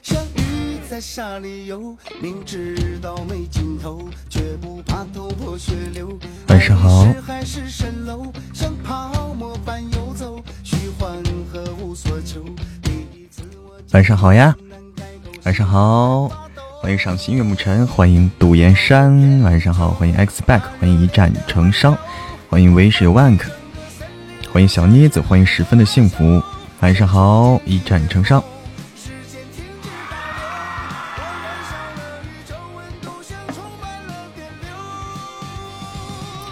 像鱼在沙里游，明知道没尽头，却不怕头破血流。晚上好。海市蜃楼，像泡沫般游走，虚幻和无所求。晚上好呀，晚上好，欢迎赏心悦目尘，欢迎杜岩山，晚上好，欢迎 X back，欢迎一战成伤，欢迎为水 wank，欢迎小妮子，欢迎十分的幸福，晚上好，一战成伤，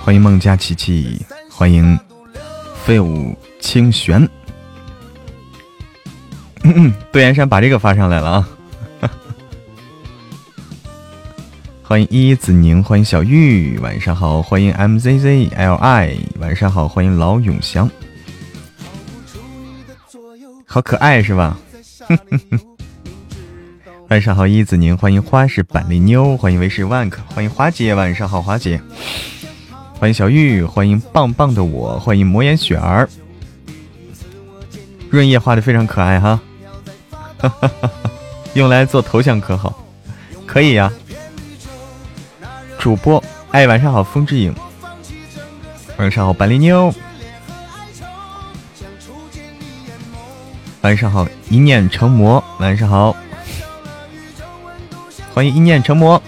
欢迎孟佳琪琪，欢迎废物清玄。杜岩山把这个发上来了啊！欢迎依子宁，欢迎小玉，晚上好！欢迎 MZZLI，晚上好！欢迎老永祥，好可爱是吧？晚上好，依子宁，欢迎花式板栗妞，欢迎为师 Wank，欢迎花姐，晚上好，花姐，欢迎小玉，欢迎棒棒的我，欢迎魔眼雪儿，润叶画的非常可爱哈。哈哈哈！用来做头像可好？可以呀。主播，哎，晚上好，风之影。晚上好，板栗妞。晚上好，一念成魔。晚上好，欢迎一念成魔。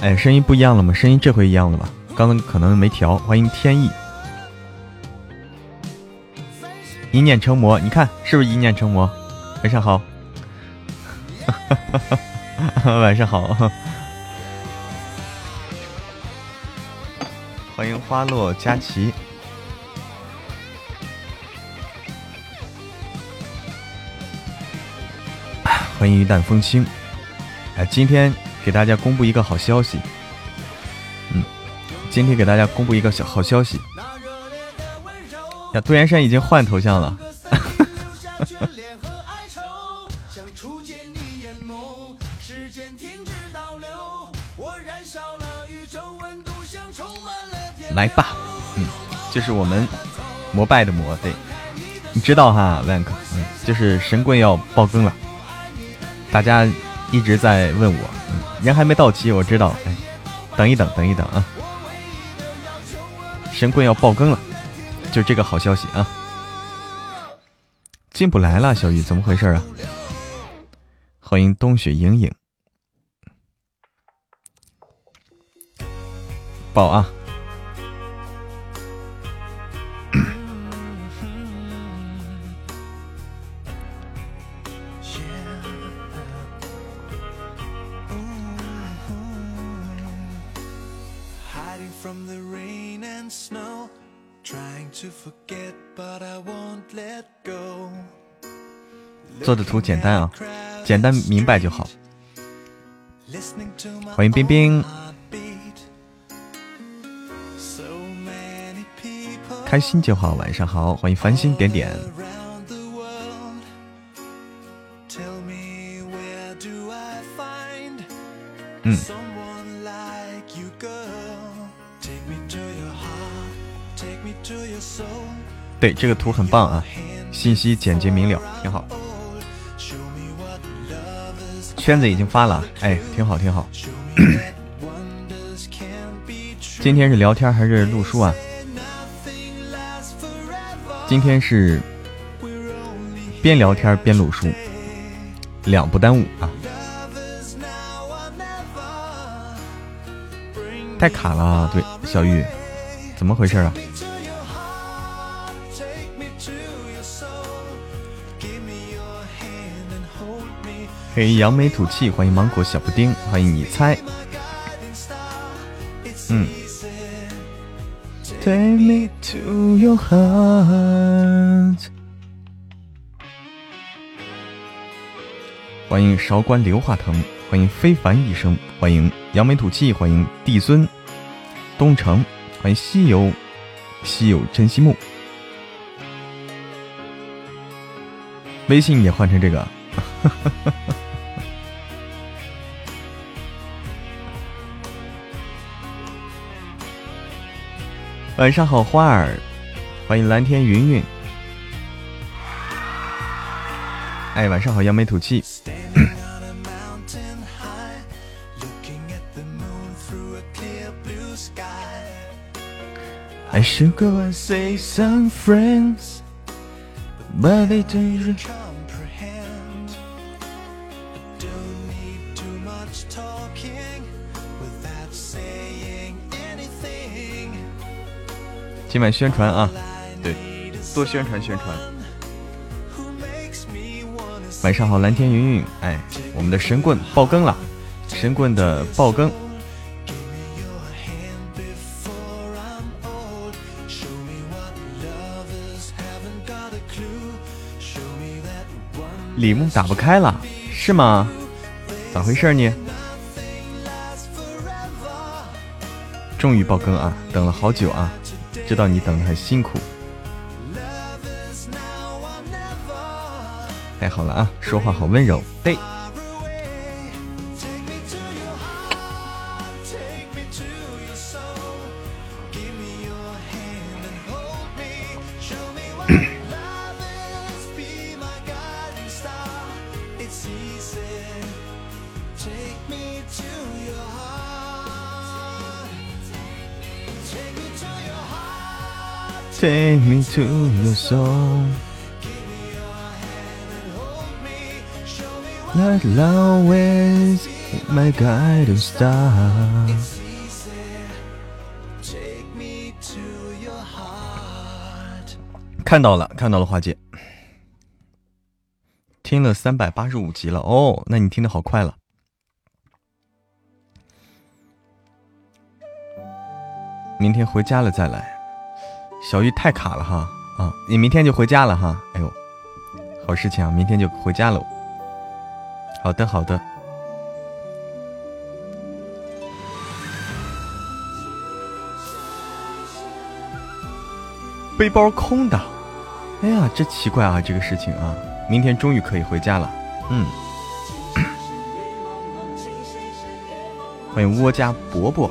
哎，声音不一样了吗？声音这回一样了吧？刚刚可能没调。欢迎天意。一念成魔，你看是不是一念成魔？晚上好，晚上好，欢迎花落佳琪，欢迎云淡风轻。哎，今天给大家公布一个好消息，嗯，今天给大家公布一个小好消息。呀，杜岩山已经换头像了。来吧，嗯，就是我们膜拜的膜，对，你知道哈，Wank，嗯，就是神棍要爆更了，大家一直在问我，嗯，人还没到齐，我知道，哎，等一等，等一等啊，神棍要爆更了。就这个好消息啊！进不来了，小雨，怎么回事啊？欢迎冬雪莹莹，报啊！做的图简单啊，简单明白就好。欢迎冰冰，开心就好。晚上好，欢迎繁星点点。嗯，对，这个图很棒啊，信息简洁明了，挺好。圈子已经发了，哎，挺好挺好。今天是聊天还是录书啊？今天是边聊天边录书，两不耽误啊。太卡了，对，小玉，怎么回事啊？嘿，扬眉吐气，欢迎芒果小布丁，欢迎你猜。嗯。Take me to your heart。欢迎韶关刘化腾，欢迎非凡一生，欢迎扬眉吐气，欢迎帝孙东城，欢迎西游西游珍稀木。微信也换成这个。哈哈哈哈晚上好花儿欢迎蓝天云云哎晚上好扬眉吐气 i should go and say some friends but they don't 今晚宣传啊，对，多宣传宣传。晚上好，蓝天云云，哎，我们的神棍爆更了，神棍的爆更。礼物打不开了，是吗？咋回事呢？终于爆更啊！等了好久啊，知道你等的很辛苦。太好了啊，说话好温柔，嘿。Your soul. Let love is my guiding star. heart 看到了，看到了，花姐，听了三百八十五集了哦，那你听的好快了。明天回家了再来。小玉太卡了哈啊！你明天就回家了哈？哎呦，好事情啊！明天就回家了。好的好的。背包空的，哎呀，这奇怪啊！这个事情啊，明天终于可以回家了。嗯。欢迎窝家伯伯，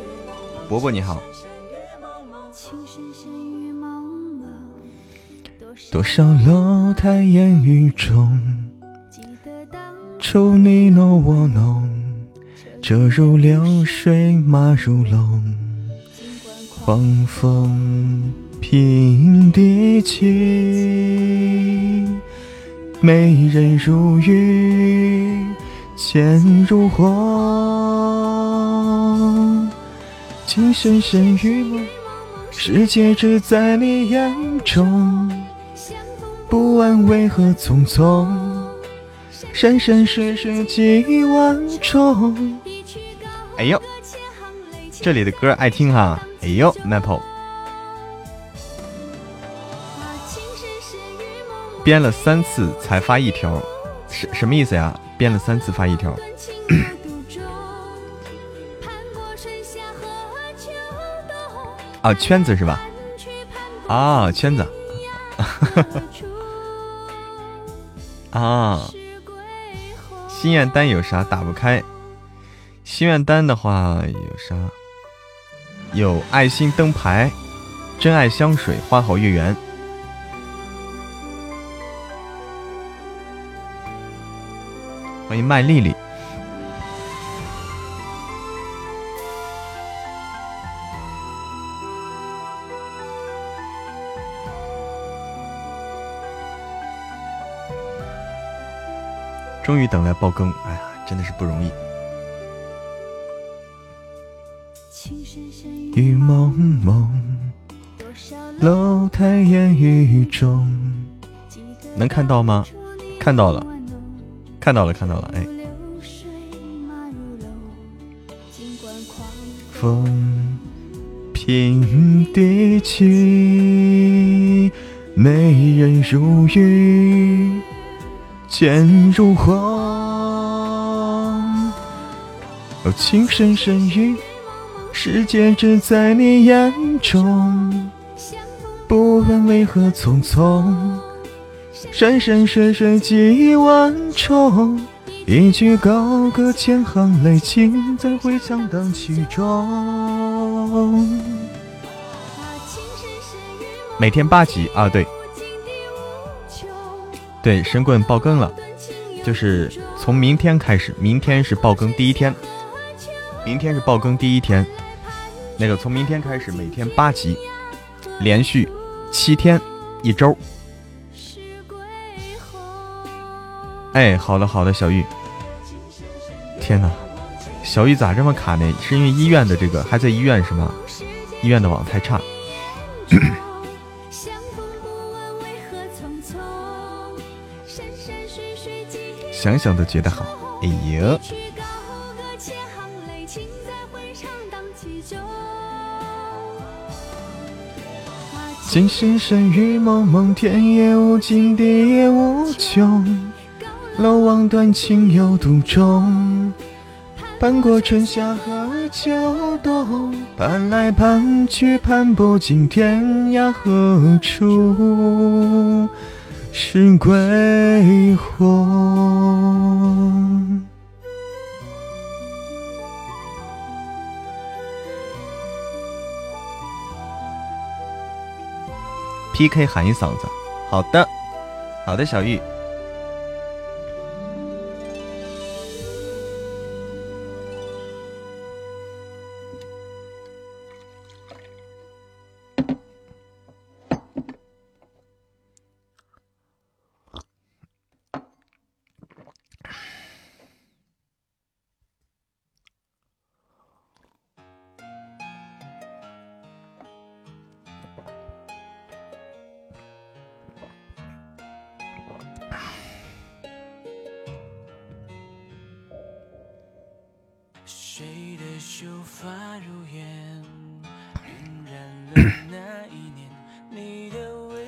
伯伯你好。多少楼台烟雨中，愁你侬我侬，车如流水马如龙，狂风平地起，美人如玉剑如火，情深深雨蒙，世界只在你眼中。不问为何匆匆，山山水水几万重。哎呦，这里的歌爱听哈。哎呦，Maple，编了三次才发一条，什什么意思呀？编了三次发一条。啊，圈子是吧？啊，圈子。啊，心愿单有啥打不开？心愿单的话有啥？有爱心灯牌、真爱香水、花好月圆。欢迎麦丽丽。终于等来爆更，哎呀，真的是不容易。雨蒙蒙，楼台烟雨中，能看到吗？看到了，看到了，看到了，哎。风平地起，美人如玉。剑如虹，情深深雨，世界只在你眼中。不问为何匆匆，山山水水几万重。一曲高歌，千行泪，尽在回响荡气中。每天八集啊，对。对，神棍爆更了，就是从明天开始，明天是爆更第一天，明天是爆更第一天。那个从明天开始，每天八集，连续七天，一周。哎，好的好的，小玉。天哪，小玉咋这么卡呢？是因为医院的这个还在医院是吗？医院的网太差。想想都觉得好。哎呦！今生生雨蒙蒙，天也无尽，地也无穷。漏望断情有独钟，盼过春夏和秋冬，盼来盼去盼不尽天涯何处。是归鸿。PK 喊一嗓子，好的，好的，小玉。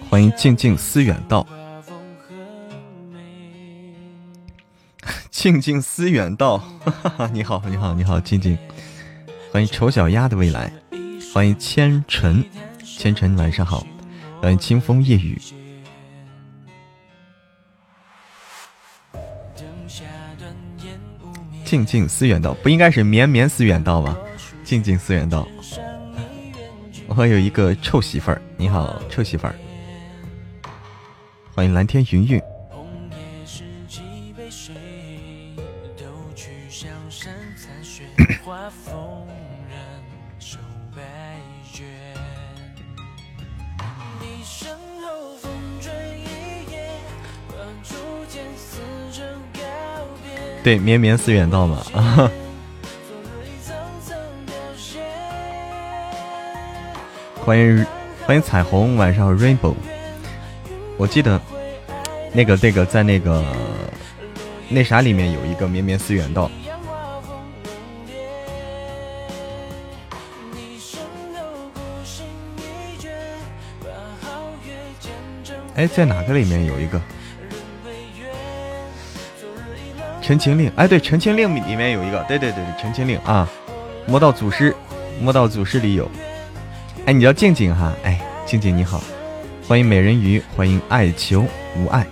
欢迎静静思远道，静静思远道，哈哈，你好，你好，你好，静静，欢迎丑小鸭的未来，欢迎千尘，千尘晚上好，欢迎清风夜雨，静静思远道，不应该是绵绵思远道吗？静静思远道，我有一个臭媳妇儿，你好，臭媳妇儿。欢迎蓝天云云。对，绵绵思远道嘛。欢迎欢迎彩虹，晚上，Rainbow。我记得，那个那个在那个那啥里面有一个绵绵思远道。哎，在哪个里面有一个《陈情令》？哎，对，《陈情令》里面有一个，对对对，《陈情令》啊，《魔道祖师》，《魔道祖师》里有。哎，你叫静静哈？哎，静静你好。欢迎美人鱼，欢迎爱求无爱。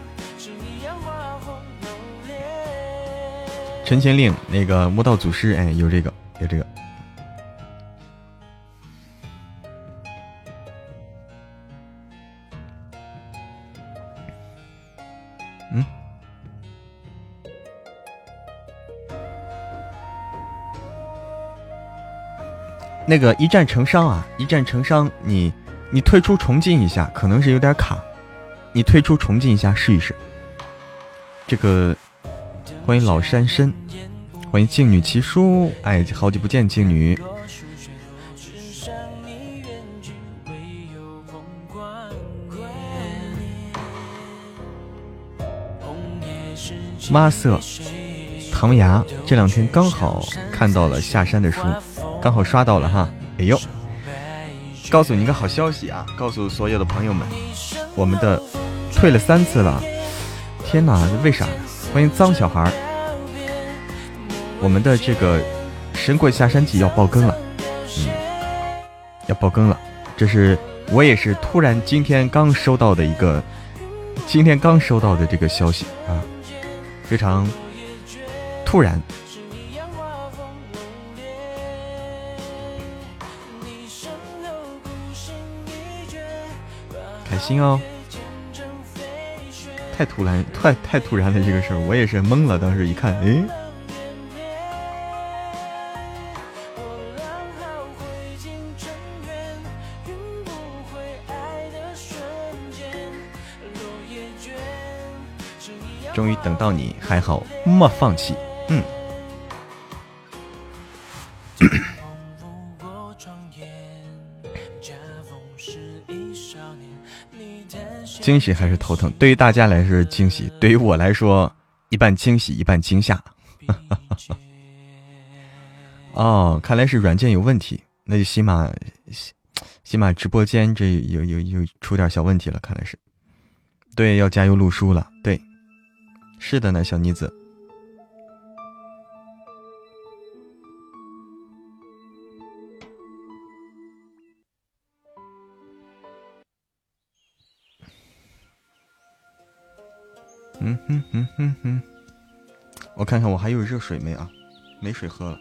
陈情令那个魔道祖师，哎，有这个，有这个。那个一战成伤啊，一战成伤，你。你退出重进一下，可能是有点卡。你退出重进一下试一试。这个，欢迎老山参，欢迎静女奇书，哎，好久不见，静女。妈色，唐牙，这两天刚好看到了下山的书，刚好刷到了哈。哎呦。告诉你一个好消息啊！告诉所有的朋友们，我们的退了三次了，天哪，为啥？欢迎脏小孩我们的这个《神鬼下山记》要爆更了，嗯，要爆更了。这是我也是突然今天刚收到的一个，今天刚收到的这个消息啊，非常突然。开心哦，太突然，太太突然了这个事儿，我也是懵了。当时一看，哎。终于等到你，还好没放弃。嗯。惊喜还是头疼？对于大家来说是惊喜，对于我来说一半惊喜一半惊吓。哦，看来是软件有问题，那就起码起码直播间这有有有出点小问题了，看来是。对，要加油录书了。对，是的呢，小妮子。嗯哼哼哼哼，我看看我还有热水没啊？没水喝了。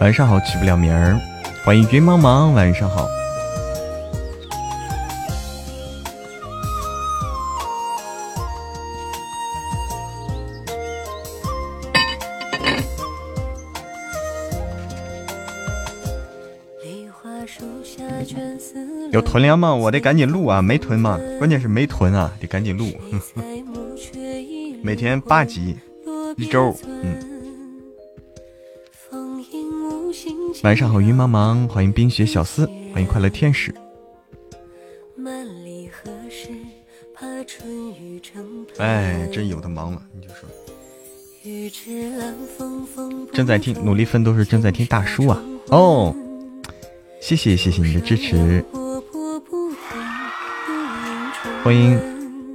晚上好，起不了名儿，欢迎云茫茫，晚上好。有囤粮吗？我得赶紧录啊！没囤吗？关键是没囤啊，得赶紧录。每天八集，一周。嗯。晚上好，云茫茫，欢迎冰雪小司，欢迎快乐天使。哎，真有的忙了，你就说。正在听，努力奋斗是正在听大叔啊！哦，谢谢谢谢你的支持。欢迎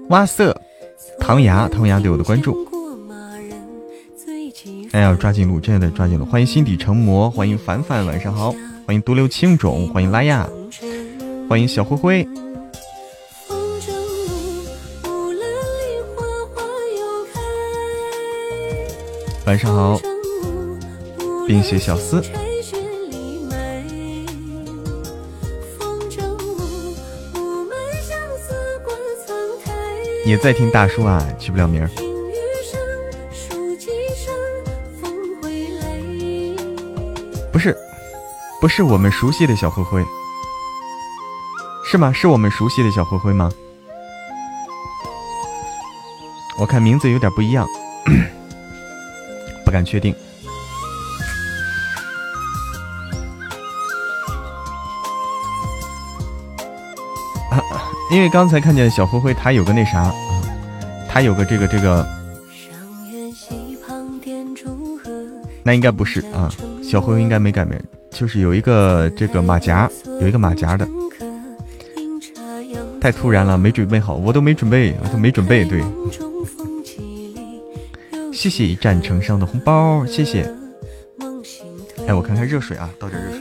蛙色唐牙，唐牙对我的关注。哎呀，抓紧录，真的抓紧录。欢迎心底成魔，欢迎凡凡，晚上好。欢迎独留青种，欢迎拉亚，欢迎小灰灰。晚上好，冰雪小司。也在听大叔啊，起不了名儿。不是，不是我们熟悉的小灰灰，是吗？是我们熟悉的小灰灰吗？我看名字有点不一样，不敢确定。因为刚才看见小灰灰，他有个那啥，他有个这个这个，那应该不是啊，小灰灰应该没改名，就是有一个这个马甲，有一个马甲的，太突然了，没准备好，我都没准备，我都没准备，对，谢谢一战成伤的红包，谢谢，哎，我看看热水啊，倒点热水。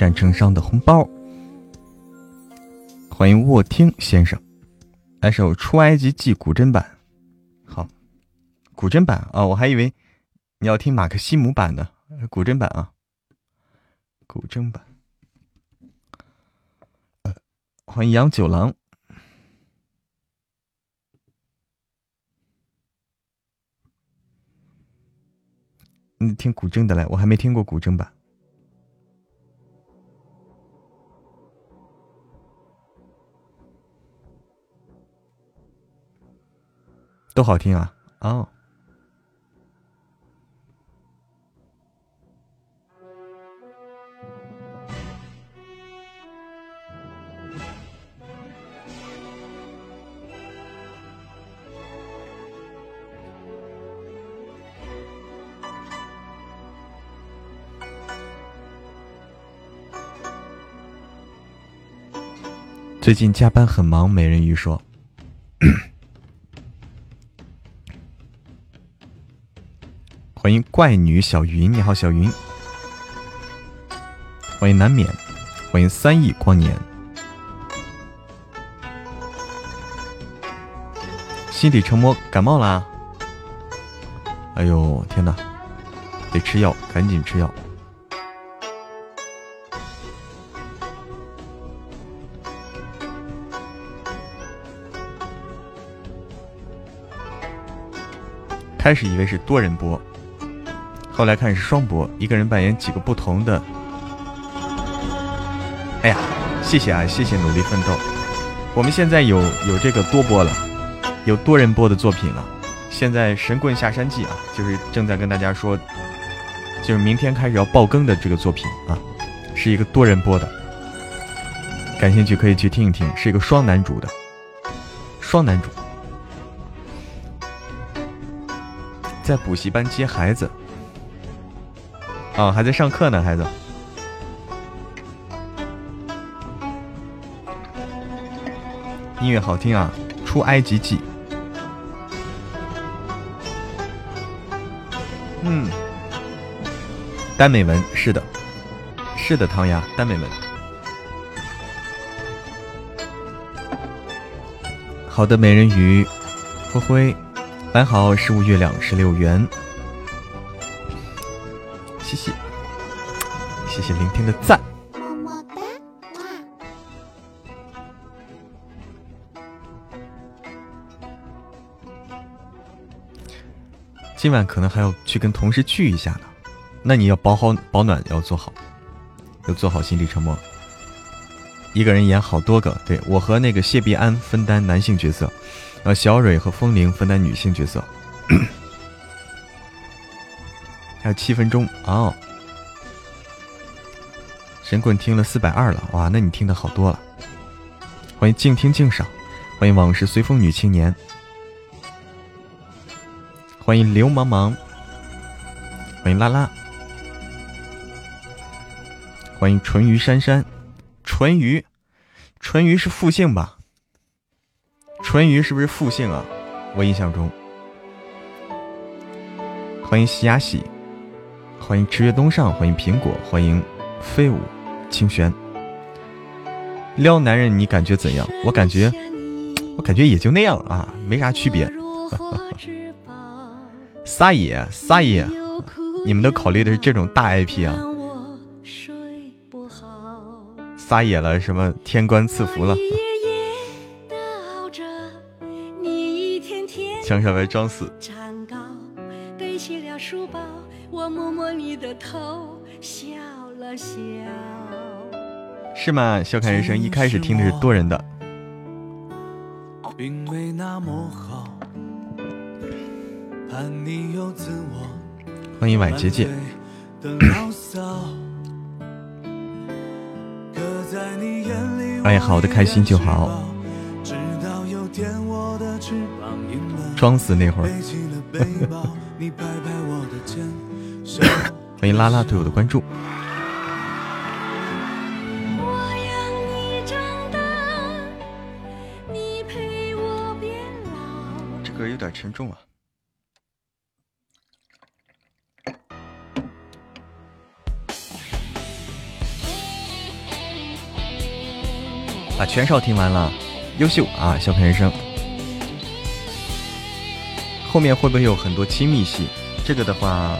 战成伤的红包，欢迎卧听先生，来首《出埃及记》古筝版。好，古筝版啊，我还以为你要听马克西姆版的古筝版啊。古筝版，欢迎杨九郎。你听古筝的来，我还没听过古筝版，都好听啊！哦。最近加班很忙，美人鱼说：“欢迎怪女小云，你好，小云。欢迎难免，欢迎三亿光年。心底沉默，感冒啦！哎呦，天哪，得吃药，赶紧吃药。”开始以为是多人播，后来看是双播，一个人扮演几个不同的。哎呀，谢谢啊，谢谢努力奋斗。我们现在有有这个多播了，有多人播的作品了。现在《神棍下山记》啊，就是正在跟大家说，就是明天开始要爆更的这个作品啊，是一个多人播的。感兴趣可以去听一听，是一个双男主的，双男主。在补习班接孩子，哦，还在上课呢，孩子。音乐好听啊，《出埃及记》。嗯，耽美文是的，是的，唐雅耽美文。好的，美人鱼，灰灰。晚好，十五月亮十六元，谢谢，谢谢聆听的赞。么么哒！哇今晚可能还要去跟同事聚一下呢，那你要保好保暖，要做好，要做好心理沉默。一个人演好多个，对我和那个谢必安分担男性角色。呃，小蕊和风铃分担女性角色，还有七分钟哦。神棍听了四百二了，哇，那你听的好多了。欢迎静听静赏，欢迎往事随风女青年，欢迎刘茫茫，欢迎拉拉，欢迎淳于珊珊，淳于，淳于是复姓吧？淳于是不是复姓啊？我印象中。欢迎喜雅喜，欢迎池月东上，欢迎苹果，欢迎飞舞清玄。撩男人你感觉怎样？我感觉，我感觉也就那样啊，没啥区别。撒野撒野，你们都考虑的是这种大 IP 啊？撒野了什么？天官赐福了？向小白装死。是吗？笑看人生一开始听的是多人的。欢迎晚姐姐。哎，好的，开心就好。装死那会儿，欢迎拉拉对我的关注。这歌有点沉重啊，把全少听完了，优秀啊，笑看人生。后面会不会有很多亲密戏？这个的话，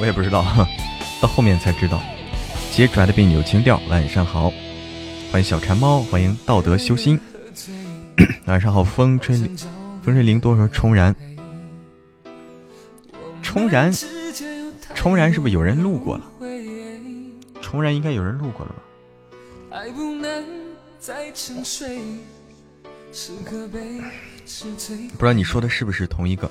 我也不知道，到后面才知道。姐拽的别扭情调，晚上好，欢迎小馋猫，欢迎道德修心。晚上好，风吹风吹林多说重燃，重燃，重燃是不是有人路过了？重燃应该有人路过了吧？不知道你说的是不是同一个？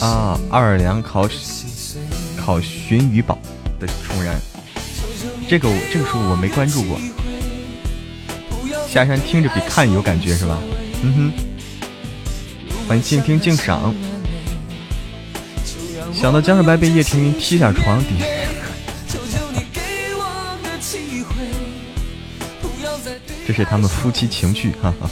啊，奥尔良烤烤鲟鱼堡的重燃，这个我这个书我没关注过。下山听着比看有感觉是吧？嗯哼。欢迎静听静赏。想到江少白被叶庭云踢下床底。这是他们夫妻情趣，哈哈。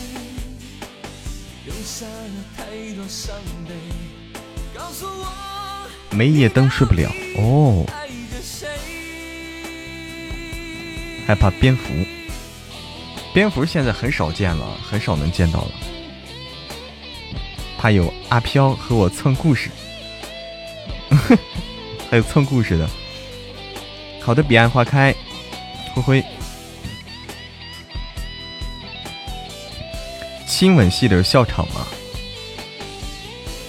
没夜灯睡不了哦，害怕蝙蝠。蝙蝠现在很少见了，很少能见到了。怕有阿飘和我蹭故事，还有蹭故事的。好的，彼岸花开，灰灰。亲吻戏的笑场吗？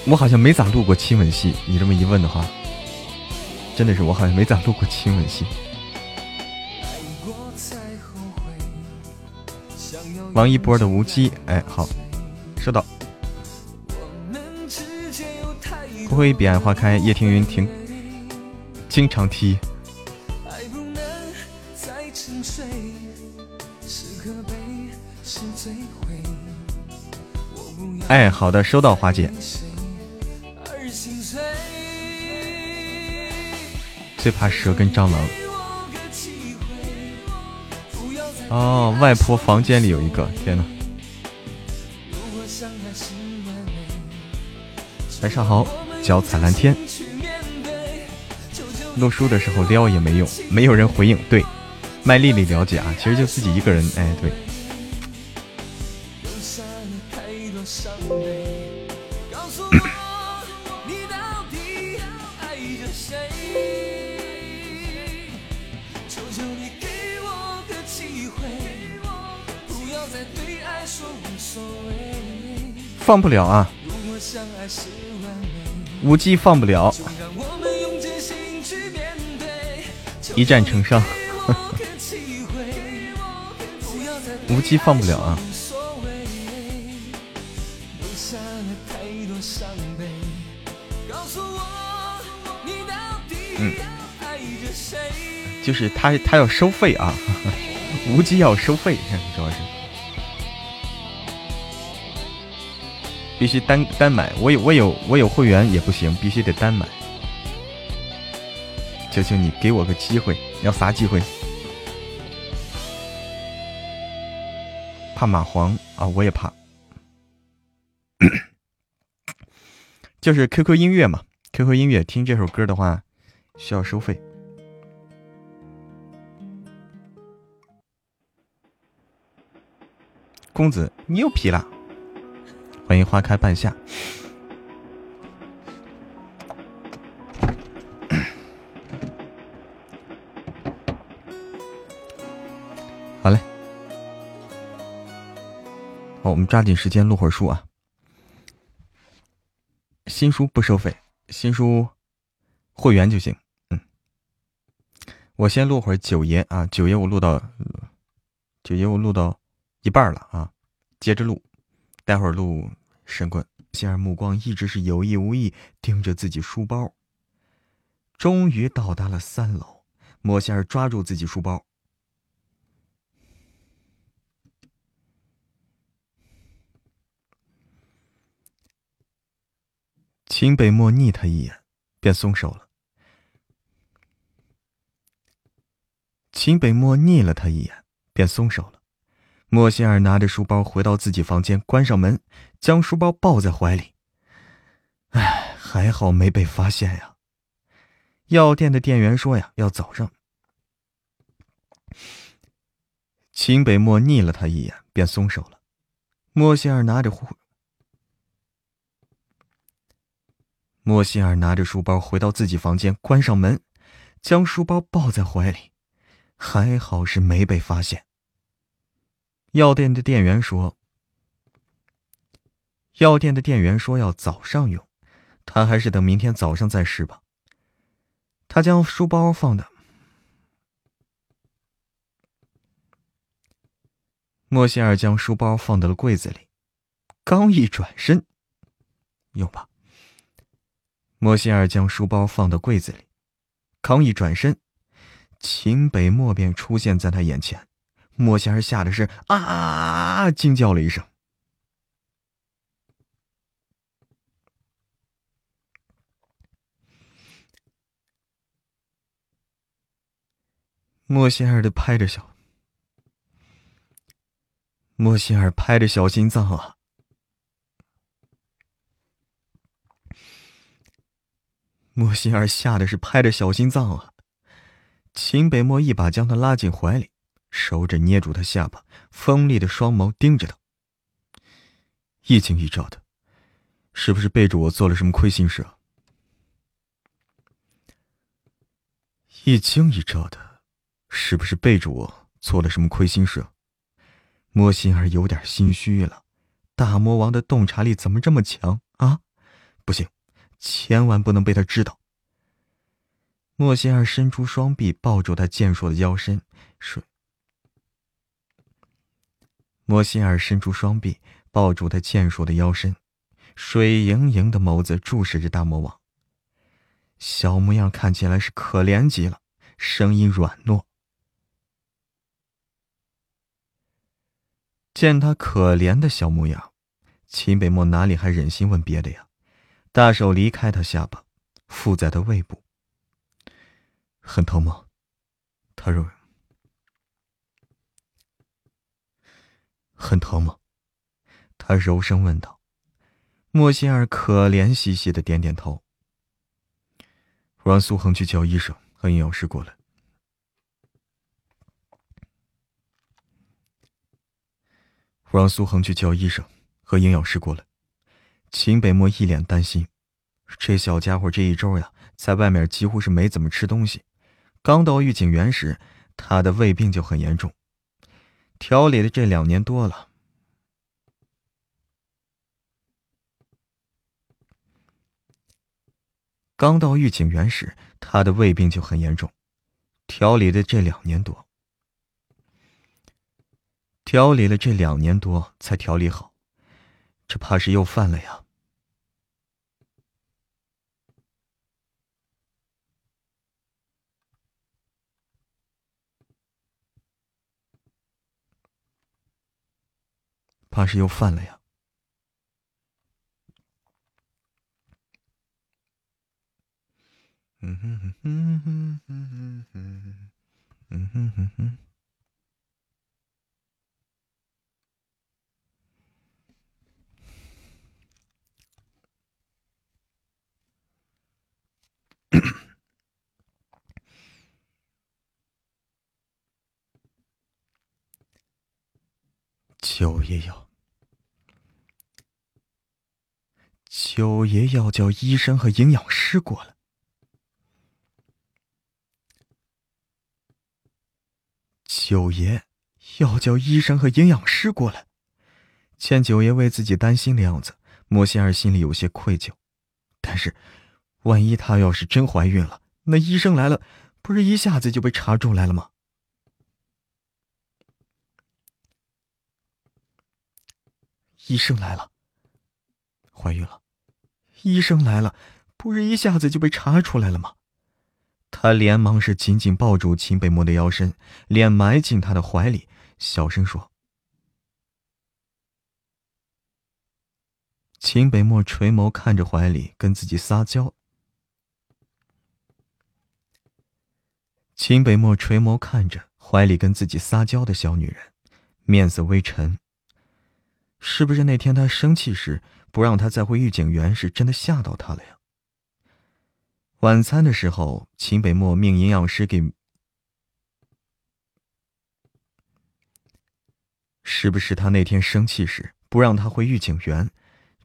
我好像没咋录过亲吻戏。你这么一问的话，真的是我好像没咋录过亲吻戏。王一博的无羁，哎，好，收到。不会彼岸花开，叶听云听，经常踢。哎，好的，收到，花姐。最怕蛇跟蟑螂。哦，外婆房间里有一个，天呐。晚上好，脚踩蓝天。录书的时候撩也没用，没有人回应。对，麦丽丽了解啊，其实就自己一个人。哎，对。放不了啊，无忌放不了，一战成伤，无忌放不了啊。嗯，就是他他要收费啊，无忌要收费，主要是。必须单单买，我有我有我有会员也不行，必须得单买。求求你给我个机会，要啥机会？怕蚂蟥啊，我也怕。就是 QQ 音乐嘛，QQ 音乐听这首歌的话需要收费。公子，你又皮了。欢迎花开半夏，好嘞，好，我们抓紧时间录会儿书啊。新书不收费，新书会员就行。嗯，我先录会儿九爷啊，九爷我录到九爷我录到一半了啊，接着录。待会儿录神棍，仙儿目光一直是有意无意盯着自己书包。终于到达了三楼，莫仙儿抓住自己书包。秦北漠睨他一眼，便松手了。秦北漠睨了他一眼，便松手了。莫歇尔拿着书包回到自己房间，关上门，将书包抱在怀里。哎，还好没被发现呀。药店的店员说呀，要早上。秦北漠睨了他一眼，便松手了。莫歇尔拿着护。莫歇尔拿着书包回到自己房间，关上门，将书包抱在怀里。还好是没被发现。药店的店员说：“药店的店员说要早上用，他还是等明天早上再试吧。”他将书包放的。莫歇尔将书包放到了柜子里，刚一转身，用吧。莫歇尔将书包放到柜子里，刚一转身，秦北漠便出现在他眼前。莫仙儿吓得是啊啊啊，惊叫了一声。莫仙儿的拍着小，莫仙儿拍着小心脏啊！莫仙儿吓得是拍着小心脏啊！秦北漠一把将他拉进怀里。手指捏住他下巴，锋利的双眸盯着他，一惊一乍的，是不是背着我做了什么亏心事啊？一惊一乍的，是不是背着我做了什么亏心事？莫心儿有点心虚了，大魔王的洞察力怎么这么强啊？不行，千万不能被他知道。莫心儿伸出双臂抱住他健硕的腰身，说。莫心儿伸出双臂，抱住他健硕的腰身，水盈盈的眸子注视着大魔王。小模样看起来是可怜极了，声音软糯。见他可怜的小模样，秦北漠哪里还忍心问别的呀？大手离开他下巴，附在他胃部。很疼吗？他认为。很疼吗？他柔声问道。莫心儿可怜兮兮的点点头。我让苏恒去叫医生和营养师过来。我让苏恒去叫医生和营养师过来。秦北漠一脸担心，这小家伙这一周呀，在外面几乎是没怎么吃东西。刚到御景园时，他的胃病就很严重。调理的这两年多了，刚到御景园时，他的胃病就很严重。调理的这两年多，调理了这两年多才调理好，这怕是又犯了呀。怕是又犯了呀！嗯哼哼哼哼哼哼，嗯哼哼哼。九爷要，九爷要叫医生和营养师过来。九爷要叫医生和营养师过来。见九爷为自己担心的样子，莫仙儿心里有些愧疚。但是，万一她要是真怀孕了，那医生来了，不是一下子就被查出来了吗？医生来了，怀孕了。医生来了，不是一下子就被查出来了吗？他连忙是紧紧抱住秦北漠的腰身，脸埋进他的怀里，小声说：“秦北漠垂眸看着怀里跟自己撒娇。”秦北漠垂眸看着怀里跟自己撒娇的小女人，面色微沉。是不是那天他生气时不让他再回御景园，是真的吓到他了呀？晚餐的时候，秦北漠命营养师给，是不是他那天生气时不让他回御景园，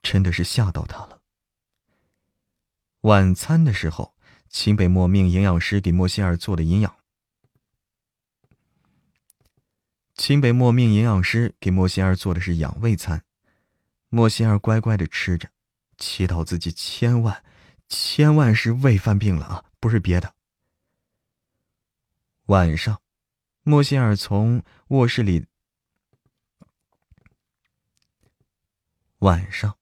真的是吓到他了？晚餐的时候，秦北漠命营养师给莫西尔做的营养。秦北漠命营养师给莫西尔做的是养胃餐，莫西尔乖乖的吃着，祈祷自己千万、千万是胃犯病了啊，不是别的。晚上，莫西尔从卧室里，晚上，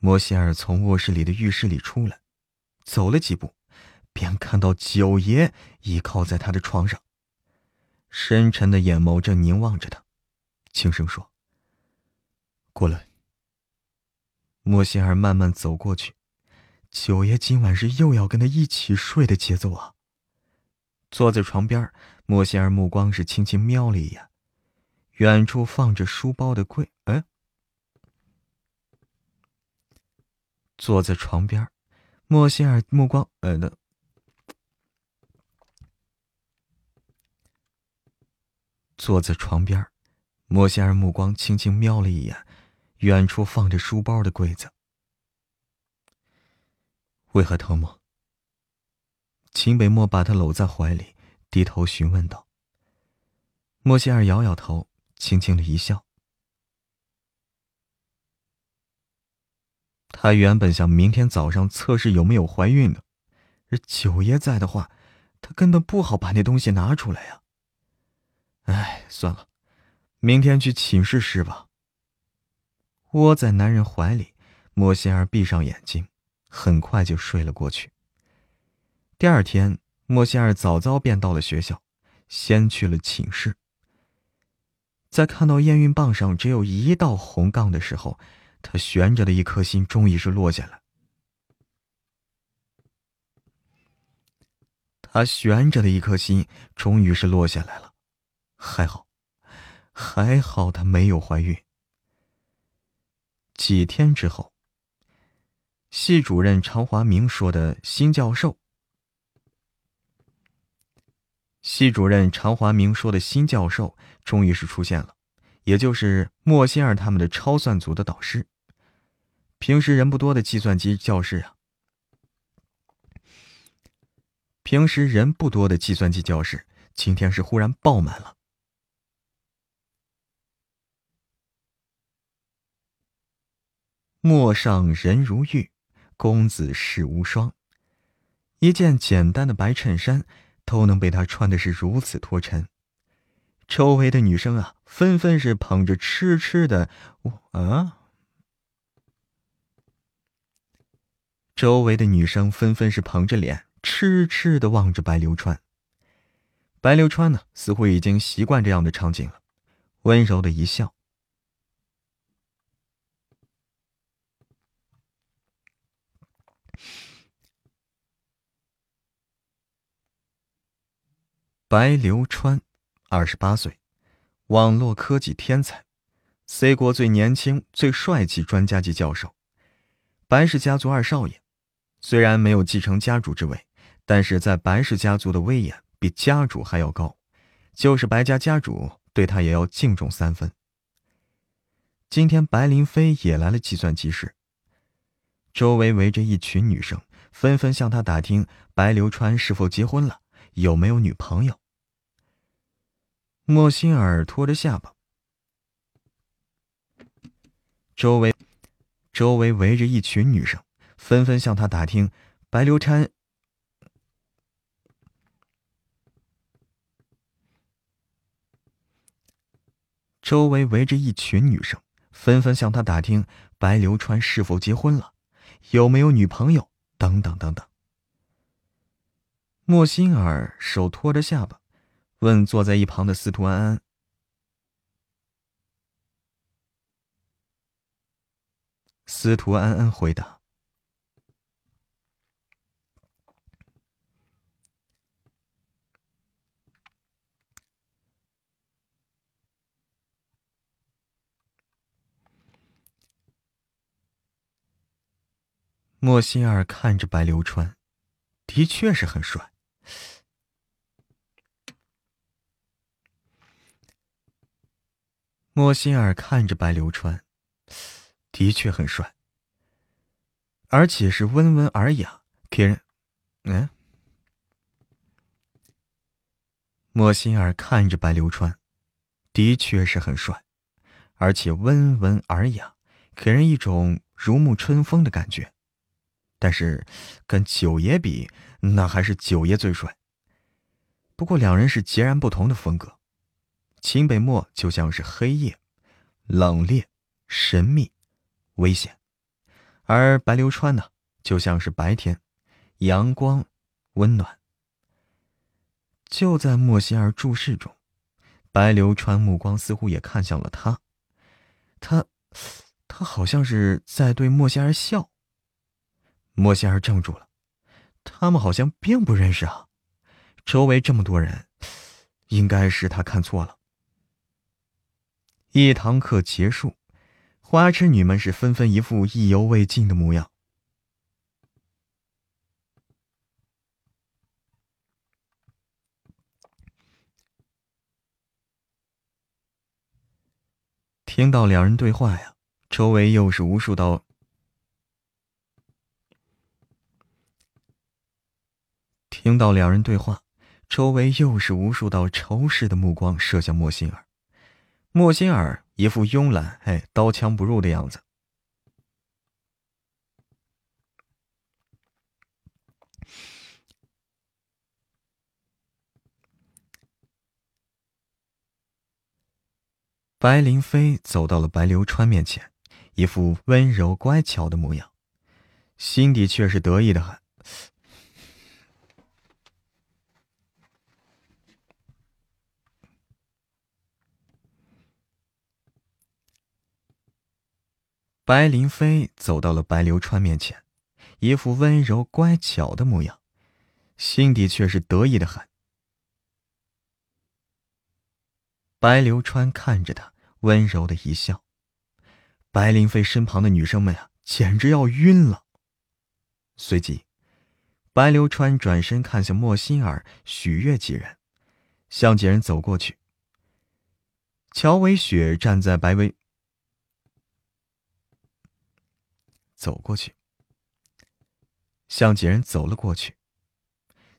莫西尔从卧室里的浴室里出来，走了几步，便看到九爷倚靠在他的床上。深沉的眼眸正凝望着他，轻声说：“过来。”莫仙儿慢慢走过去，九爷今晚是又要跟他一起睡的节奏啊。坐在床边，莫仙儿目光是轻轻瞄了一眼，远处放着书包的柜，哎，坐在床边，莫仙儿目光，呃的。坐在床边，莫仙儿目光轻轻瞄了一眼，远处放着书包的柜子。为何疼吗？秦北漠把他搂在怀里，低头询问道。莫仙儿摇摇头，轻轻的一笑。他原本想明天早上测试有没有怀孕的，而九爷在的话，他根本不好把那东西拿出来呀。哎，算了，明天去寝室试吧。窝在男人怀里，莫仙儿闭上眼睛，很快就睡了过去。第二天，莫仙儿早早便到了学校，先去了寝室。在看到验孕棒上只有一道红杠的时候，他悬着的一颗心终于是落下来。他悬着的一颗心终于是落下来了。还好，还好，她没有怀孕。几天之后，系主任常华明说的新教授，系主任常华明说的新教授终于是出现了，也就是莫仙儿他们的超算组的导师。平时人不多的计算机教室啊，平时人不多的计算机教室，今天是忽然爆满了。陌上人如玉，公子世无双。一件简单的白衬衫都能被他穿的是如此脱尘。周围的女生啊，纷纷是捧着痴痴的，啊！周围的女生纷纷是捧着脸，痴痴的望着白流川。白流川呢，似乎已经习惯这样的场景了，温柔的一笑。白流川，二十八岁，网络科技天才，C 国最年轻、最帅气专家级教授，白氏家族二少爷。虽然没有继承家主之位，但是在白氏家族的威严比家主还要高，就是白家家主对他也要敬重三分。今天白林飞也来了计算机室，周围围着一群女生，纷纷向他打听白流川是否结婚了。有没有女朋友？莫心儿托着下巴，周围周围围着一群女生，纷纷向他打听白流川。周围围着一群女生，纷纷向他打听白流川是否结婚了，有没有女朋友，等等等等。莫心儿手托着下巴问坐在一旁的司徒安安。司徒安安回答。莫心儿看着白流川的确是很帅。莫心儿看着白流川，的确很帅，而且是温文尔雅，给人……嗯。莫心儿看着白流川，的确是很帅，而且温文尔雅，给人一种如沐春风的感觉。但是，跟九爷比，那还是九爷最帅。不过，两人是截然不同的风格。秦北漠就像是黑夜，冷冽、神秘、危险；而白流川呢，就像是白天，阳光、温暖。就在莫心儿注视中，白流川目光似乎也看向了他。他，他好像是在对莫心儿笑。莫心儿怔住了，他们好像并不认识啊！周围这么多人，应该是他看错了。一堂课结束，花痴女们是纷纷一副意犹未尽的模样。听到两人对话呀，周围又是无数道。听到两人对话，周围又是无数道仇视的目光射向莫心儿。莫心儿一副慵懒、哎，刀枪不入的样子。白灵飞走到了白流川面前，一副温柔乖巧的模样，心底却是得意的很。白灵飞走到了白流川面前，一副温柔乖巧的模样，心底却是得意的很。白流川看着他，温柔的一笑。白灵飞身旁的女生们呀，简直要晕了。随即，白流川转身看向莫心儿、许悦几人，向几人走过去。乔伟雪站在白薇。走过去，向几人走了过去。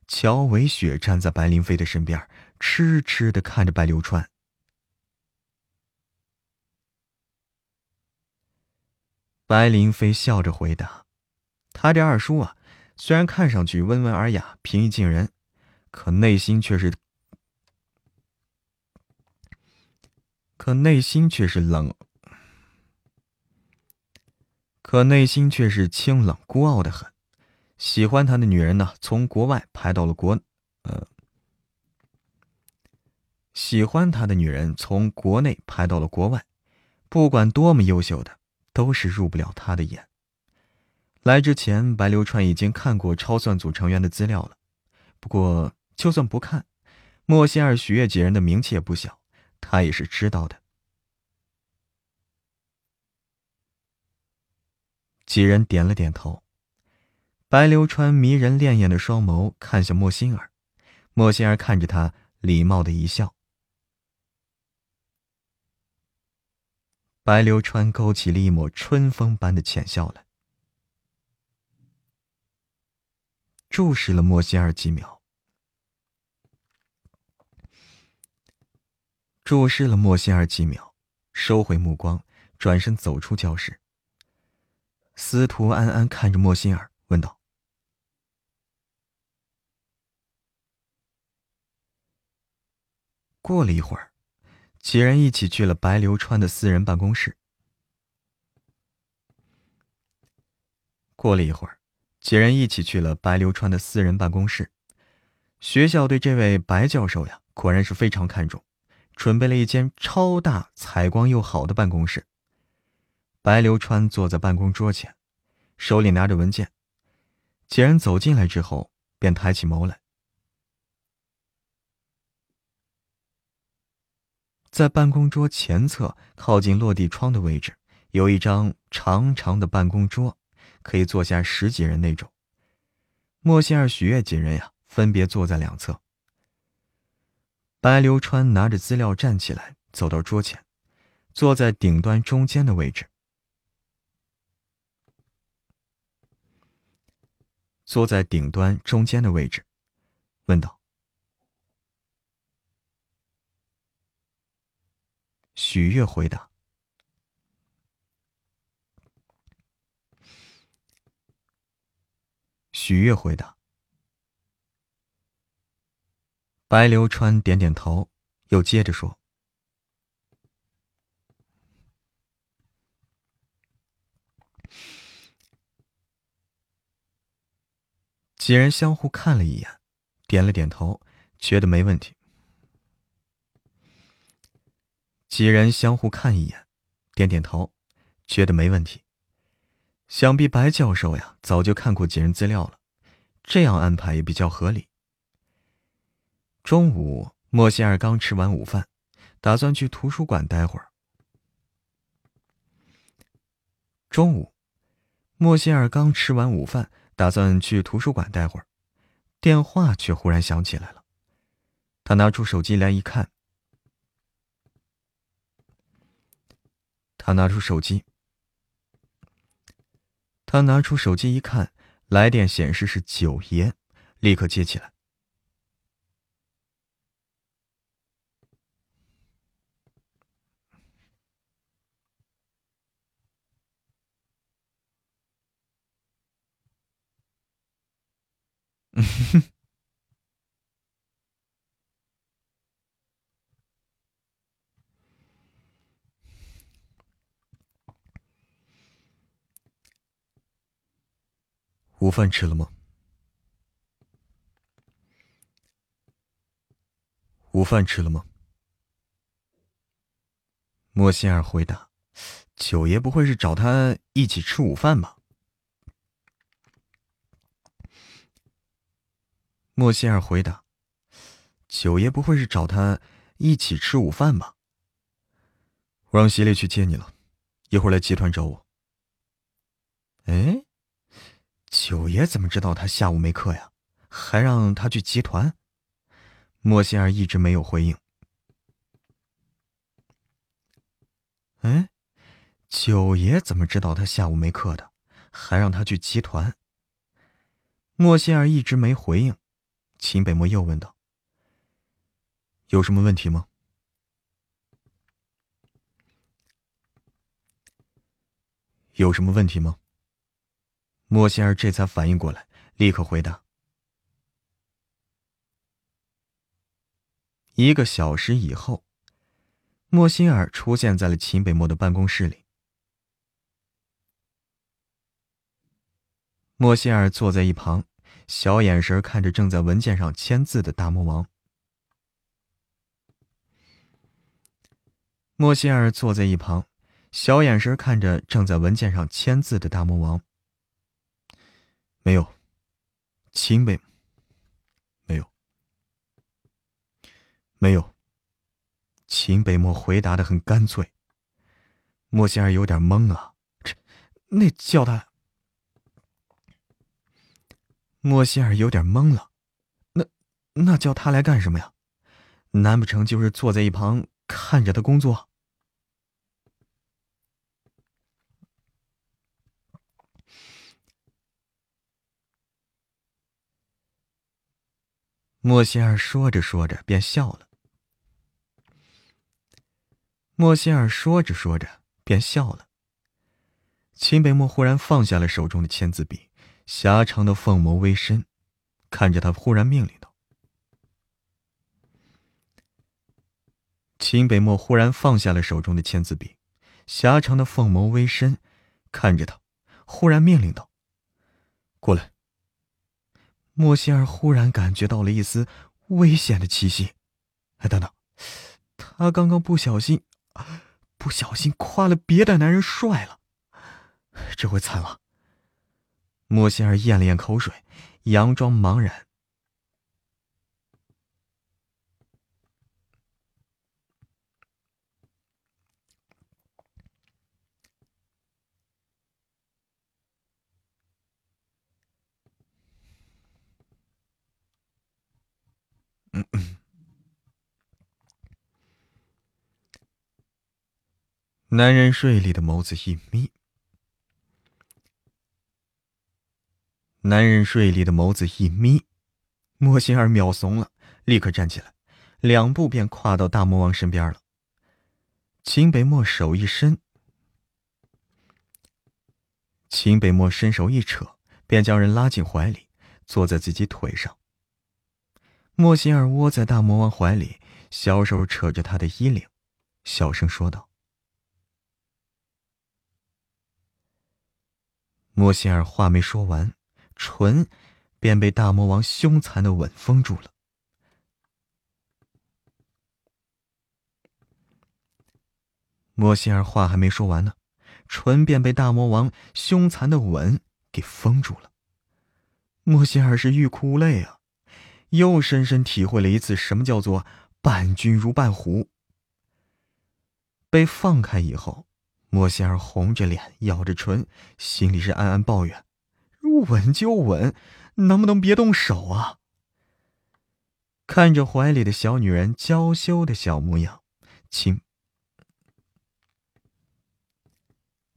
乔伟雪站在白灵飞的身边，痴痴的看着白流川。白灵飞笑着回答：“他这二叔啊，虽然看上去温文尔雅、平易近人，可内心却是……可内心却是冷。”可内心却是清冷孤傲的很，喜欢他的女人呢，从国外排到了国，呃，喜欢他的女人从国内排到了国外，不管多么优秀的，都是入不了他的眼。来之前，白流川已经看过超算组成员的资料了，不过就算不看，莫仙儿、许月几人的名气也不小，他也是知道的。几人点了点头，白流川迷人潋滟的双眸看向莫心儿，莫心儿看着他，礼貌的一笑。白流川勾起了一抹春风般的浅笑来，注视了莫心儿几秒，注视了莫心儿几秒，收回目光，转身走出教室。司徒安安看着莫心儿，问道：“过了一会儿，几人一起去了白流川的私人办公室。过了一会儿，几人一起去了白流川的私人办公室。学校对这位白教授呀，果然是非常看重，准备了一间超大、采光又好的办公室。”白流川坐在办公桌前，手里拿着文件。几人走进来之后，便抬起眸来。在办公桌前侧靠近落地窗的位置，有一张长长的办公桌，可以坐下十几人那种。莫仙儿、许悦几人呀，分别坐在两侧。白流川拿着资料站起来，走到桌前，坐在顶端中间的位置。坐在顶端中间的位置，问道：“许悦回答。”许悦回答。白流川点点头，又接着说：“几人相互看了一眼，点了点头，觉得没问题。几人相互看一眼，点点头，觉得没问题。想必白教授呀，早就看过几人资料了，这样安排也比较合理。中午，莫歇尔刚吃完午饭，打算去图书馆待会儿。中午，莫歇尔刚吃完午饭，打算去图书馆待会儿，电话却忽然响起来了。他拿出手机来一看，他拿出手机。他拿出手机一看，来电显示是九爷，立刻接起来。午饭吃了吗？午饭吃了吗？莫仙儿回答：“九爷不会是找他一起吃午饭吧？”莫仙儿回答：“九爷不会是找他一起吃午饭吧？”我让席烈去接你了，一会儿来集团找我。哎。九爷怎么知道他下午没课呀？还让他去集团？莫仙儿一直没有回应。哎，九爷怎么知道他下午没课的？还让他去集团？莫仙儿一直没回应。秦北漠又问道：“有什么问题吗？有什么问题吗？”莫仙儿这才反应过来，立刻回答。一个小时以后，莫仙儿出现在了秦北漠的办公室里。莫仙儿坐在一旁，小眼神看着正在文件上签字的大魔王。莫仙儿坐在一旁，小眼神看着正在文件上签字的大魔王。没有，秦北。没有，没有。秦北漠回答的很干脆。莫仙儿有点懵啊，这那叫他。莫仙儿有点懵了，那那叫他来干什么呀？难不成就是坐在一旁看着他工作？莫仙儿说着说着便笑了。莫仙儿说着说着便笑了。秦北漠忽然放下了手中的签字笔，狭长的凤眸微深，看着他，忽然命令道：“秦北漠忽然放下了手中的签字笔，狭长的凤眸微深，看着他，忽然命令道：‘过来。’”莫仙儿忽然感觉到了一丝危险的气息。哎，等等，他刚刚不小心，不小心夸了别的男人帅了，这回惨了。莫仙儿咽了咽口水，佯装茫然。男人锐利的眸子一眯，男人锐利的眸子一眯，莫心儿秒怂了，立刻站起来，两步便跨到大魔王身边了。秦北漠手一伸，秦北漠伸手一扯，便将人拉进怀里，坐在自己腿上。莫心儿窝在大魔王怀里，小手扯着他的衣领，小声说道。莫心儿话没说完，唇便被大魔王凶残的吻封住了。莫心儿话还没说完呢，唇便被大魔王凶残的吻给封住了。莫心儿是欲哭无泪啊，又深深体会了一次什么叫做伴君如伴虎。被放开以后。莫仙儿红着脸，咬着唇，心里是暗暗抱怨：“吻就吻，能不能别动手啊？”看着怀里的小女人娇羞的小模样，秦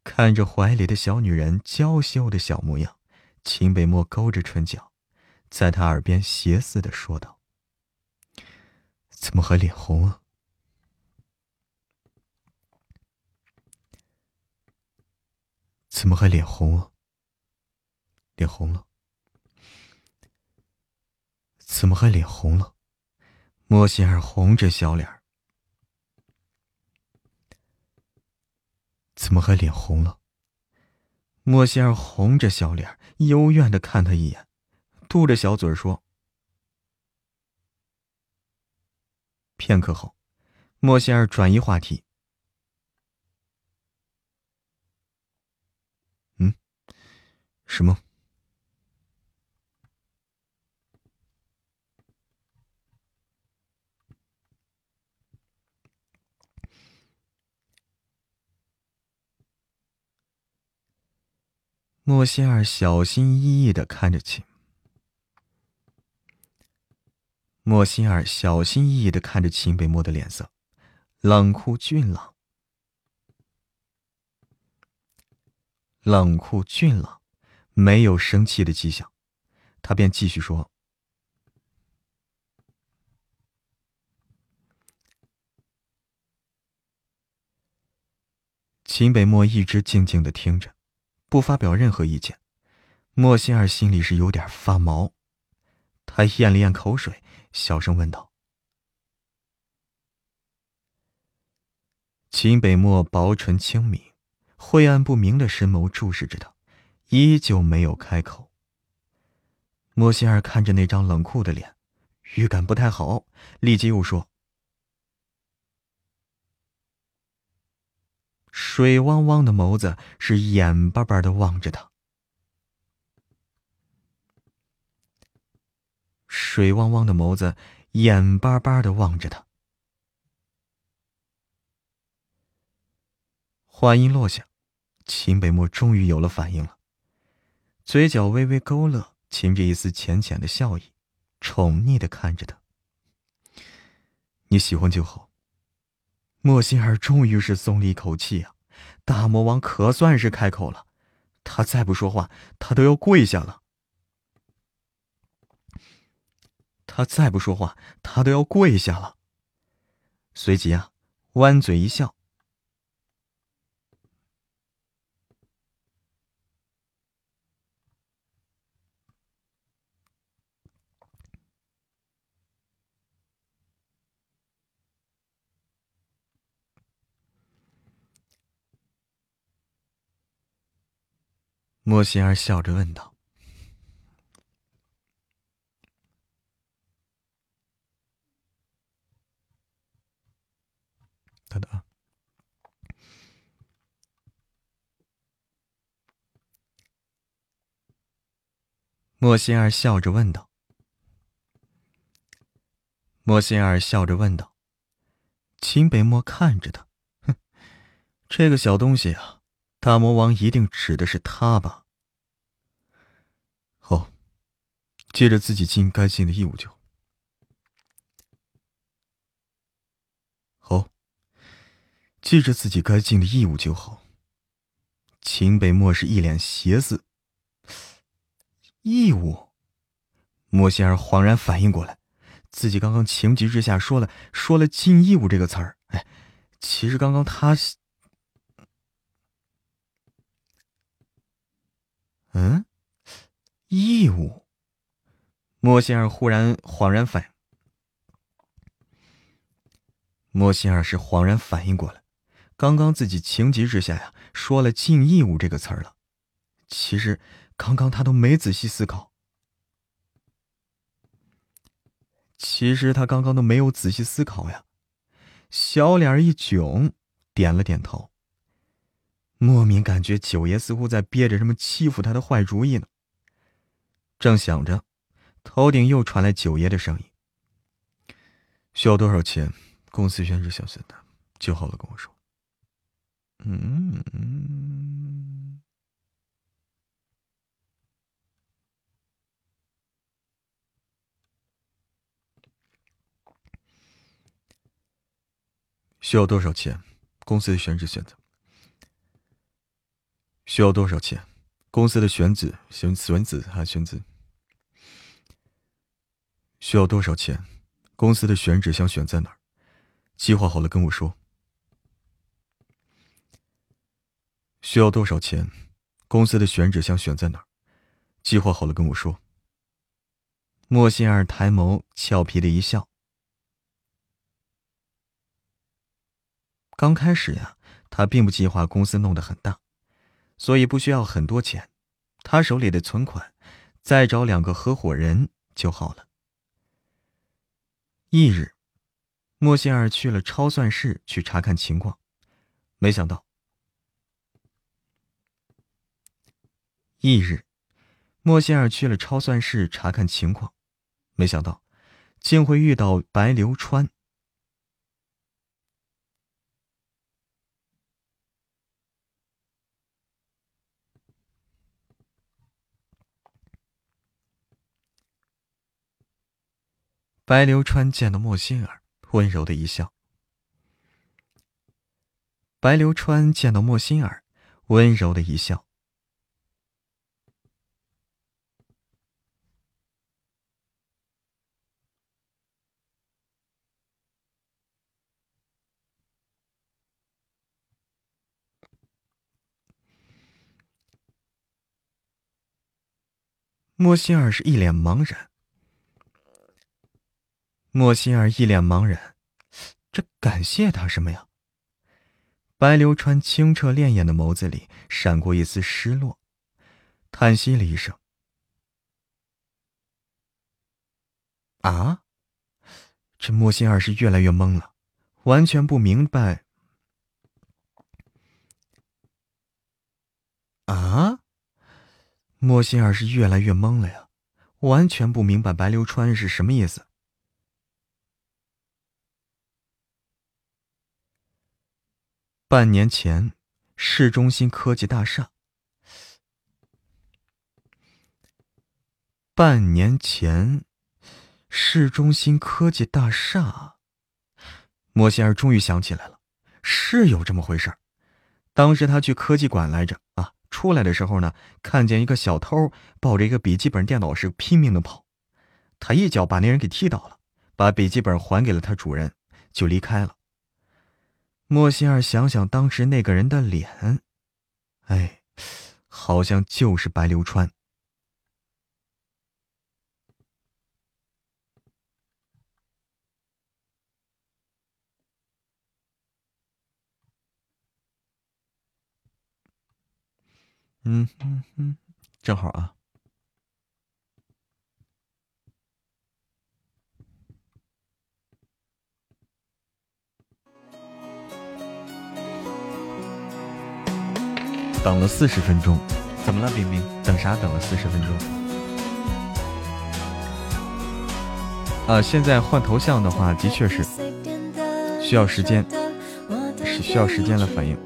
看着怀里的小女人娇羞的小模样，秦北漠勾着唇角，在她耳边邪似的说道：“怎么还脸红啊？”怎么还脸红啊？脸红了？怎么还脸红了？莫心儿红着小脸怎么还脸红了？莫心儿红着小脸幽怨的看他一眼，嘟着小嘴说。片刻后，莫心儿转移话题。什么？莫仙儿小心翼翼的看着秦。莫仙儿小心翼翼的看着秦北漠的脸色，冷酷俊朗，冷酷俊朗。没有生气的迹象，他便继续说：“秦北漠一直静静的听着，不发表任何意见。莫心儿心里是有点发毛，他咽了咽口水，小声问道：“秦北漠薄唇轻抿，晦暗不明的深眸注视着他。”依旧没有开口。莫心儿看着那张冷酷的脸，预感不太好，立即又说：“水汪汪的眸子是眼巴巴的望着他，水汪汪的眸子眼巴巴的望着他。”话音落下，秦北漠终于有了反应了。嘴角微微勾勒，噙着一丝浅浅的笑意，宠溺的看着他。你喜欢就好。莫心儿终于是松了一口气啊！大魔王可算是开口了，他再不说话，他都要跪下了。他再不说话，他都要跪下了。随即啊，弯嘴一笑。莫心儿笑着问道：“等等。”莫心儿笑着问道：“莫心儿笑着问道。”秦北漠看着他，哼，这个小东西啊。大魔王一定指的是他吧？好，接着自己尽该尽的义务就好。好记着自己该尽的义务就好。秦北漠是一脸邪色。义务？莫仙儿恍然反应过来，自己刚刚情急之下说了说了“尽义务”这个词儿。哎，其实刚刚他……嗯，义务。莫仙儿忽然恍然反，莫仙儿是恍然反应过来，刚刚自己情急之下呀，说了“尽义务”这个词儿了。其实刚刚他都没仔细思考，其实他刚刚都没有仔细思考呀，小脸一囧，点了点头。莫名感觉九爷似乎在憋着什么欺负他的坏主意呢。正想着。头顶又传来九爷的声音：“需要多少钱？公司选址选的，就好了，跟我说。”嗯，需要多少钱？公司的选址选择。需要多少钱？公司的选址选选址还选址。需要多少钱？公司的选址想选在哪儿？计划好了跟我说。需要多少钱？公司的选址想选在哪儿？计划好了跟我说。莫心儿抬眸，俏皮的一笑。刚开始呀，他并不计划公司弄得很大，所以不需要很多钱，他手里的存款，再找两个合伙人就好了。翌日，莫仙儿去了超算室去查看情况，没想到，翌日，莫仙儿去了超算室查看情况，没想到，竟会遇到白流川。白流川见到莫心儿，温柔的一笑。白流川见到莫心儿，温柔的一笑。莫心儿是一脸茫然。莫心儿一脸茫然，这感谢他什么呀？白流川清澈潋眼的眸子里闪过一丝失落，叹息了一声：“啊！”这莫心儿是越来越懵了，完全不明白。啊！莫心儿是越来越懵了呀，完全不明白白流川是什么意思。半年前，市中心科技大厦。半年前，市中心科技大厦。莫仙儿终于想起来了，是有这么回事当时他去科技馆来着啊，出来的时候呢，看见一个小偷抱着一个笔记本电脑是拼命的跑，他一脚把那人给踢倒了，把笔记本还给了他主人，就离开了。莫心儿想想当时那个人的脸，哎，好像就是白流川。嗯嗯嗯，正好啊。等了四十分钟，怎么了，冰冰？等啥？等了四十分钟。啊，现在换头像的话，的确是需要时间，是需要时间来反应。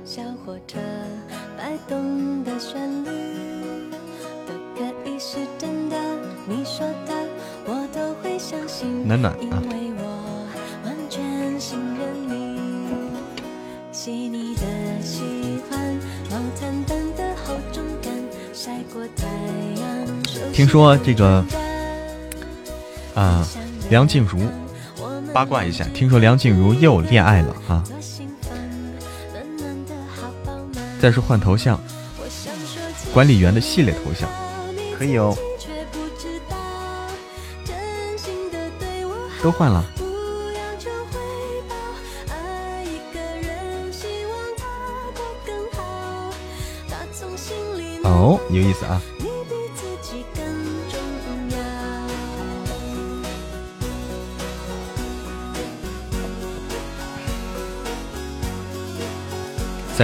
暖暖啊。听说这个啊，梁静茹八卦一下，听说梁静茹又恋爱了啊！再说换头像，管理员的系列头像可以哦，都换了。哦，有意思啊！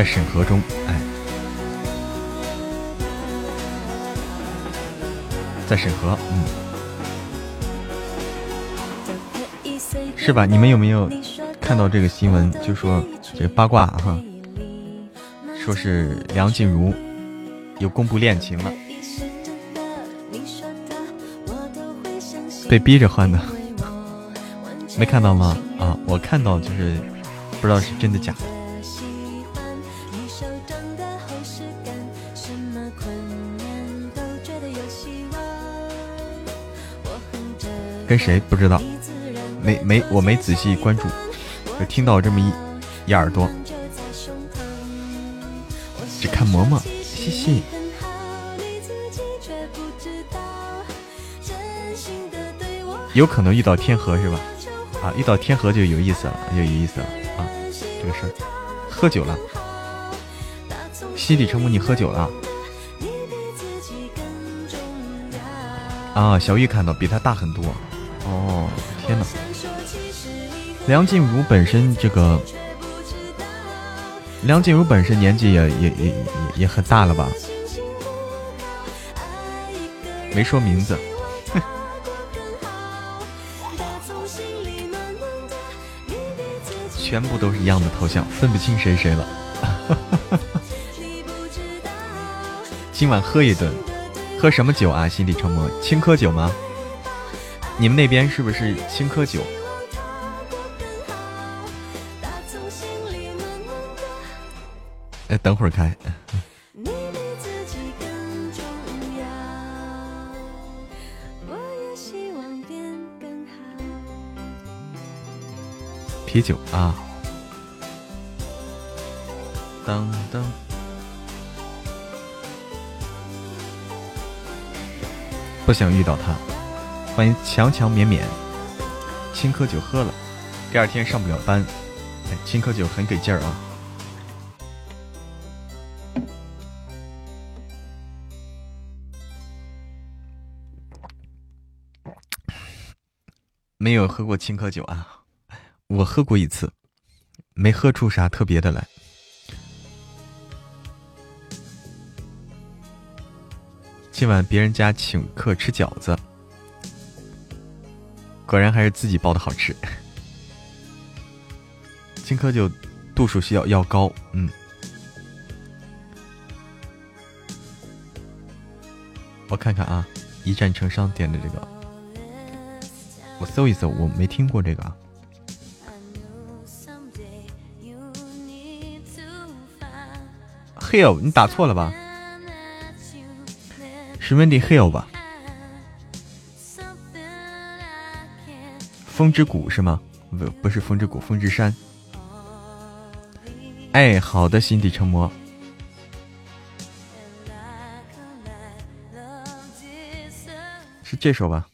在审核中，哎，在审核，嗯，是吧？你们有没有看到这个新闻？就说这个八卦哈，说是梁静茹有公布恋情了，被逼着换的，没看到吗？啊，我看到，就是不知道是真的假的。跟谁不知道？没没，我没仔细关注，就听到这么一一耳朵。只看嬷嬷，嘻嘻。有可能遇到天河是吧？啊，遇到天河就有意思了，就有意思了啊！这个事儿，喝酒了，心底沉默，你喝酒了？啊，小玉看到比他大很多。哦，天哪！梁静茹本身这个，梁静茹本身年纪也也也也也很大了吧？没说名字，全部都是一样的头像，分不清谁谁了。今晚喝一顿，喝什么酒啊？心底成魔，青稞酒吗？你们那边是不是青稞酒？哎，等会儿开。啤酒啊！当当，不想遇到他。欢迎强强勉勉，青稞酒喝了，第二天上不了班。哎，青稞酒很给劲儿啊！没有喝过青稞酒啊，我喝过一次，没喝出啥特别的来。今晚别人家请客吃饺子。果然还是自己包的好吃。青稞酒度数需要要高，嗯。我看看啊，一战成伤点的这个，我搜一搜，我没听过这个啊。Hill，你打错了吧？是 Wendy Hill 吧？风之谷是吗？不，不是风之谷，风之山。哎，好的，心底成魔，是这首吧？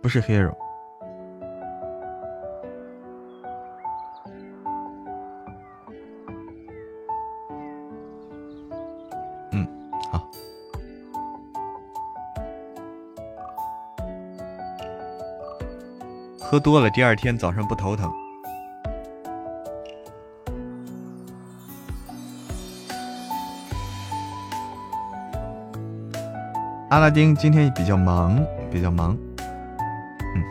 不是 Hero。喝多了，第二天早上不头疼。阿拉丁今天比较忙，比较忙，嗯，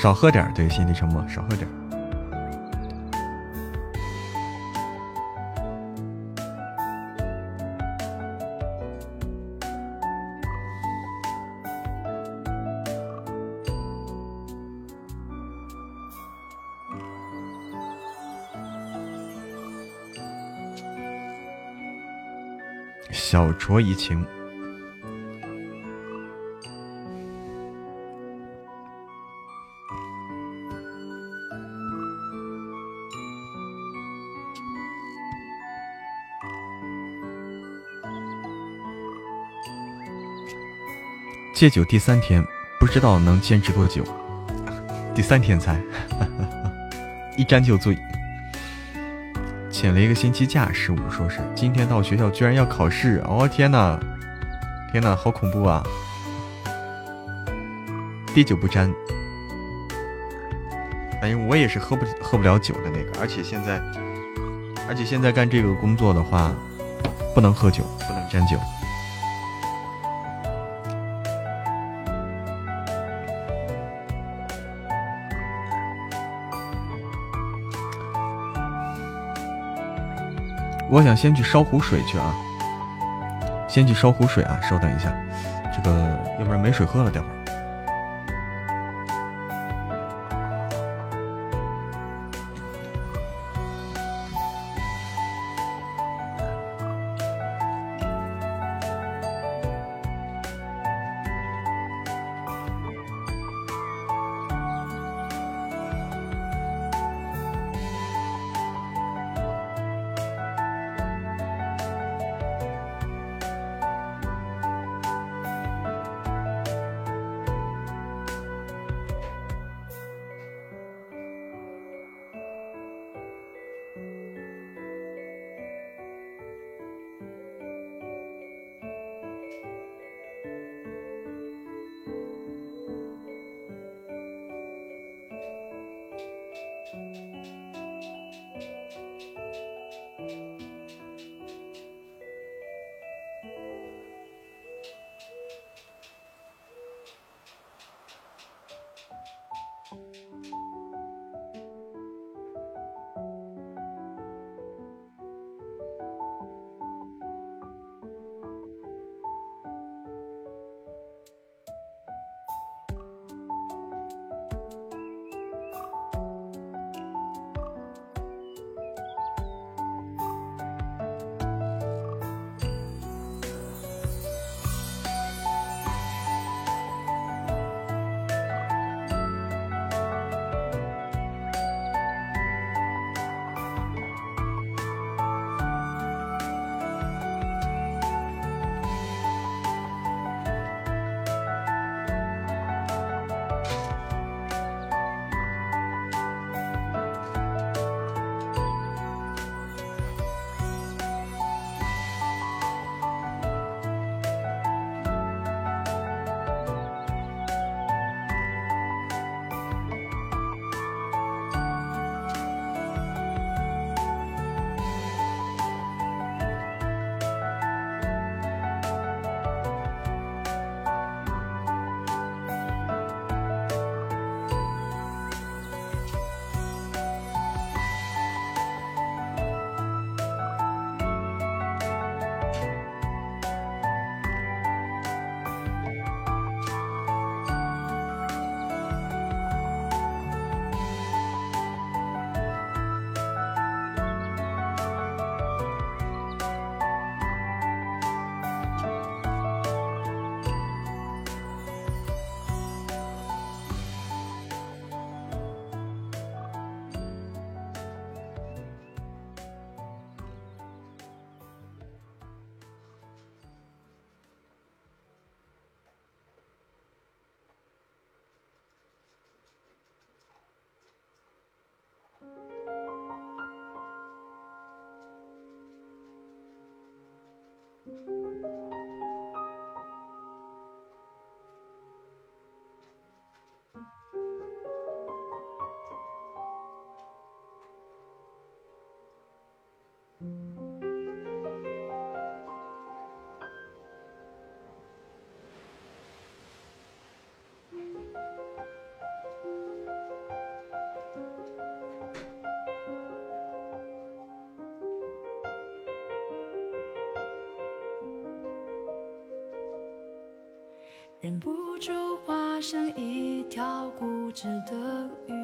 少喝点对，心理沉默，少喝点酌怡情。戒酒第三天，不知道能坚持多久。第三天才，一沾就醉。请了一个星期假，十五说是今天到学校居然要考试，哦天哪，天哪，好恐怖啊！滴酒不沾，哎我也是喝不喝不了酒的那个，而且现在，而且现在干这个工作的话，不能喝酒，不能沾酒。我想先去烧壶水去啊，先去烧壶水啊，稍等一下，这个要不然没水喝了，待会儿。忍不住化身一条固执的鱼。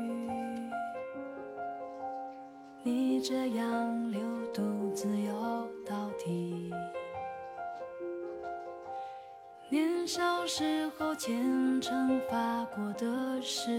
逆着洋流独自游到底。年少时候虔诚发过的誓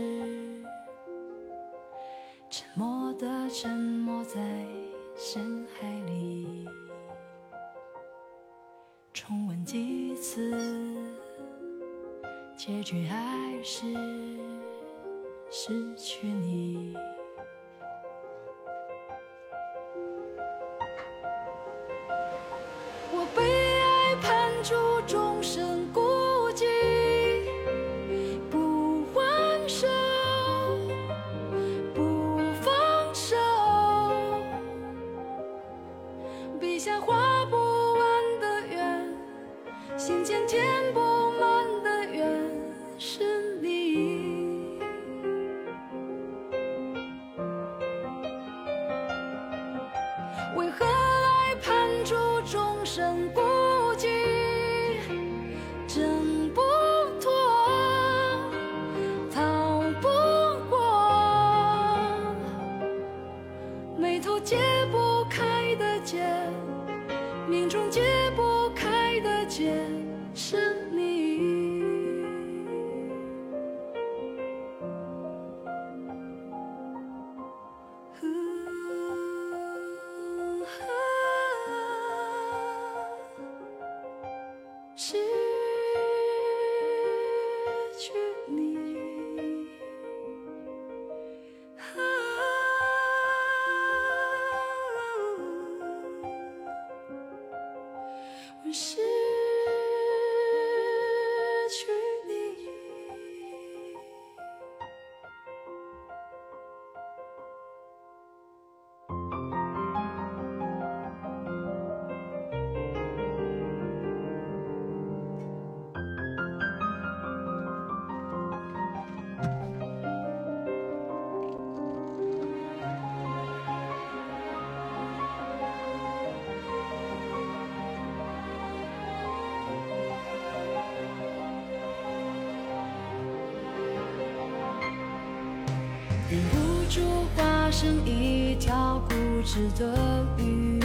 固执的雨，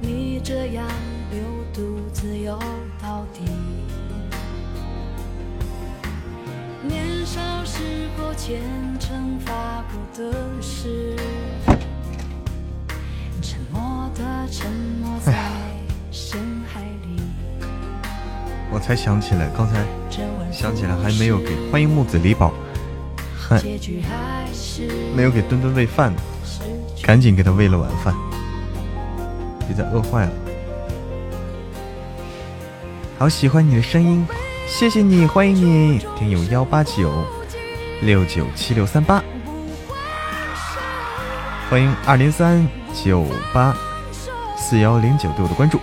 你这样流独自游到底。年少时候虔诚发过的誓，沉默的沉没在深海里。我才想起来，刚才想起来还没有给欢迎木子李宝，还结局还是没有给墩墩喂饭呢，赶紧给他喂了晚饭，别再饿坏了。好喜欢你的声音，谢谢你，欢迎你，听友幺八九六九七六三八，欢迎二零三九八四幺零九对我的关注。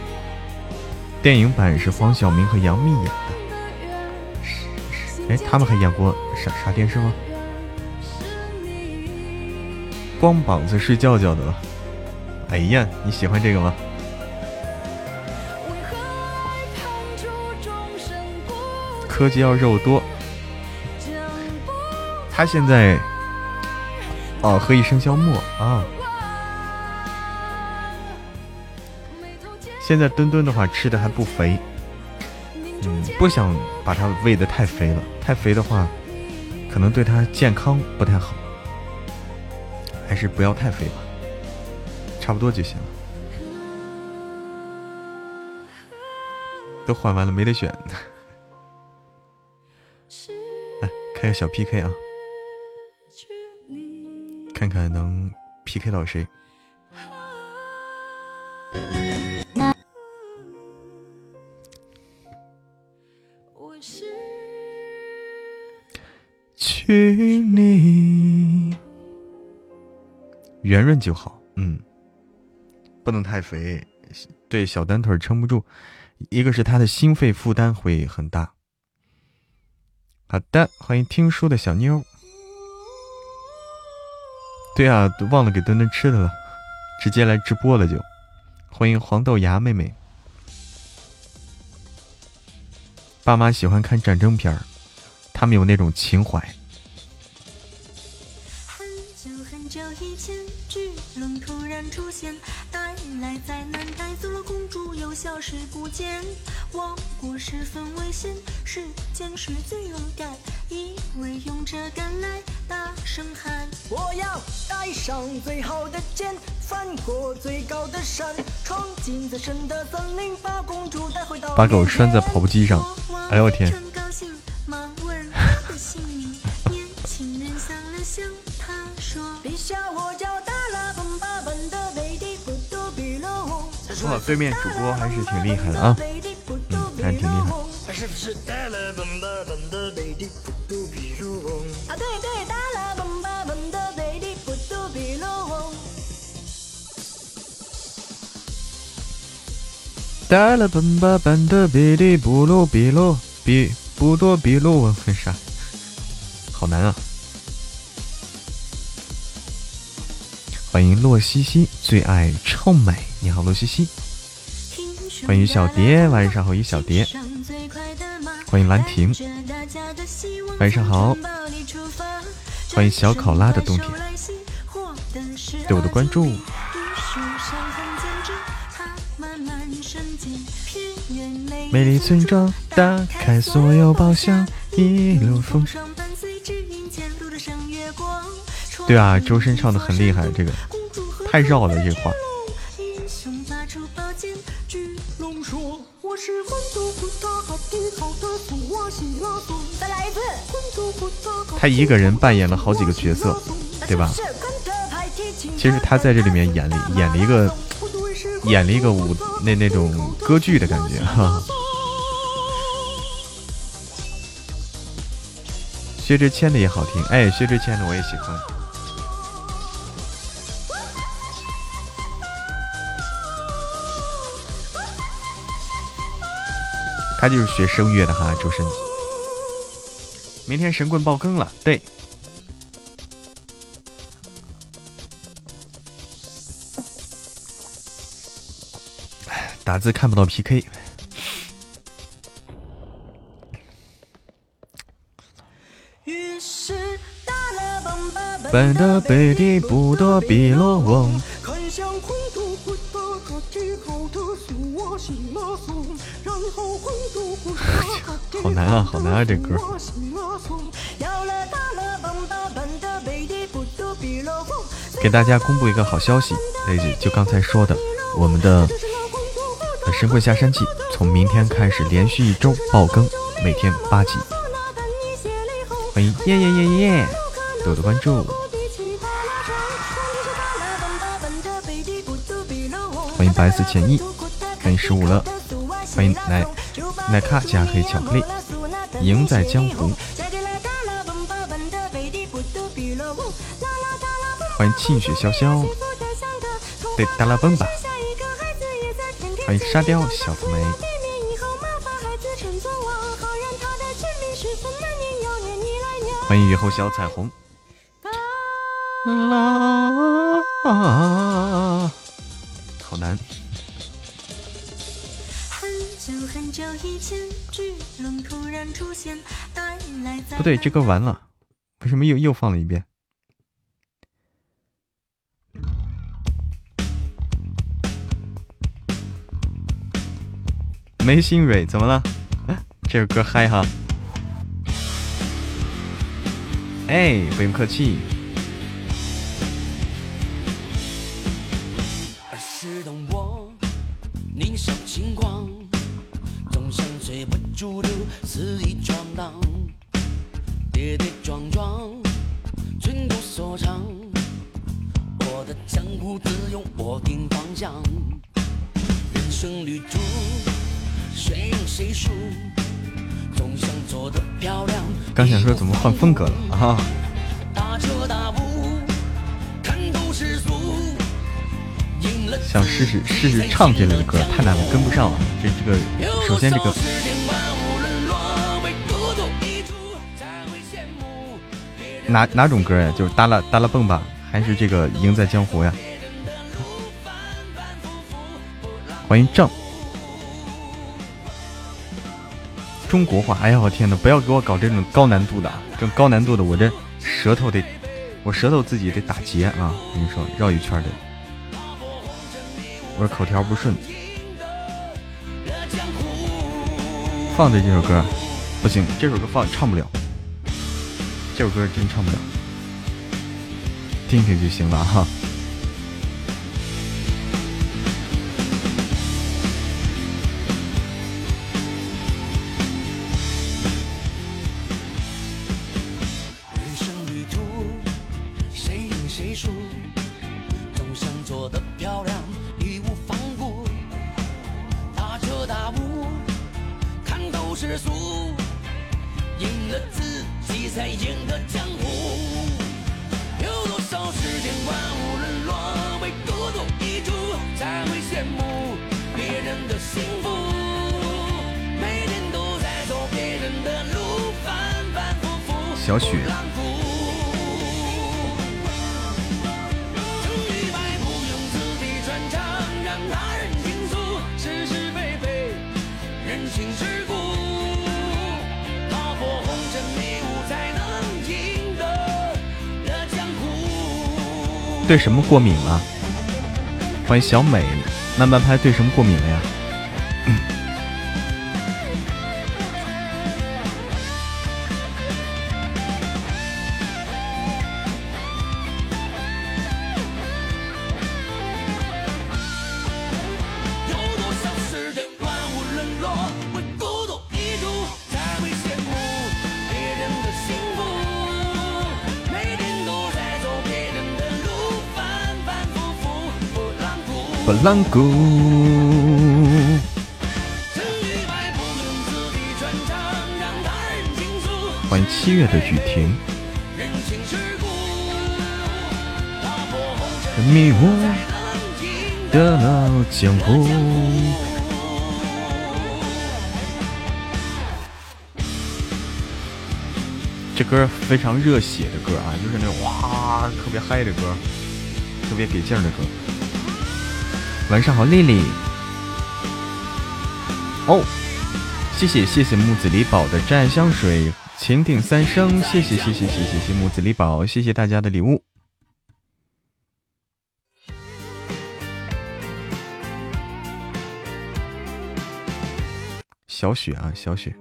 电影版是黄晓明和杨幂演的，哎，他们还演过啥啥电视吗？光膀子睡觉觉的了。哎呀，你喜欢这个吗？科技要肉多，他现在哦，喝一生肖默啊。现在墩墩的话吃的还不肥，嗯，不想把它喂的太肥了，太肥的话可能对它健康不太好，是不要太肥吧，差不多就行了。都换完了，没得选。来开个小 PK 啊，看看能 PK 到谁。圆润就好，嗯，不能太肥，对小短腿撑不住。一个是他的心肺负担会很大。好的，欢迎听书的小妞。对啊，都忘了给墩墩吃的了，直接来直播了就。欢迎黄豆芽妹妹。爸妈喜欢看战争片儿，他们有那种情怀。现，大来灾难带走了公主，又消失不见。亡国十分危险，时间是最勇敢。一位勇者赶来，大声喊：我要带上最好的剑，翻过最高的山，闯进最深的森林，把公主带回到。把狗拴在跑步机上，哎呦我天！哇，对面主播还是挺厉害的啊，嗯，还是挺厉害。啊对对，达拉崩巴崩的贝蒂布多比罗。达拉崩巴崩的贝蒂布罗比罗比布多比罗，为啥？好难啊！欢迎洛西西，最爱臭美。你好，洛西西。欢迎小蝶，晚上好，一小蝶。欢迎兰亭，晚上好。欢迎小考拉的冬天，对我的关注。美丽村庄，打开所有宝箱，一路风。对啊，周深唱的很厉害，这个太绕了，这话。他一个人扮演了好几个角色，对吧？其实他在这里面演了演了一个演了一个舞那那种歌剧的感觉哈。薛之谦的也好听，哎，薛之谦的我也喜欢。他就是学声乐的哈，周深。明天神棍爆更了，对。打字看不到 PK。本的贝蒂不多比罗翁。好难啊，好难啊，这歌。给大家公布一个好消息，那就刚才说的，我们的《神棍下山记》从明天开始连续一周爆更，每天八集。欢迎耶耶耶耶，多多关注。欢迎白色浅意，欢迎十五了。欢迎奶奶卡加黑巧克力，赢在江湖。欢迎沁雪潇潇，对达拉蹦吧。欢迎沙雕小草莓。欢迎雨后小彩虹。啦，好难。很久以前，巨龙突然出现，带来不对，这歌完了，为什么又又放了一遍？没心蕊怎么了？这首歌嗨哈！哎，不用客气。自由我定方向。人生旅途，谁赢谁输，总想做的漂亮。刚想说怎么换风格了啊？想试试试试唱这类的歌，太难了，跟不上。这这个，首先这个。哪哪种歌呀？就是耷拉耷拉蹦吧，还是这个赢在江湖呀？欢迎正中国话。哎呀，我天呐，不要给我搞这种高难度的，这种高难度的，我这舌头得，我舌头自己得打结啊！我跟你说，绕一圈得。我这口条不顺。放的这首歌不行，这首歌放唱不了，这首歌真唱不了，听听就行了哈。什么过敏了？欢迎小美，慢半拍对什么过敏了呀？浪谷，欢迎七月的雨停。迷雾的老江湖。这歌非常热血的歌啊，就是那种哇特别嗨的歌，特别给劲的歌。晚上好，丽丽。哦，谢谢谢谢木子李宝的真爱香水，情定三生，谢谢谢谢谢谢谢木子李宝，谢谢大家的礼物。小雪啊，小雪。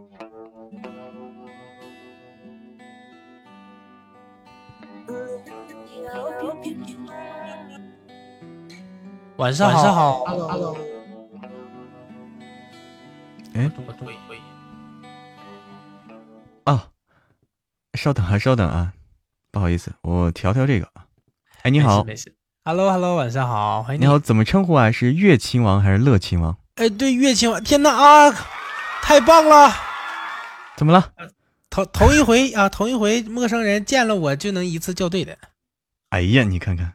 晚上晚上好哎我注意注意啊，稍等啊，稍等啊，不好意思，我调调这个啊。哎，你好，没事没事，Hello Hello，晚上好，欢迎你好，。怎么称呼啊？是乐亲王还是乐亲王？哎，对，乐亲王，天哪啊，太棒了！怎么了？头头一回啊，头一回陌生人见了我就能一次叫对的。哎呀，你看看，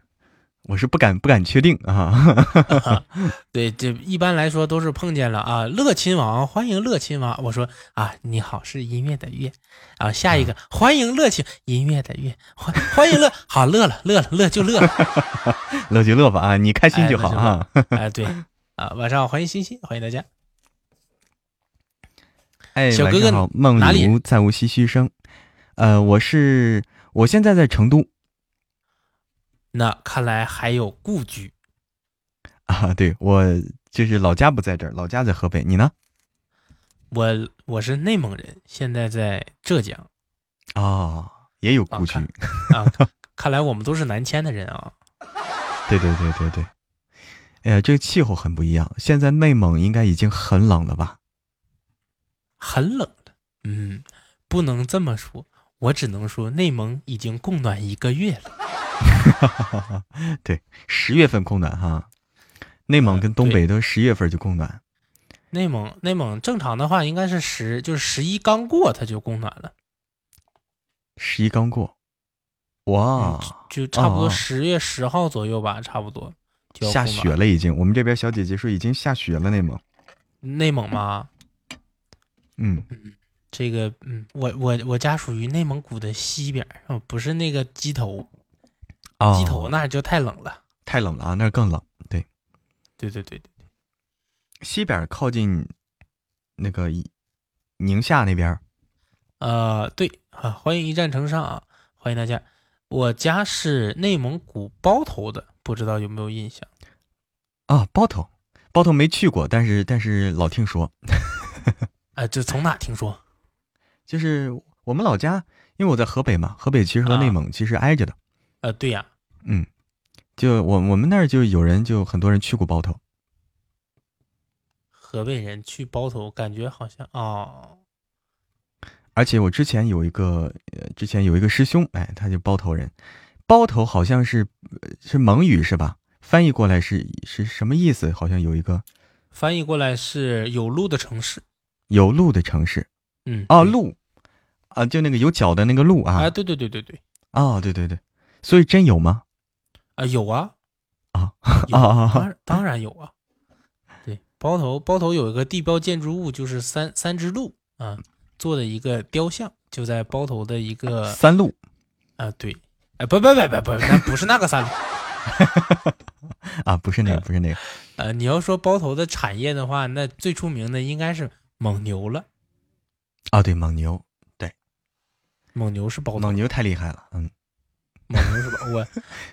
我是不敢不敢确定啊。对，这一般来说都是碰见了啊，乐亲王，欢迎乐亲王。我说啊，你好，是音乐的乐啊。下一个，欢迎乐亲，音乐的乐，欢欢迎乐，好乐了，乐了，乐就乐了。乐就乐吧啊，你开心就好啊。哎，对啊，晚上好，欢迎欣欣，欢迎大家。哎，小哥哥好，梦哪里如再无唏嘘声。呃，我是我现在在成都那看来还有故居。啊，对我就是老家不在这儿，老家在河北。你呢？我我是内蒙人，现在在浙江哦，也有故居。啊 啊。看来我们都是南迁的人啊。对对对对对。哎呀，这个气候很不一样。现在内蒙应该已经很冷了吧？很冷的，嗯，不能这么说，我只能说内蒙已经供暖一个月了。对，十月份供暖哈。内蒙跟东北都十月份就供暖。内蒙内蒙正常的话应该是十，就是十一刚过它就供暖了，十一刚过，哇，就差不多哦十月十号左右吧，差不多就下雪了已经。我们这边小姐姐说已经下雪了，内蒙。内蒙吗？嗯，这个嗯，我我我家属于内蒙古的西边不是那个鸡头，哦，鸡头那就太冷了。太冷了啊，那更冷。对，对对对对对，西边靠近那个宁夏那边儿。呃，对啊，欢迎一战成上啊，欢迎大家。我家是内蒙古包头的，不知道有没有印象？啊，包头包头没去过，但是但是老听说，哎，这从哪听说？就是我们老家，因为我在河北嘛，河北其实和内蒙其实挨着的，呃，对呀，嗯，就我我们那儿就有人就很多人去过包头，河北人去包头，感觉好像哦，而且我之前有一个呃，之前有一个师兄，哎，他就包头人，包头好像是呃是蒙语是吧？翻译过来是是什么意思？好像有一个。翻译过来是有路的城市。有路的城市嗯，哦，对。路啊，就那个有脚的那个路啊，啊，对对对对对，哦，对对对，所以真有吗？啊，有啊，啊啊啊啊当然当然有啊。对，包头包头有一个地标建筑物，就是三三只鹿啊做的一个雕像，就在包头的一个三鹿啊，对，哎，不不不不不，那不是那个三鹿。啊，不是那个，不是那个，呃，你要说包头的产业的话，那最出名的应该是蒙牛了。啊，对，蒙牛，对蒙牛是包头，蒙牛太厉害了，嗯，蒙是吧？我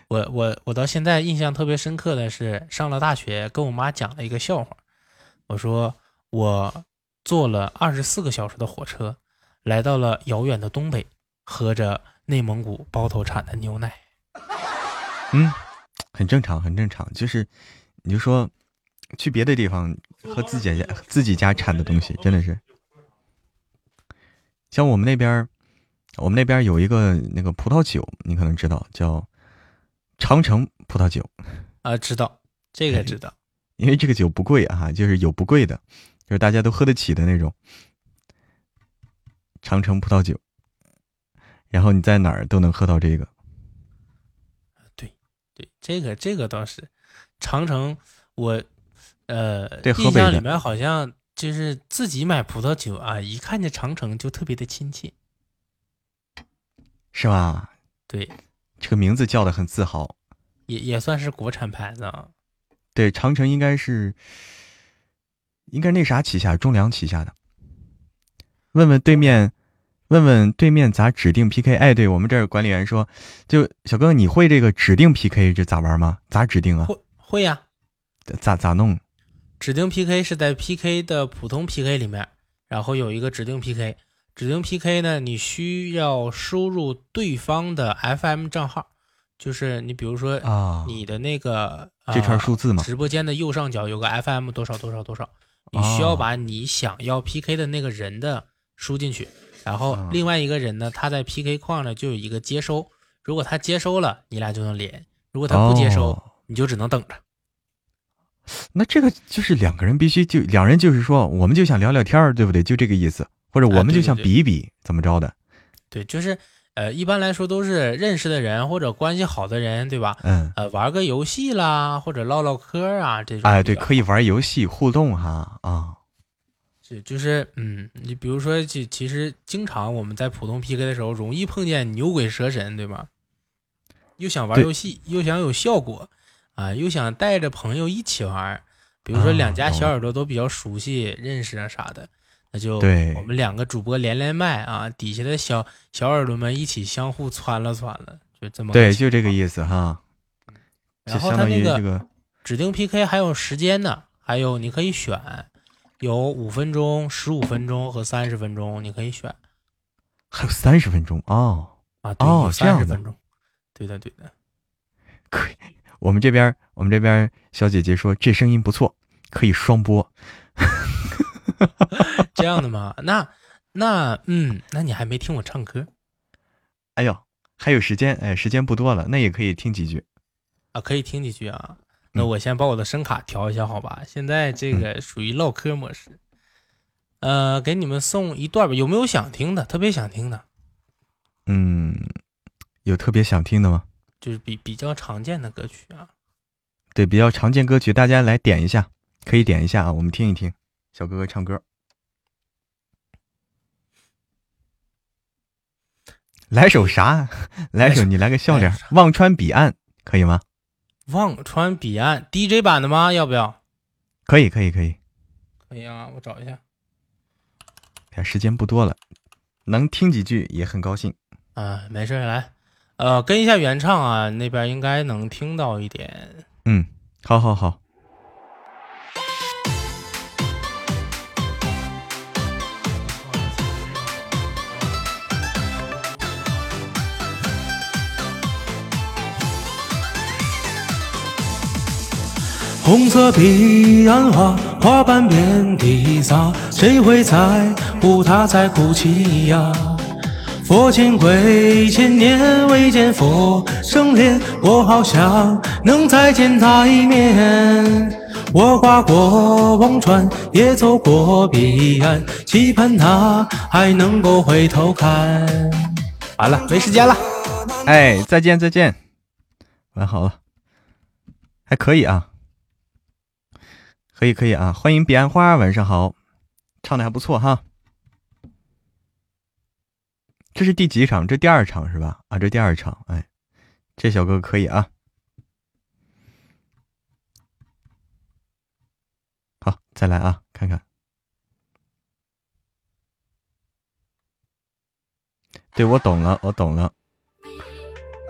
我我我到现在印象特别深刻的是，上了大学跟我妈讲了一个笑话。我说我坐了二十四个小时的火车，来到了遥远的东北，喝着内蒙古包头产的牛奶。嗯，很正常，很正常。就是，你就说去别的地方喝自己家自己家产的东西，真的是。像我们那边，我们那边有一个那个葡萄酒，你可能知道，叫长城葡萄酒。啊，知道这个知道，因为这个酒不贵啊，就是有不贵的，就是大家都喝得起的那种长城葡萄酒。然后你在哪儿都能喝到这个。对对，这个这个倒是长城，我呃对河北的印象里面好像就是自己买葡萄酒啊，一看见长城就特别的亲切。是吧？对，这个名字叫的很自豪。也也算是国产牌子啊。对，长城应该是，应该那啥旗下，中粮旗下的。问问对面，问问对面咋指定 PK？哎，对我们这儿管理员说，就小哥，你会这个指定 PK 这咋玩吗？咋指定啊？会会呀、咋咋弄？指定 PK 是在 PK 的普通 PK 里面，然后有一个指定 PK。指定 PK 呢，你需要输入对方的 FM 账号，就是你比如说啊，你的那个、这串呃数字嘛。直播间的右上角有个 FM 多少多少多少，你需要哦把你想要 PK 的那个人的输进去，然后嗯另外一个人呢，他在 PK 框呢就有一个接收，如果他接收了，你俩就能连；如果他不接收，哦你就只能等着。那这个就是两个人必须就两人就是说，我们就想聊聊天儿，对不对？就这个意思，或者我们就想比一比，怎么着的？对，就是呃，一般来说都是认识的人或者关系好的人，对吧？嗯，呃，玩个游戏啦，或者唠唠嗑啊，这种哎，对，可以玩游戏互动哈啊。是就是嗯，你比如说，其其实经常我们在普通 PK 的时候，容易碰见牛鬼蛇神，对吧？又想玩游戏，又想有效果，啊，又想带着朋友一起玩。比如说啊两家小耳朵都比较熟悉、认识啊啥的，那就对我们两个主播连连麦啊，底下的小小耳朵们一起相互窜了窜了，就这么对，就这个意思哈。就然后相当于它那个这个指定 PK 还有时间呢，还有你可以选，有五分钟、十五分钟和三十分钟，你可以选还有三十分钟哦。啊。对哦有这样的。对的，对的。可以，我们这边我们这边小姐姐说这声音不错，可以双播。这样的吗？那那嗯，那你还没听我唱歌哎呦，还有时间，哎，时间不多了，那也可以听几句。啊？可以听几句啊。那嗯我先把我的声卡调一下，好吧？现在这个属于唠嗑模式。呃，给你们送一段吧，有没有想听的？特别想听的，嗯，有特别想听的吗？就是比比较常见的歌曲啊。对，比较常见歌曲，大家来点一下，可以点一下啊，我们听一听小哥哥唱歌。来首啥？来首你来个笑脸，忘川彼岸》可以吗？忘川彼岸 DJ 版的吗？要不要？可以，可以，可以。可以啊，我找一下。看时间不多了，能听几句也很高兴。啊，没事，来，呃，跟一下原唱啊，那边应该能听到一点。嗯，好好好。红色彼岸花，花瓣遍地撒，谁会在乎他在哭泣呀？佛前跪，千年未见佛生脸，我好想能再见他一面。我跨过忘川，也走过彼岸，期盼他还能够回头看。完了，没时间了。哎，再见再见，玩好了，还可以啊。可以可以啊，欢迎彼岸花，晚上好，唱的还不错哈。这是第几场？这第二场是吧？啊，这第二场，哎，这小哥哥可以啊。好，再来啊，看看。对我懂了，我懂了，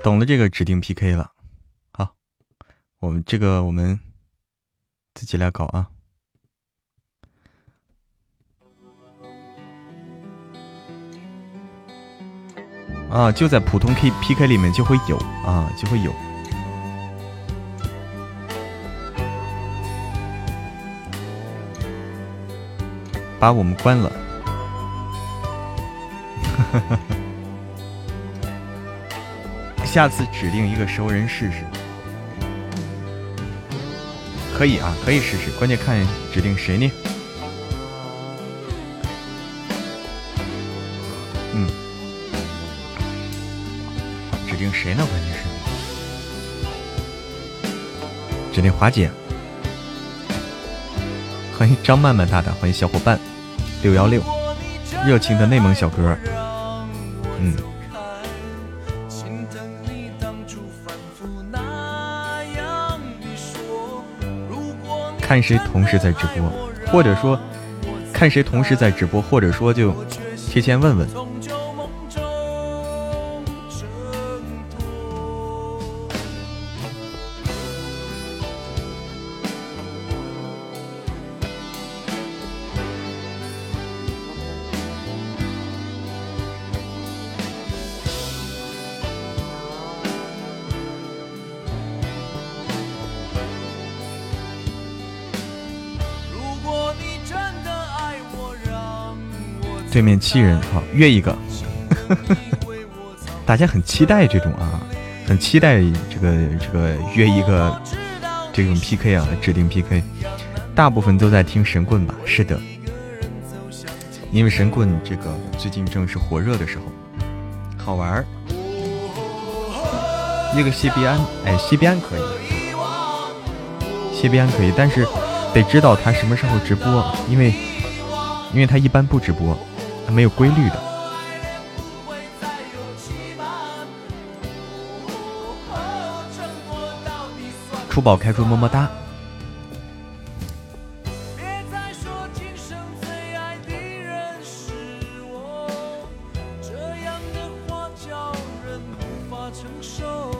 懂了这个指定 PK 了。好，我们这个我们。自己来搞啊！啊，就在普通 K PK 里面就会有啊，就会有。把我们关了，下次指定一个熟人试试。可以啊，可以试试，关键看指定谁呢？嗯，指定谁呢？关键是指定华姐。欢迎张曼曼大大，欢迎小伙伴六幺六，热情的内蒙小哥。嗯。看谁同时在直播，或者说看谁同时在直播，或者说就提前问问。对面七人，好约一个，大家很期待这种啊，很期待这个这个约一个这种 PK 啊，指定 PK，大部分都在听神棍吧？是的，因为神棍这个最近正是火热的时候，好玩儿。一个西边安，哎，西边安可以，西边安可以，但是得知道他什么时候直播，因为因为他一般不直播。没有规律的。出宝开出么么哒。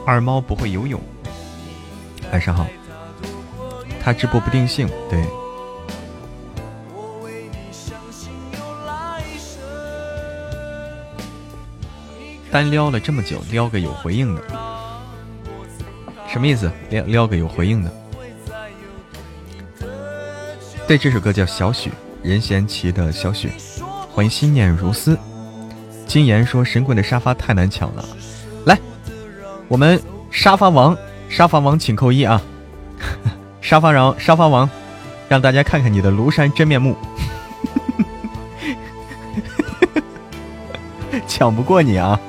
二猫不会游泳。晚上好。他直播不定性，对。单撩了这么久，撩个有回应的，什么意思？撩撩个有回应的。对，这首歌叫《小雪》，任贤齐的《小雪》。欢迎心念如丝。金言说：“神棍的沙发太难抢了。”来，我们沙发王，沙发王请扣一啊！沙发王，沙发王，让大家看看你的庐山真面目。抢不过你啊！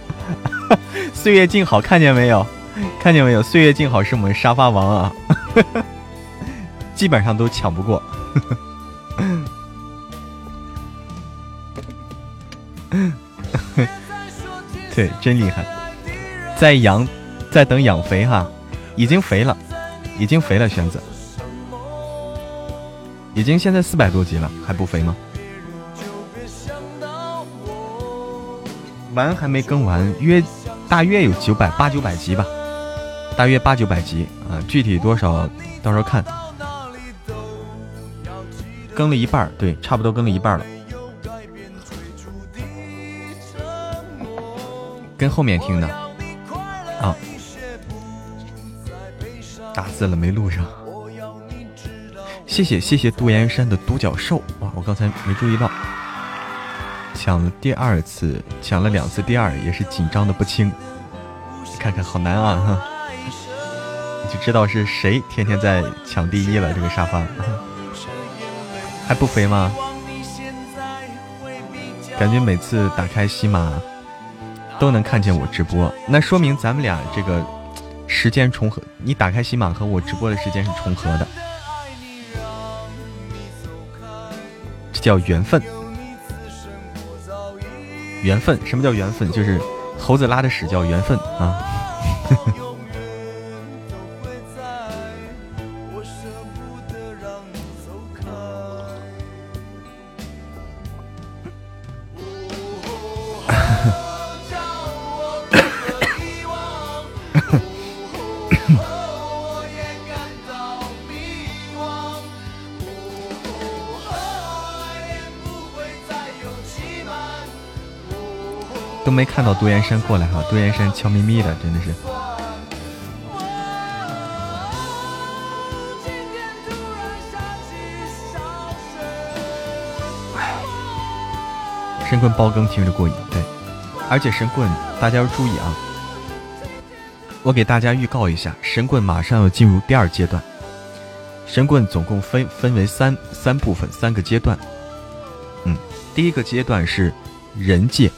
岁月静好，看见没有？看见没有？岁月静好是我们沙发王啊，基本上都抢不过。对，真厉害！在养，在等养肥哈，已经肥了，已经肥了，玄子，已经现在四百多级了，还不肥吗？完还没更完，约大约有九百八九百集吧，大约八九百集啊，具体多少到时候看。更了一半对，差不多更了一半了。跟后面听的啊，打字了没录上。谢谢谢谢杜岩山的独角兽哇！我刚才没注意到，抢了第二次，抢了两次，第二也是紧张的不轻。你看看好难啊哈！你就知道是谁天天在抢第一了这个沙发，还不肥吗？感觉每次打开喜马都能看见我直播，那说明咱们俩这个时间重合。你打开喜马和我直播的时间是重合的。这叫缘分，缘分，什么叫缘分？就是猴子拉的屎叫缘分啊！看到杜岩山过来哈，杜岩山悄咪咪的，真的是。神棍包更听着过瘾，对，而且神棍大家要注意啊，我给大家预告一下，神棍马上要进入第二阶段。神棍总共分分为三三部分，三个阶段。嗯，第一个阶段是人界。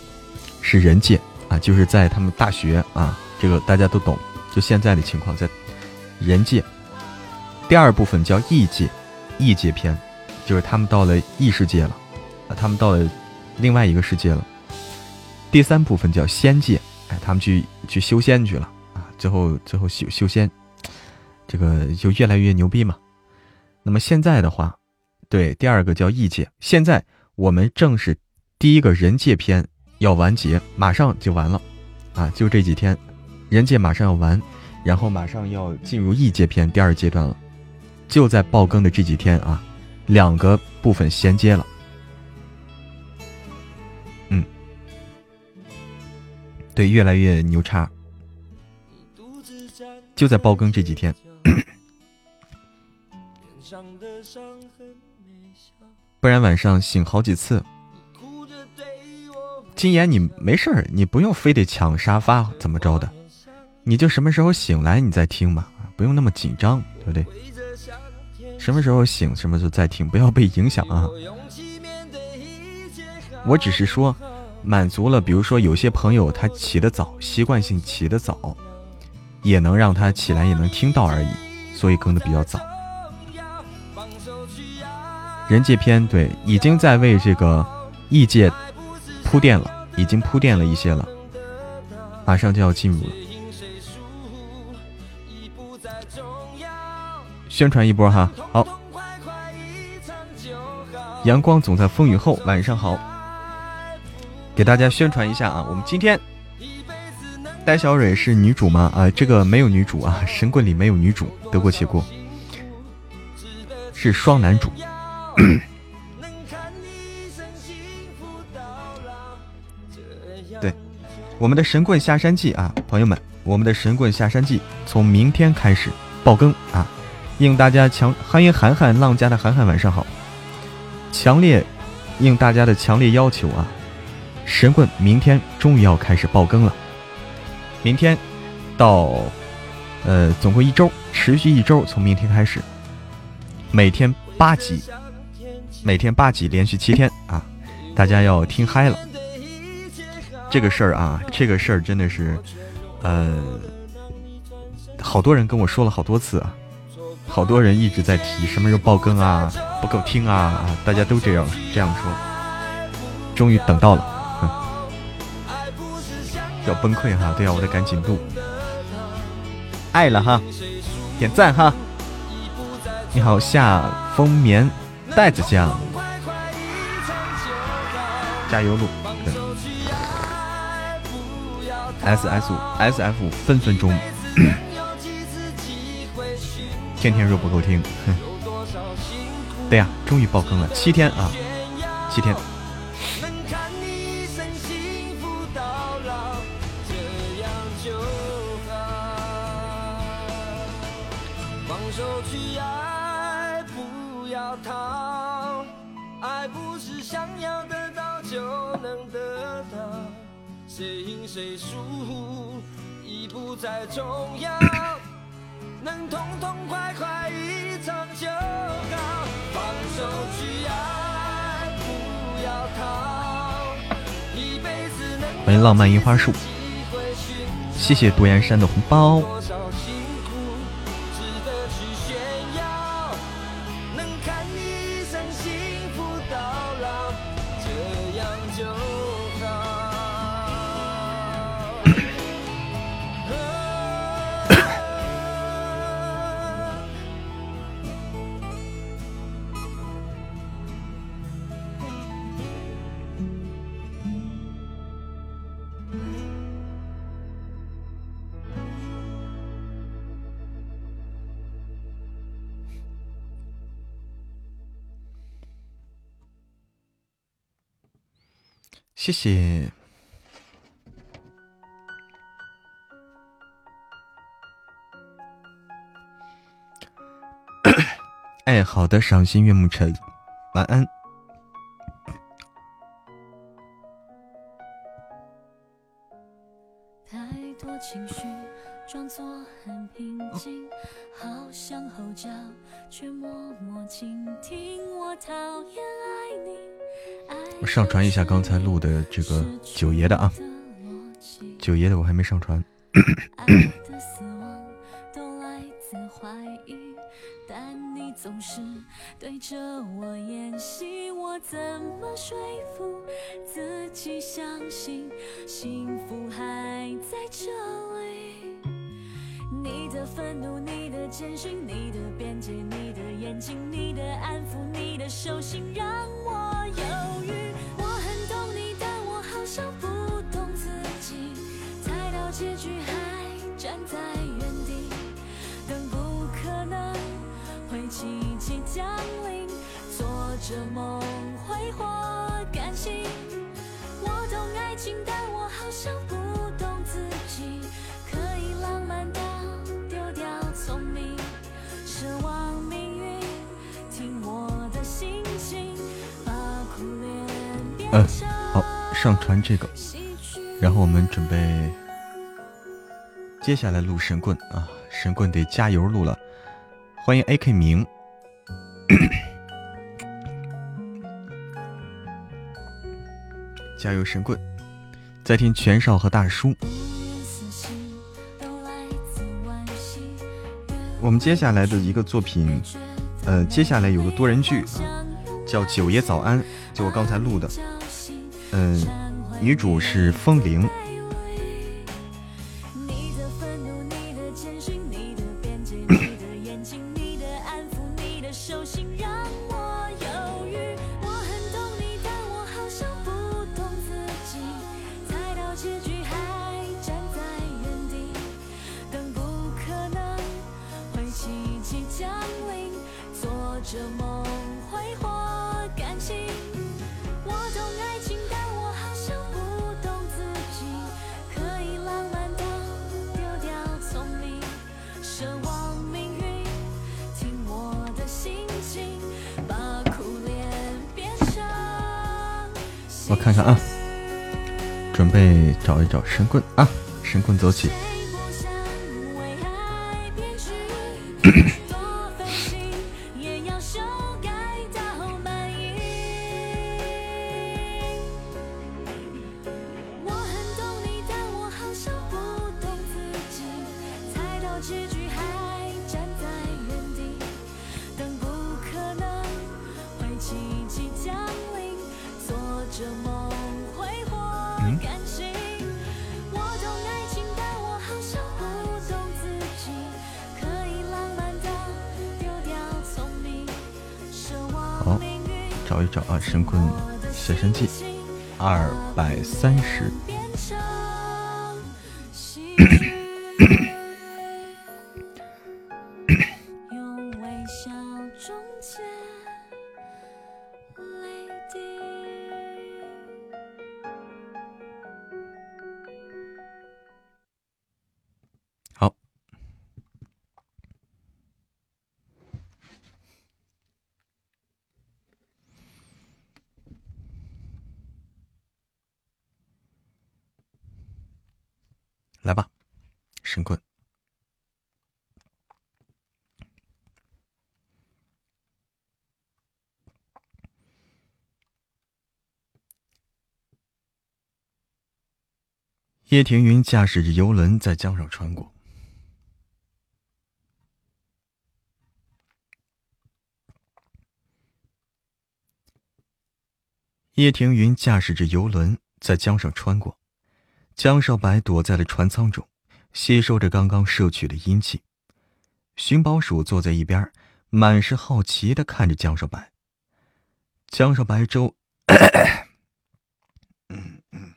是人界啊，就是在他们大学啊，这个大家都懂。就现在的情况，在人界。第二部分叫异界，异界篇，就是他们到了异世界了，啊，他们到了另外一个世界了。第三部分叫仙界，哎，他们去去修仙去了啊，最后最后修修仙，这个就越来越牛逼嘛。那么现在的话，对，第二个叫异界。现在我们正是第一个人界篇。要完结，马上就完了，啊，就这几天，人界马上要完，然后马上要进入异界篇第二阶段了，就在爆更的这几天啊，两个部分衔接了，嗯，对，越来越牛叉，就在爆更这几天，不然晚上醒好几次。金言，你没事儿，你不用非得抢沙发怎么着的，你就什么时候醒来你再听嘛，不用那么紧张，对不对？什么时候醒什么时候再听，不要被影响啊。我只是说，满足了，比如说有些朋友他起得早，习惯性起得早，也能让他起来也能听到而已，所以更的比较早。人界篇对，已经在为这个异界。铺垫了，已经铺垫了一些了，马上就要进入了。宣传一波哈，好。阳光总在风雨后，晚上好。给大家宣传一下啊，我们今天戴小蕊是女主吗？啊，这个没有女主啊，神棍里没有女主，得过且过，是双男主。我们的神棍下山记啊，朋友们，我们的神棍下山记从明天开始爆更啊！应大家强欢迎涵涵浪家的涵涵晚上好，强烈应大家的强烈要求啊！神棍明天终于要开始爆更了，明天到呃总共一周，持续一周，从明天开始，每天八集，每天八集，连续七天啊！大家要听嗨了。这个事儿啊，这个事儿真的是，呃，好多人跟我说了好多次啊，好多人一直在提什么时候爆更啊，不够听啊，大家都这样这样说，终于等到了，要崩溃哈，对呀，我得赶紧录，爱了哈，点赞哈，你好，夏风棉袋子酱，加油录。S S 五 S F 五分分钟，天天说不够听，哼。对呀，终于爆更了，七天啊，七天。谁疏忽已不再重要，能痛痛快快一场就好，放手去爱，不要逃。一辈子能欢迎浪漫樱花树，谢谢独岩山的红包。多少谢谢。哎，好的，赏心悦目。晨，晚安。上传一下刚才录的这个九爷的啊。九爷的我还没上传。接下来录神棍啊，神棍得加油录了。欢迎 A K 明，加油神棍！在听权少和大叔。我们接下来的一个作品，呃，接下来有个多人剧，叫《九爷早安》，就我刚才录的。嗯，女主是风铃。走起。神棍。叶庭云驾驶着游轮在江上穿过。叶庭云驾驶着游轮在江上穿过，江少白躲在了船舱中，吸收着刚刚摄取的阴气。寻宝鼠坐在一边，满是好奇的看着江少白。江少白周。嗯嗯。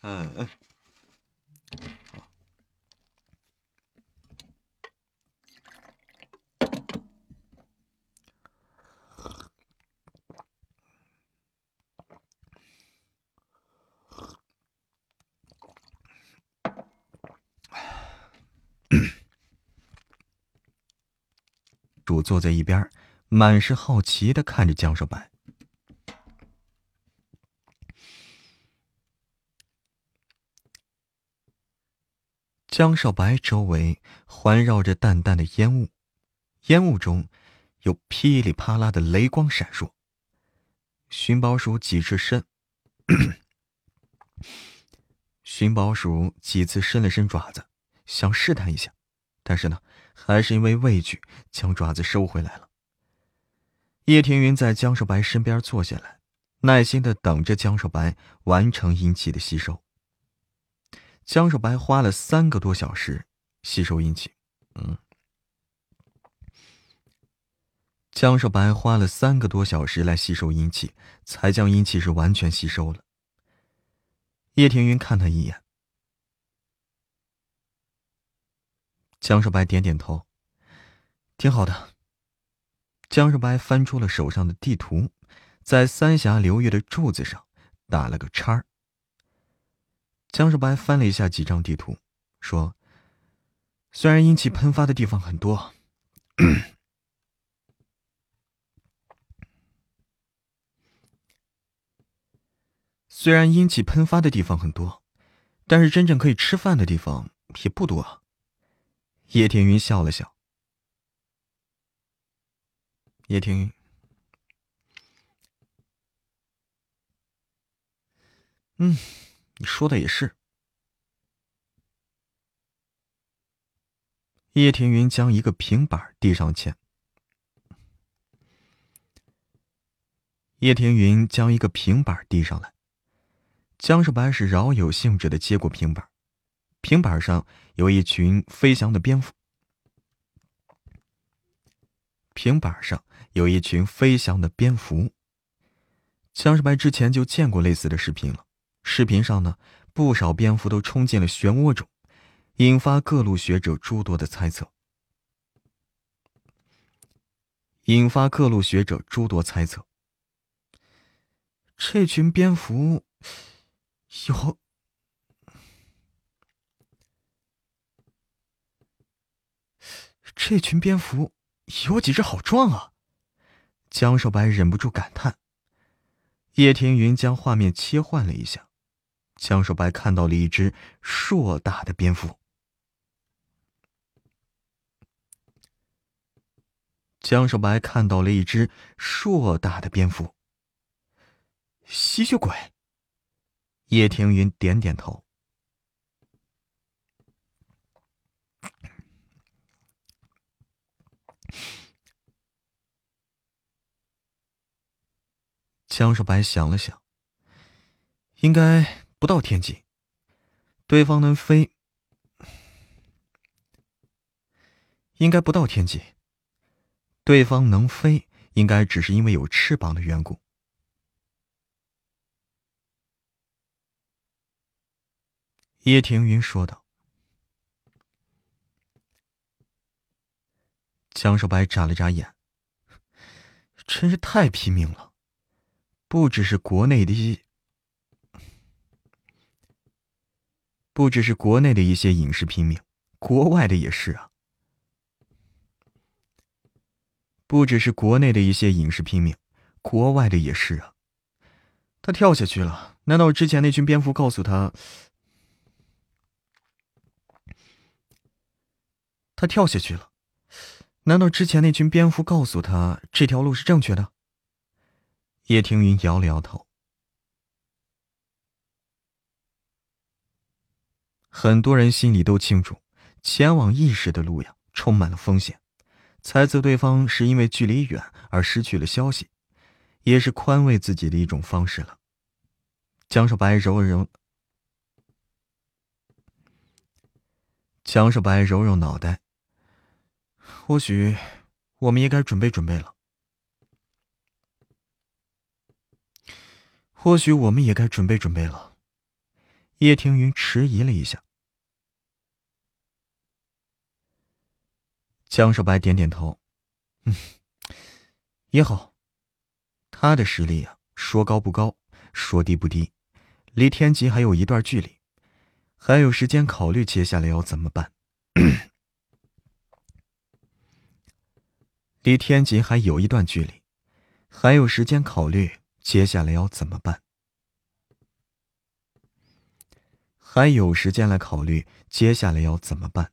嗯嗯坐在一边，满是好奇的看着江少白。江少白周围环绕着淡淡的烟雾，烟雾中有噼里啪啦的雷光闪烁。寻宝鼠几次伸，寻宝鼠几次伸了伸爪子，想试探一下，但是呢，还是因为畏惧将爪子收回来了。叶庭云在江少白身边坐下来，耐心的等着江少白完成阴气的吸收。江少白花了三个多小时吸收阴气，嗯，江少白花了三个多小时来吸收阴气，才将阴气是完全吸收了。叶庭云看他一眼，江少白点点头，挺好的。江少白翻出了手上的地图，在三峡流域的柱子上打了个叉儿。江少白翻了一下几张地图，说：“虽然阴气喷发的地方很多，虽然阴气喷发的地方很多，但是真正可以吃饭的地方也不多。”叶天云笑了笑。叶天云，嗯。你说的也是。叶庭云将一个平板递上前。叶庭云将一个平板递上来，江少白是饶有兴致的接过平板，平板上有一群飞翔的蝙蝠。平板上有一群飞翔的蝙蝠。江世白之前就见过类似的视频了。视频上呢，不少蝙蝠都冲进了漩涡中，引发各路学者诸多的猜测。引发各路学者诸多猜测。这群蝙蝠有，这群蝙蝠有几只好壮啊！江少白忍不住感叹。叶庭云将画面切换了一下。江少白看到了一只硕大的蝙蝠。江少白看到了一只硕大的蝙蝠。吸血鬼。叶庭云点点头。江少白想了想，应该。不到天际，对方能飞，应该不到天际。对方能飞，应该只是因为有翅膀的缘故。叶庭云说道。江少白眨了眨眼，真是太拼命了，不只是国内的一。不只是国内的一些影视拼命，国外的也是啊。不只是国内的一些影视拼命，国外的也是啊。他跳下去了，难道之前那群蝙蝠告诉他？他跳下去了，难道之前那群蝙蝠告诉他这条路是正确的？叶听云摇了摇头。很多人心里都清楚，前往异世的路呀，充满了风险。猜测对方是因为距离远而失去了消息。也是宽慰自己的一种方式了。江少白揉了揉，江少白揉揉脑袋。或许我们也该准备准备了。或许我们也该准备准备了。叶庭云迟疑了一下。江少白点点头，嗯，也好。他的实力啊，说高不高，说低不低，离天级还有一段距离，还有时间考虑接下来要怎么办。离天级还有一段距离，还有时间考虑接下来要怎么办。还有时间来考虑接下来要怎么办。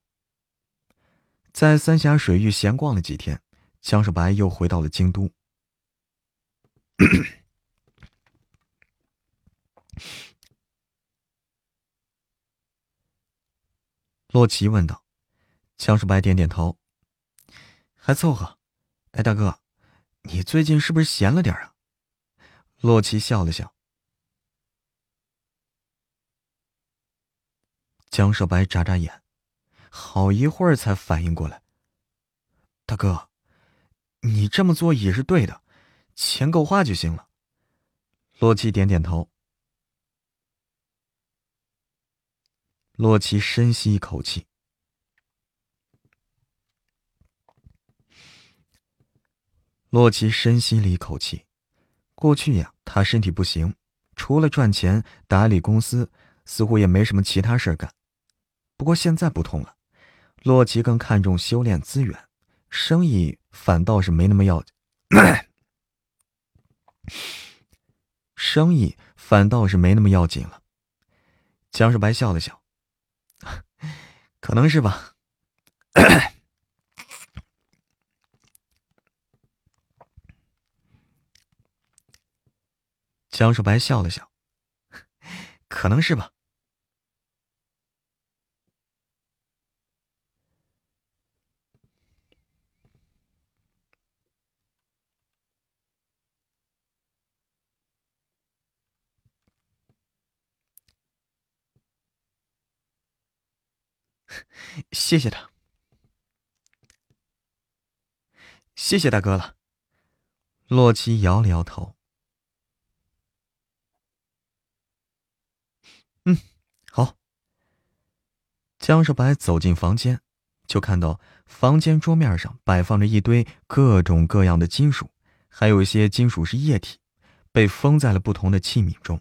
在三峡水域闲逛了几天，江少白又回到了京都。洛奇问道：“江少白点点头，还凑合。哎，大哥，你最近是不是闲了点啊？”洛奇笑了笑。江少白眨眨眼，好一会儿才反应过来：“大哥，你这么做也是对的。”钱够花就行了。洛奇点点头。洛奇深吸一口气。洛奇深吸了一口气。过去呀，他身体不行，除了赚钱打理公司，似乎也没什么其他事儿干。不过现在不同了，洛奇更看重修炼资源，生意反倒是没那么要紧。生意反倒是没那么要紧了。江少白笑了笑，可能是吧。江少白笑了笑，可能是吧。谢谢他，谢谢大哥了。洛奇摇了摇头。嗯，好。江少白走进房间，就看到房间桌面上摆放着一堆各种各样的金属，还有一些金属是液体，被封在了不同的器皿中。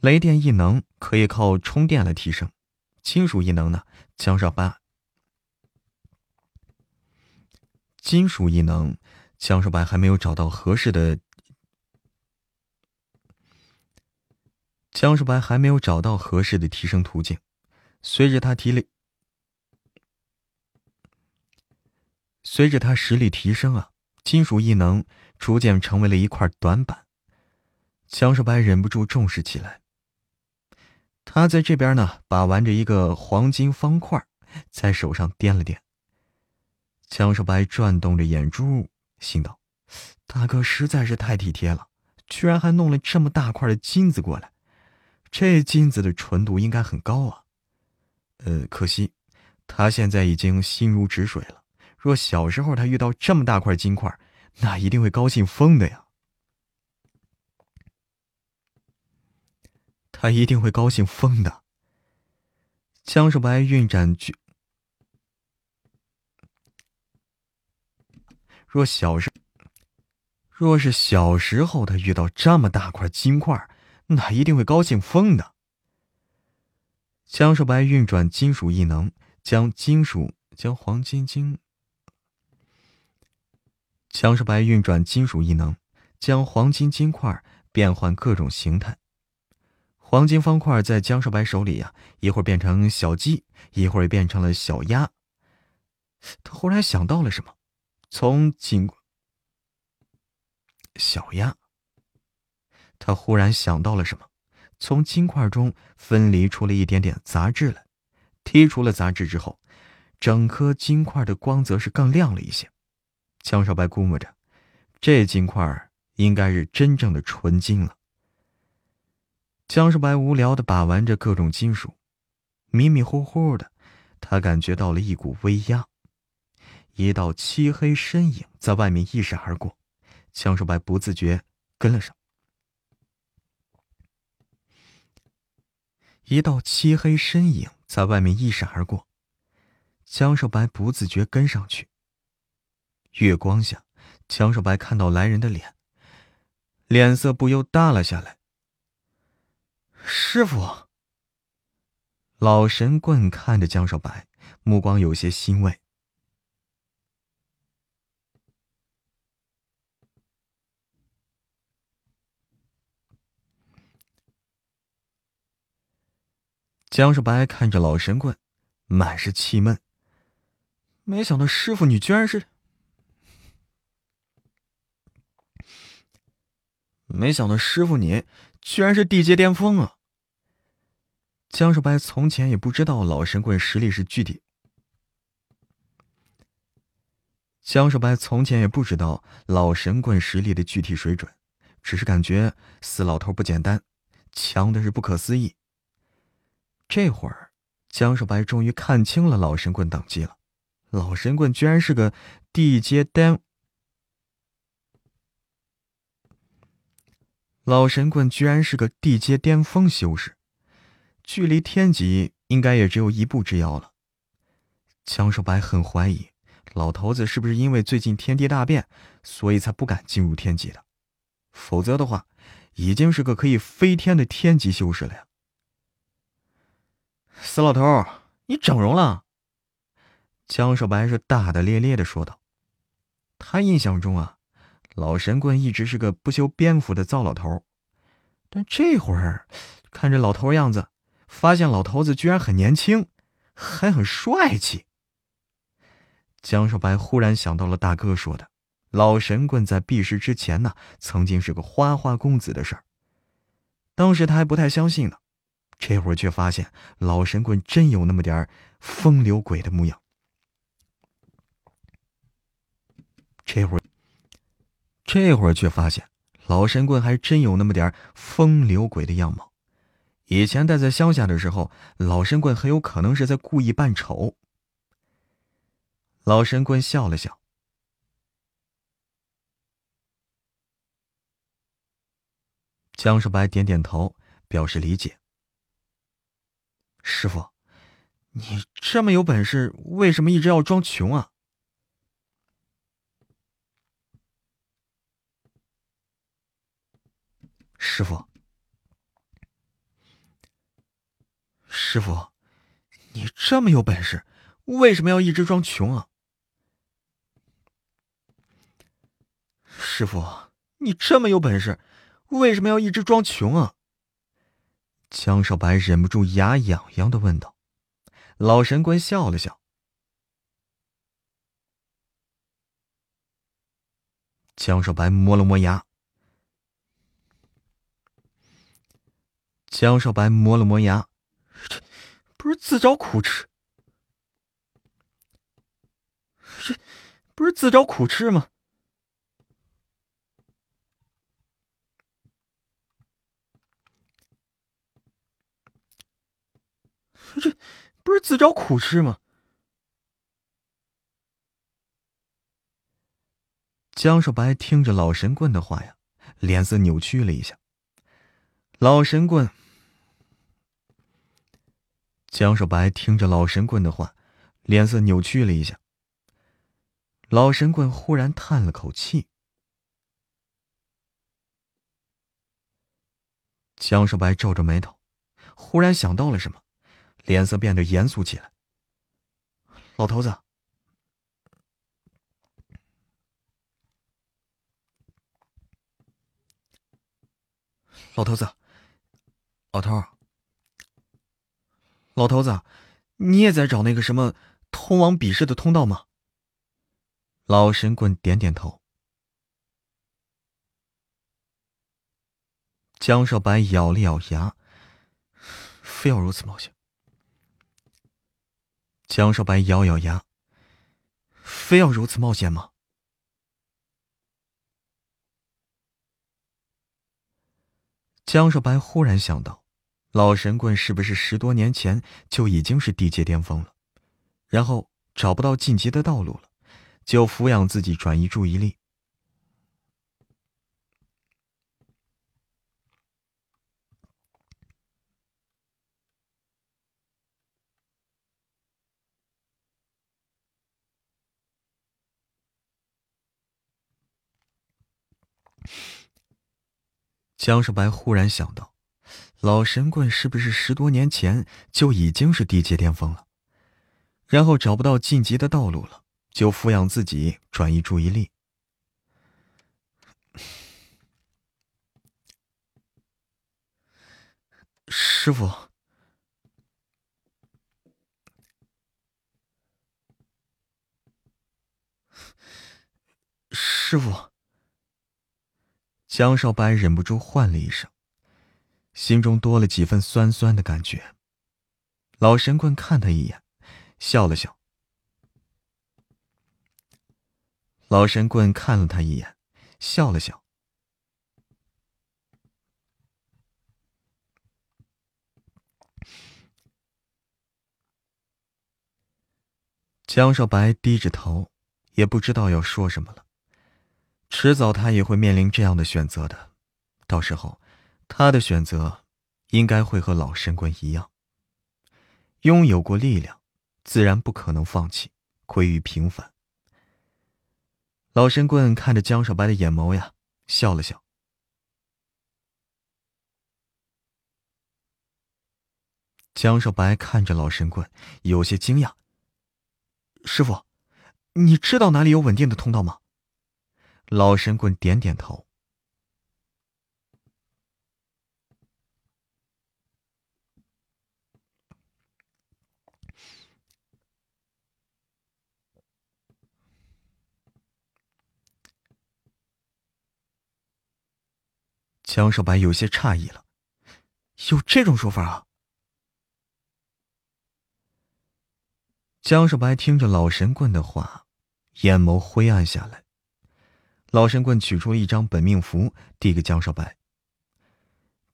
雷电异能可以靠充电来提升。金属异能呢？江少白，金属异能，江少白还没有找到合适的。江少白还没有找到合适的提升途径。随着他体力，随着他实力提升啊，金属异能逐渐成为了一块短板。江少白忍不住重视起来。他在这边呢，把玩着一个黄金方块，在手上掂了掂。江少白转动着眼珠，心道：“大哥实在是太体贴了，居然还弄了这么大块的金子过来。这金子的纯度应该很高啊。呃，可惜他现在已经心如止水了。若小时候他遇到这么大块金块，那一定会高兴疯的呀。”他一定会高兴疯的。江少白运转巨，若小时，若是小时候他遇到这么大块金块，那一定会高兴疯的。江少白运转金属异能，将金属将黄金金，江少白运转金属异能，将黄金金块变换各种形态。黄金方块在江少白手里呀，一会儿变成小鸡，一会儿变成了小鸭。他忽然想到了什么，从金小鸭。他忽然想到了什么，从金块中分离出了一点点杂质来。剔除了杂质之后，整颗金块的光泽是更亮了一些。江少白估摸着，这金块应该是真正的纯金了。江少白无聊的把玩着各种金属，迷迷糊糊的，他感觉到了一股威压，一道漆黑身影在外面一闪而过，江少白不自觉跟了上。一道漆黑身影在外面一闪而过，江少白不自觉跟上去。月光下，江少白看到来人的脸，脸色不由耷了下来。师傅，老神棍看着江少白，目光有些欣慰。江少白看着老神棍，满是气闷。没想到师傅你居然是……没想到师傅你居然是地阶巅峰啊！江少白从前也不知道老神棍实力是具体。江少白从前也不知道老神棍实力的具体水准，只是感觉死老头不简单，强的是不可思议。这会儿，江少白终于看清了老神棍等级了。老神棍居然是个地阶巅，老神棍居然是个地阶巅峰修士，距离天级应该也只有一步之遥了。江少白很怀疑，老头子是不是因为最近天地大变，所以才不敢进入天级的？否则的话，已经是个可以飞天的天级修士了呀。死老头，你整容了？江少白是大大咧咧的说道。他印象中啊，老神棍一直是个不修边幅的糟老头，但这会儿看这老头样子，发现老头子居然很年轻，还很帅气。江少白忽然想到了大哥说的，老神棍在避世之前呢，曾经是个花花公子的事儿。当时他还不太相信呢。这会儿却发现老神棍真有那么点风流鬼的模样。这会儿，这会儿却发现老神棍还真有那么点风流鬼的样貌。以前待在乡下的时候，老神棍很有可能是在故意扮丑。老神棍笑了笑，江少白点点头，表示理解。师傅，你这么有本事，为什么一直要装穷啊？师傅，师傅，你这么有本事，为什么要一直装穷啊？师傅，你这么有本事，为什么要一直装穷啊？江少白忍不住牙痒痒的问道：“老神官笑了笑。”江少白摸了摸牙。江少白摸了摸牙，这不是自找苦吃？这不是自找苦吃吗？这不是自找苦吃吗？江少白听着老神棍的话呀，脸色扭曲了一下。老神棍，江少白听着老神棍的话，脸色扭曲了一下。老神棍忽然叹了口气。江少白皱着眉头，忽然想到了什么。脸色变得严肃起来。老头子。老头子。老头。老头子，你也在找那个什么通往比试的通道吗？老神棍点点头。江少白咬了咬牙，非要如此冒险。江少白咬咬牙，非要如此冒险吗？江少白忽然想到，老神棍是不是十多年前就已经是地界巅峰了？然后找不到晋级的道路了，就抚养自己，转移注意力。江少白忽然想到，老神棍是不是十多年前就已经是地界巅峰了？然后找不到晋级的道路了，就抚养自己，转移注意力。师傅，师傅。江少白忍不住唤了一声，心中多了几分酸酸的感觉。老神棍看他一眼，笑了笑。老神棍看了他一眼，笑了笑。江少白低着头，也不知道要说什么了。迟早他也会面临这样的选择的，到时候，他的选择应该会和老神棍一样。拥有过力量，自然不可能放弃，归于平凡。老神棍看着江少白的眼眸呀，笑了笑。江少白看着老神棍，有些惊讶：“师傅，你知道哪里有稳定的通道吗？”老神棍点点头。江少白有些诧异了，有这种说法啊！江少白听着老神棍的话，眼眸灰暗下来。老神棍取出了一张本命符，递给江少白。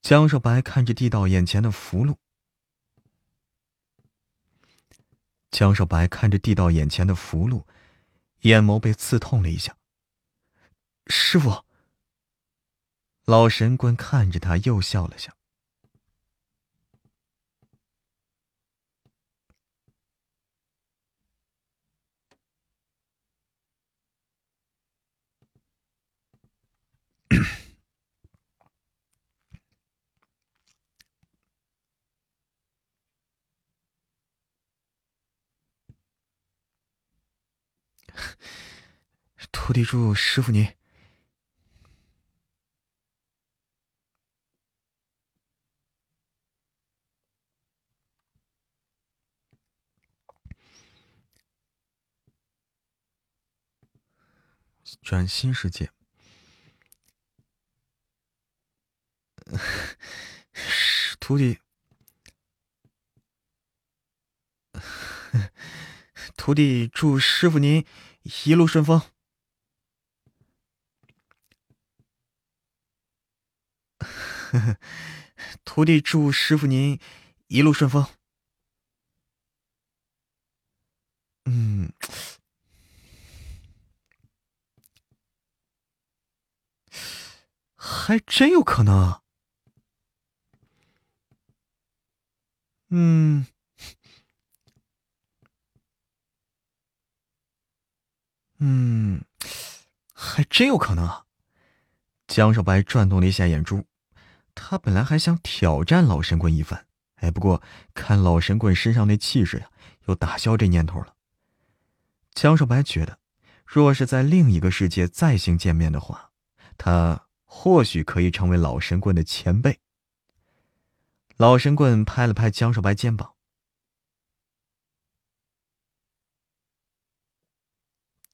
江少白看着递到眼前的符箓，江少白看着递到眼前的符箓，眼眸被刺痛了一下。师傅，老神棍看着他，又笑了笑。徒弟祝师傅您转新世界。徒弟，徒弟祝师傅您一路顺风。徒弟祝师傅您一路顺风。嗯，还真有可能。嗯，嗯，还真有可能啊！江少白转动了一下眼珠，他本来还想挑战老神棍一番，哎，不过看老神棍身上那气势呀，又打消这念头了。江少白觉得，若是在另一个世界再行见面的话，他或许可以成为老神棍的前辈。老神棍拍了拍江少白肩膀，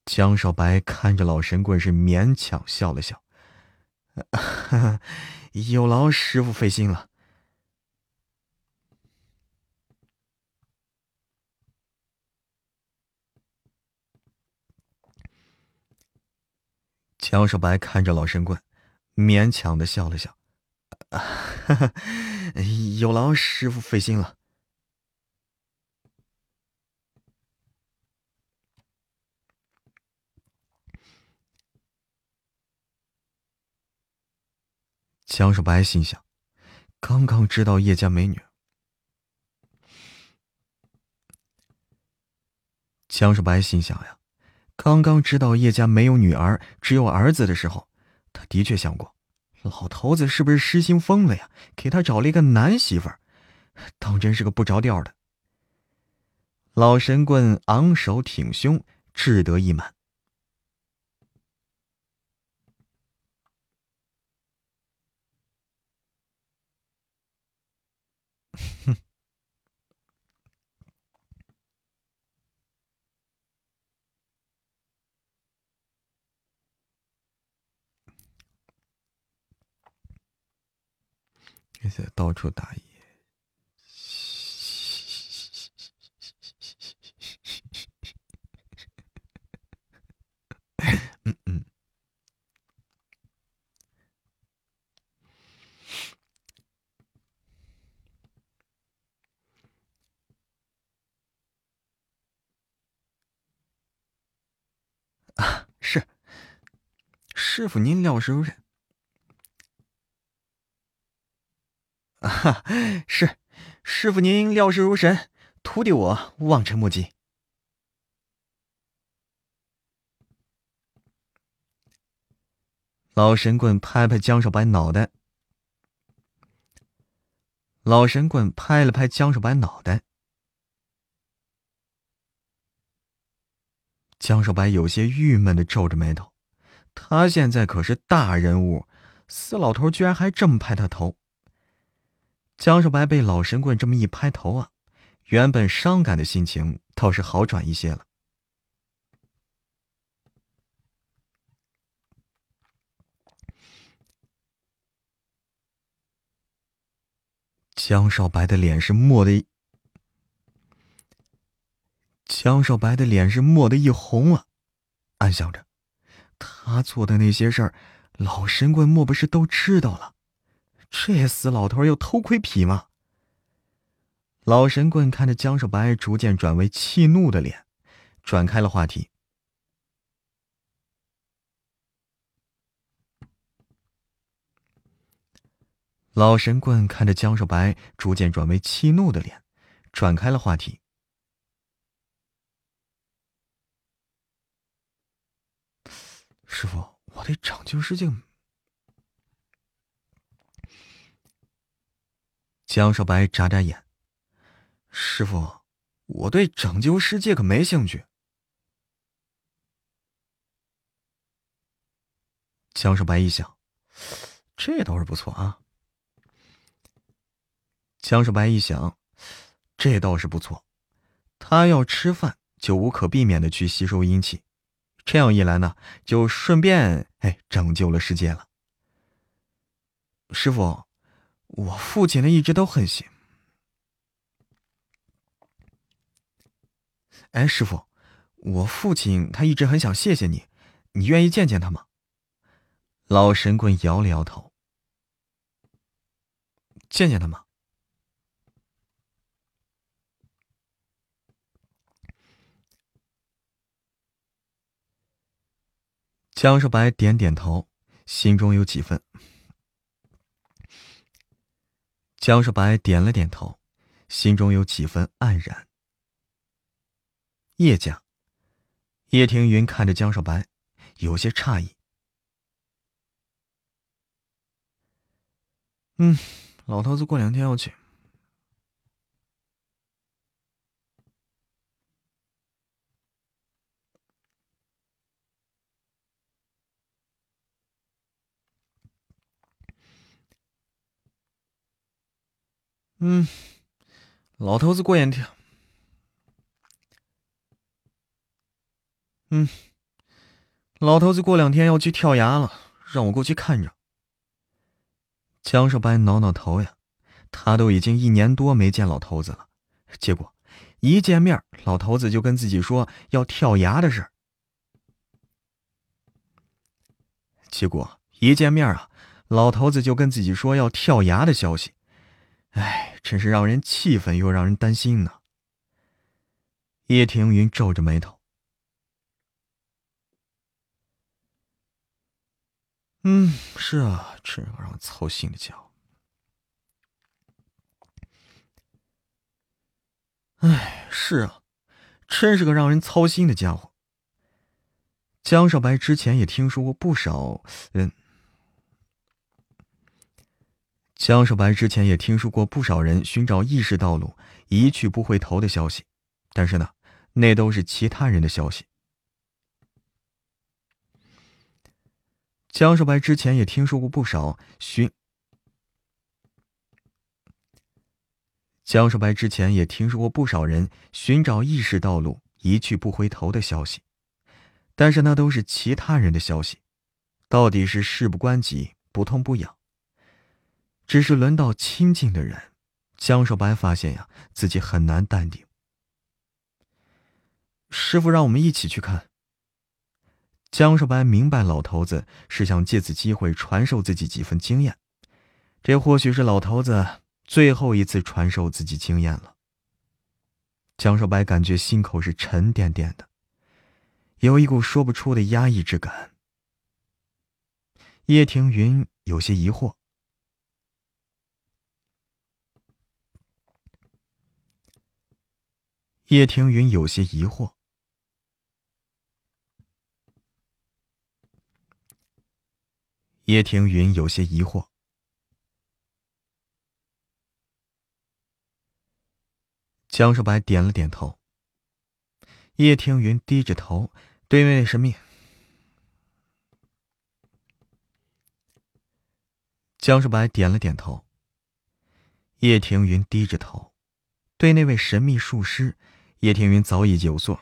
江少白看着老神棍是勉强笑了笑，有劳师傅费心了。江少白看着老神棍，勉强的笑了笑，哈 哈有劳师傅费心了。江少白心想：刚刚知道叶家没女。江少白心想呀。刚刚知道叶家没有女儿，只有儿子的时候，他的确想过，老头子是不是失心疯了呀？给他找了一个男媳妇儿，当真是个不着调的。老神棍昂首挺胸，志得意满。哼。在到处打野，嗯嗯，啊，是师傅，您料事如神。哈，是，师傅您料事如神，徒弟我望尘莫及。老神棍拍拍江少白脑袋，老神棍拍了拍江少白脑袋，江少白有些郁闷的皱着眉头，他现在可是大人物，死老头居然还这么拍他头。江少白被老神棍这么一拍头啊，原本伤感的心情倒是好转一些了。江少白的脸是蓦的，江少白的脸是蓦的一红啊，暗想着，他做的那些事儿，老神棍莫不是都知道了？这死老头要偷窥癖吗？老神棍看着江少白逐渐转为气怒的脸，转开了话题。老神棍看着江少白逐渐转为气怒的脸，转开了话题。师傅，我得拯救世界。江少白眨眨眼，师傅，我对拯救世界可没兴趣。江少白一想，这倒是不错啊。江少白一想，这倒是不错，他要吃饭就无可避免的去吸收阴气，这样一来呢，就顺便哎拯救了世界了。师傅。我父亲呢一直都很行。哎，师傅，我父亲他一直很想谢谢你，你愿意见见他吗？老神棍摇了摇头。见见他吗？江少白点点头，心中有几分。江少白点了点头，心中有几分黯然。叶家，叶庭云看着江少白，有些诧异。嗯，老头子过两天要去。嗯，老头子过眼天。嗯，老头子过两天要去跳崖了，让我过去看着。江少白挠挠头呀，他都已经一年多没见老头子了，结果一见面，老头子就跟自己说要跳崖的事结果一见面啊，老头子就跟自己说要跳崖的消息，哎，真是让人气愤又让人担心呢。叶庭云皱着眉头。嗯，是啊，这个让我操心的家伙。哎，是啊，真是个让人操心的家伙。江少白之前也听说过不少人，江少白之前也听说过不少人寻找意识道路一去不回头的消息，但是呢，那都是其他人的消息。江少白之前也听说过不少寻，江少白之前也听说过不少人寻找意识道路一去不回头的消息，但是那都是其他人的消息，到底是事不关己不痛不痒。只是轮到亲近的人，江少白发现呀，自己很难淡定。师傅让我们一起去看。江少白明白，老头子是想借此机会传授自己几分经验，这或许是老头子最后一次传授自己经验了。江少白感觉心口是沉甸甸的，有一股说不出的压抑之感。叶庭云有些疑惑，叶庭云有些疑惑。叶庭云有些疑惑，江少白点了点头。叶庭云低着头，对那位神秘。江少白点了点头。叶庭云低着头，对那位神秘术师，叶庭云早已有所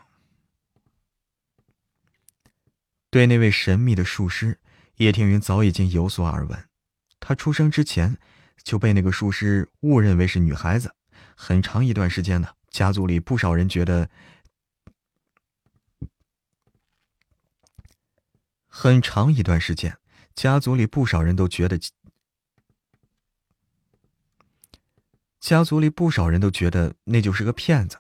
对那位神秘的术师。叶庭云早已经有所耳闻，他出生之前就被那个术师误认为是女孩子。很长一段时间呢，家族里不少人觉得，很长一段时间，家族里不少人都觉得，家族里不少人都觉得那就是个骗子，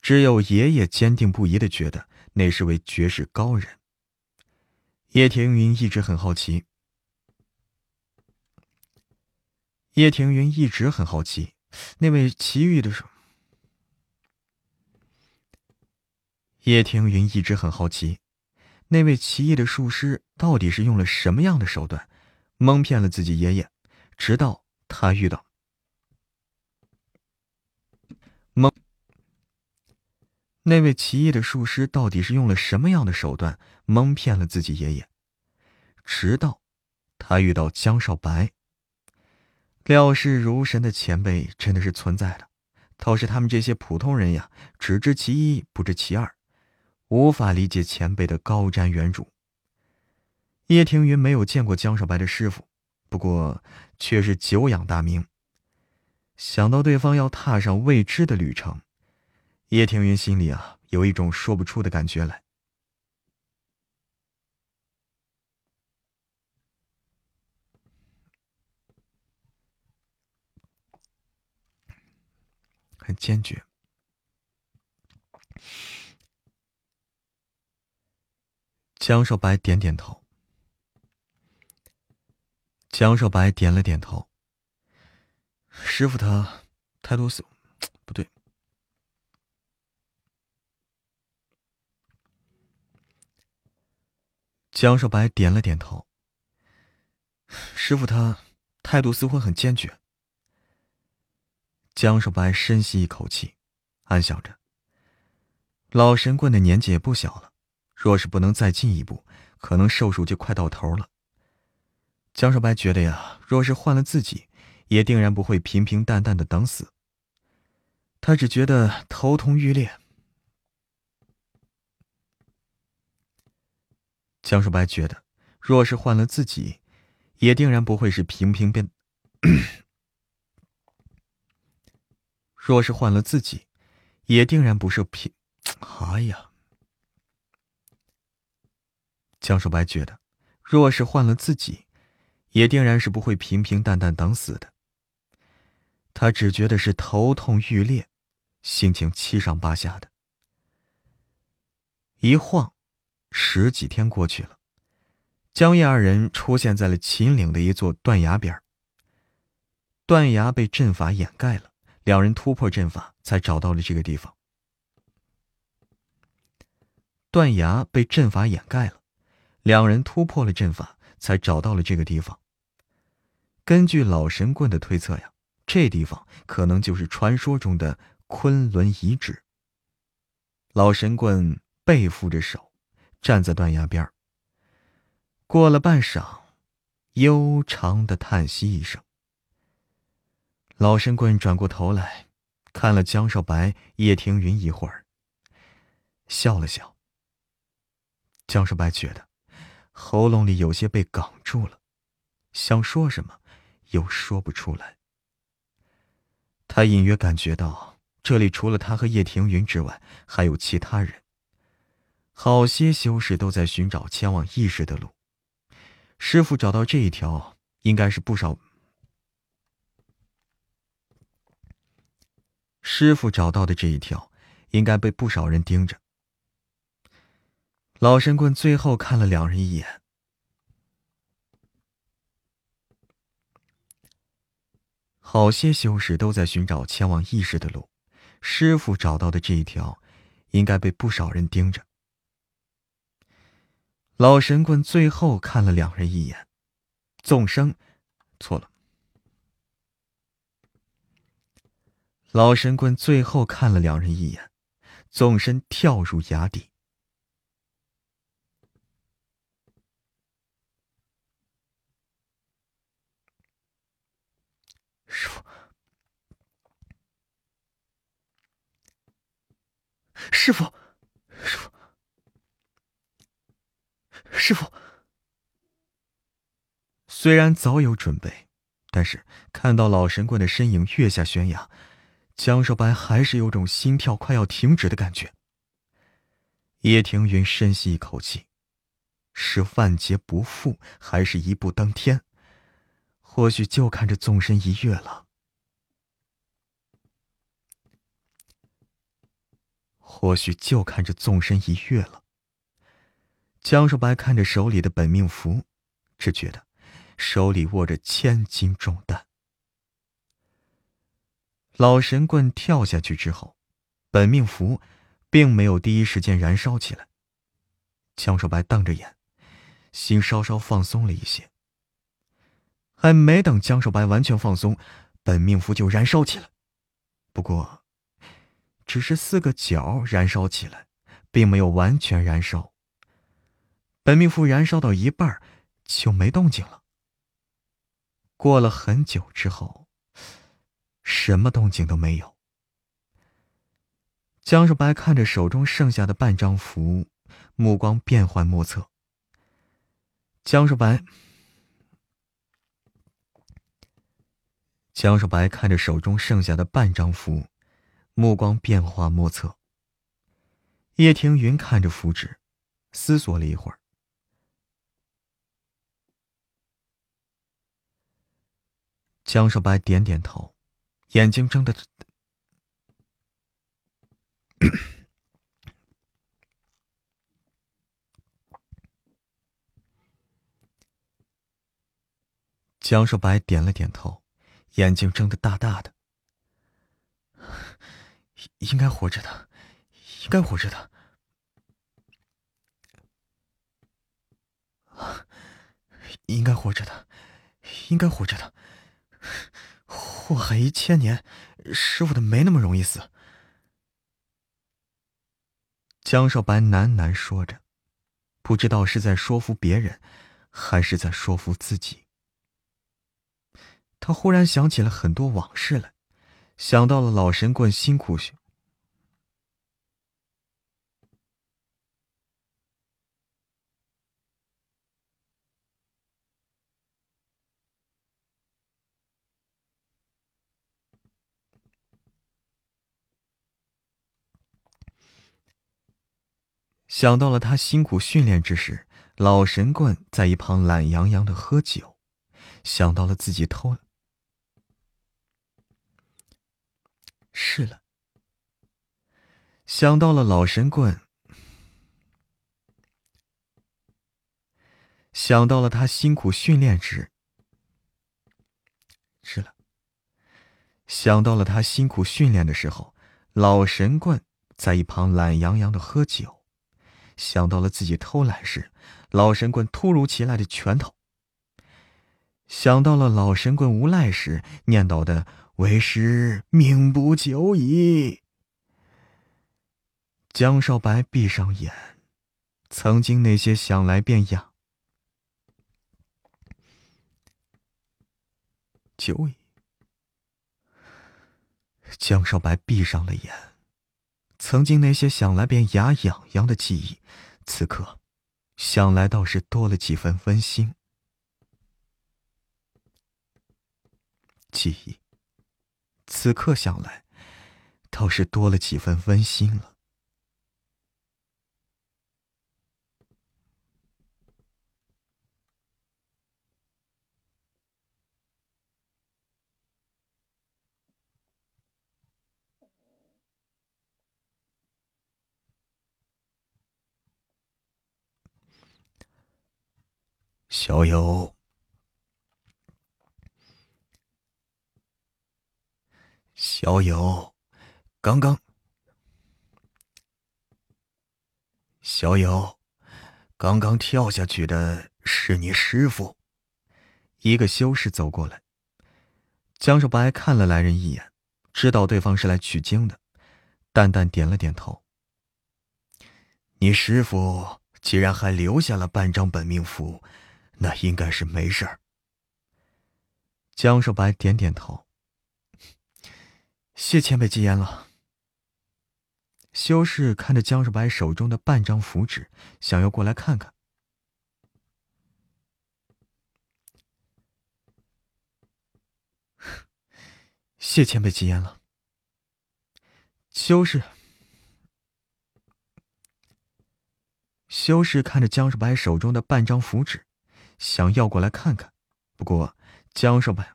只有爷爷坚定不移的觉得那是位绝世高人。叶庭云一直很好奇。叶庭云一直很好奇，那位奇遇的术。叶庭云一直很好奇，那位奇异的术师到底是用了什么样的手段，蒙骗了自己爷爷，直到他遇到蒙。那位奇异的术师到底是用了什么样的手段蒙骗了自己爷爷？直到他遇到江少白，料事如神的前辈真的是存在的，倒是他们这些普通人呀，只知其一不知其二，无法理解前辈的高瞻远瞩。叶庭云没有见过江少白的师傅，不过却是久仰大名。想到对方要踏上未知的旅程。叶庭云心里啊，有一种说不出的感觉来，很坚决。江少白点点头，江少白点了点头。师傅他态度死，不对。江少白点了点头。师傅他态度似乎很坚决。江少白深吸一口气，暗想着：老神棍的年纪也不小了，若是不能再进一步，可能寿数就快到头了。江少白觉得呀，若是换了自己，也定然不会平平淡淡的等死。他只觉得头痛欲裂。江少白觉得，若是换了自己，也定然不会是平平变。若是换了自己，也定然不是平。哎呀，江少白觉得，若是换了自己，也定然是不会平平淡淡等死的。他只觉得是头痛欲裂，心情七上八下的。一晃，十几天过去了，江夜二人出现在了秦岭的一座断崖边断崖被阵法掩盖了，两人突破阵法，才找到了这个地方。断崖被阵法掩盖了，两人突破了阵法，才找到了这个地方。根据老神棍的推测呀。这地方可能就是传说中的昆仑遗址。老神棍背负着手，站在断崖边过了半晌，悠长的叹息一声。老神棍转过头来，看了江少白、叶庭云一会儿，笑了笑。江少白觉得喉咙里有些被哽住了，想说什么，又说不出来。他隐约感觉到，这里除了他和叶庭云之外，还有其他人。好些修士都在寻找前往异世的路。师傅找到这一条，应该是不少。师傅找到的这一条，应该被不少人盯着。老神棍最后看了两人一眼。好些修士都在寻找前往异世的路，师傅找到的这一条，应该被不少人盯着。老神棍最后看了两人一眼，纵声，错了。老神棍最后看了两人一眼，纵身跳入崖底。师傅，师傅，师傅，师傅。虽然早有准备，但是看到老神棍的身影跃下悬崖，江少白还是有种心跳快要停止的感觉。叶庭云深吸一口气，是万劫不复，还是一步登天？或许就看这纵身一跃了。或许就看这纵身一跃了。江少白看着手里的本命符，只觉得手里握着千斤重担。老神棍跳下去之后，本命符并没有第一时间燃烧起来。江少白瞪着眼，心稍稍放松了一些。还没等江少白完全放松，本命符就燃烧起来。不过，只是四个角燃烧起来，并没有完全燃烧。本命符燃烧到一半就没动静了。过了很久之后，什么动静都没有。江少白看着手中剩下的半张符，目光变幻莫测。江少白。江少白看着手中剩下的半张符，目光变化莫测。叶庭云看着符纸，思索了一会儿。江少白点点头，眼睛睁得。江少白点了点头。眼睛睁得大大的，应该活着的，应该活着的，应该活着的，应该活着的。祸害一千年，师傅的没那么容易死。江少白喃喃说着，不知道是在说服别人，还是在说服自己。他忽然想起了很多往事来，想到了老神棍辛苦学。想到了他辛苦训练之时，老神棍在一旁懒洋洋的喝酒；想到了自己偷了，是了。想到了老神棍，想到了他辛苦训练时，是了。想到了他辛苦训练的时候，老神棍在一旁懒洋洋的喝酒。想到了自己偷懒时，老神棍突如其来的拳头；想到了老神棍无赖时念叨的“为师命不久矣”，江少白闭上眼，曾经那些想来便哑，久矣。江少白闭上了眼。曾经那些想来便牙痒痒的记忆，此刻想来倒是多了几分温馨。记忆，此刻想来倒是多了几分温馨了。小友，小友，刚刚，小友，刚刚跳下去的是你师傅。一个修士走过来，江少白看了来人一眼，知道对方是来取经的，淡淡点了点头。你师傅既然还留下了半张本命符。那应该是没事儿。江少白点点头。谢前辈吉言了。修士看着江少白手中的半张符纸，想要过来看看。谢前辈吉言了。修士，修士看着江少白手中的半张符纸。想要过来看看，不过江少白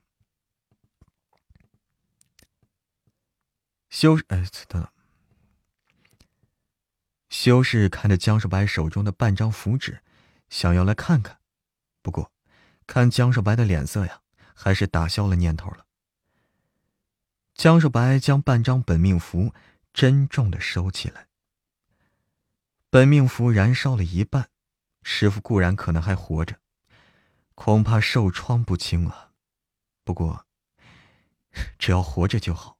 修哎等等，修士看着江少白手中的半张符纸，想要来看看，不过看江少白的脸色呀，还是打消了念头了。江少白将半张本命符珍重的收起来，本命符燃烧了一半，师傅固然可能还活着。恐怕受创不轻了，不过只要活着就好。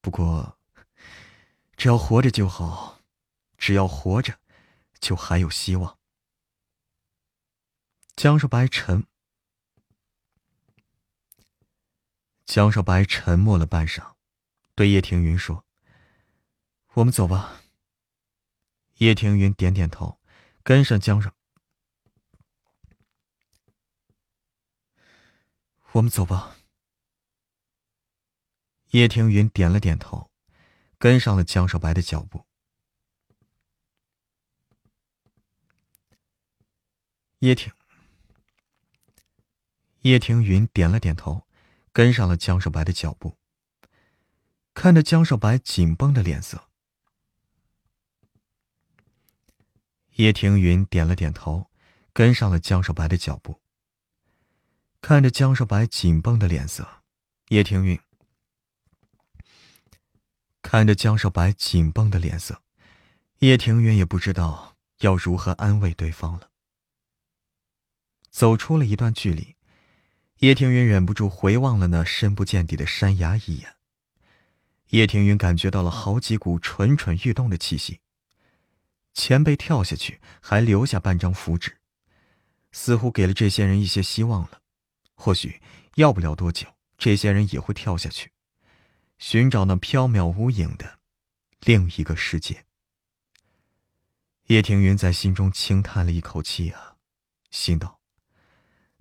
不过只要活着就好，只要活着，就还有希望。江少白沉，江少白沉默了半晌，对叶庭云说：“我们走吧。”叶庭云点点头，跟上江少。我们走吧。叶庭云点了点头，跟上了江少白的脚步。叶庭，叶庭云点了点头，跟上了江少白的脚步。看着江少白紧绷的脸色。叶庭云点了点头，跟上了江少白的脚步。看着江少白紧绷的脸色，叶庭云看着江少白紧绷的脸色，叶庭云也不知道要如何安慰对方了。走出了一段距离，叶庭云忍不住回望了那深不见底的山崖一眼。叶庭云感觉到了好几股蠢蠢欲动的气息。前辈跳下去，还留下半张符纸，似乎给了这些人一些希望了。或许要不了多久，这些人也会跳下去，寻找那飘渺无影的另一个世界。叶庭云在心中轻叹了一口气啊，心道：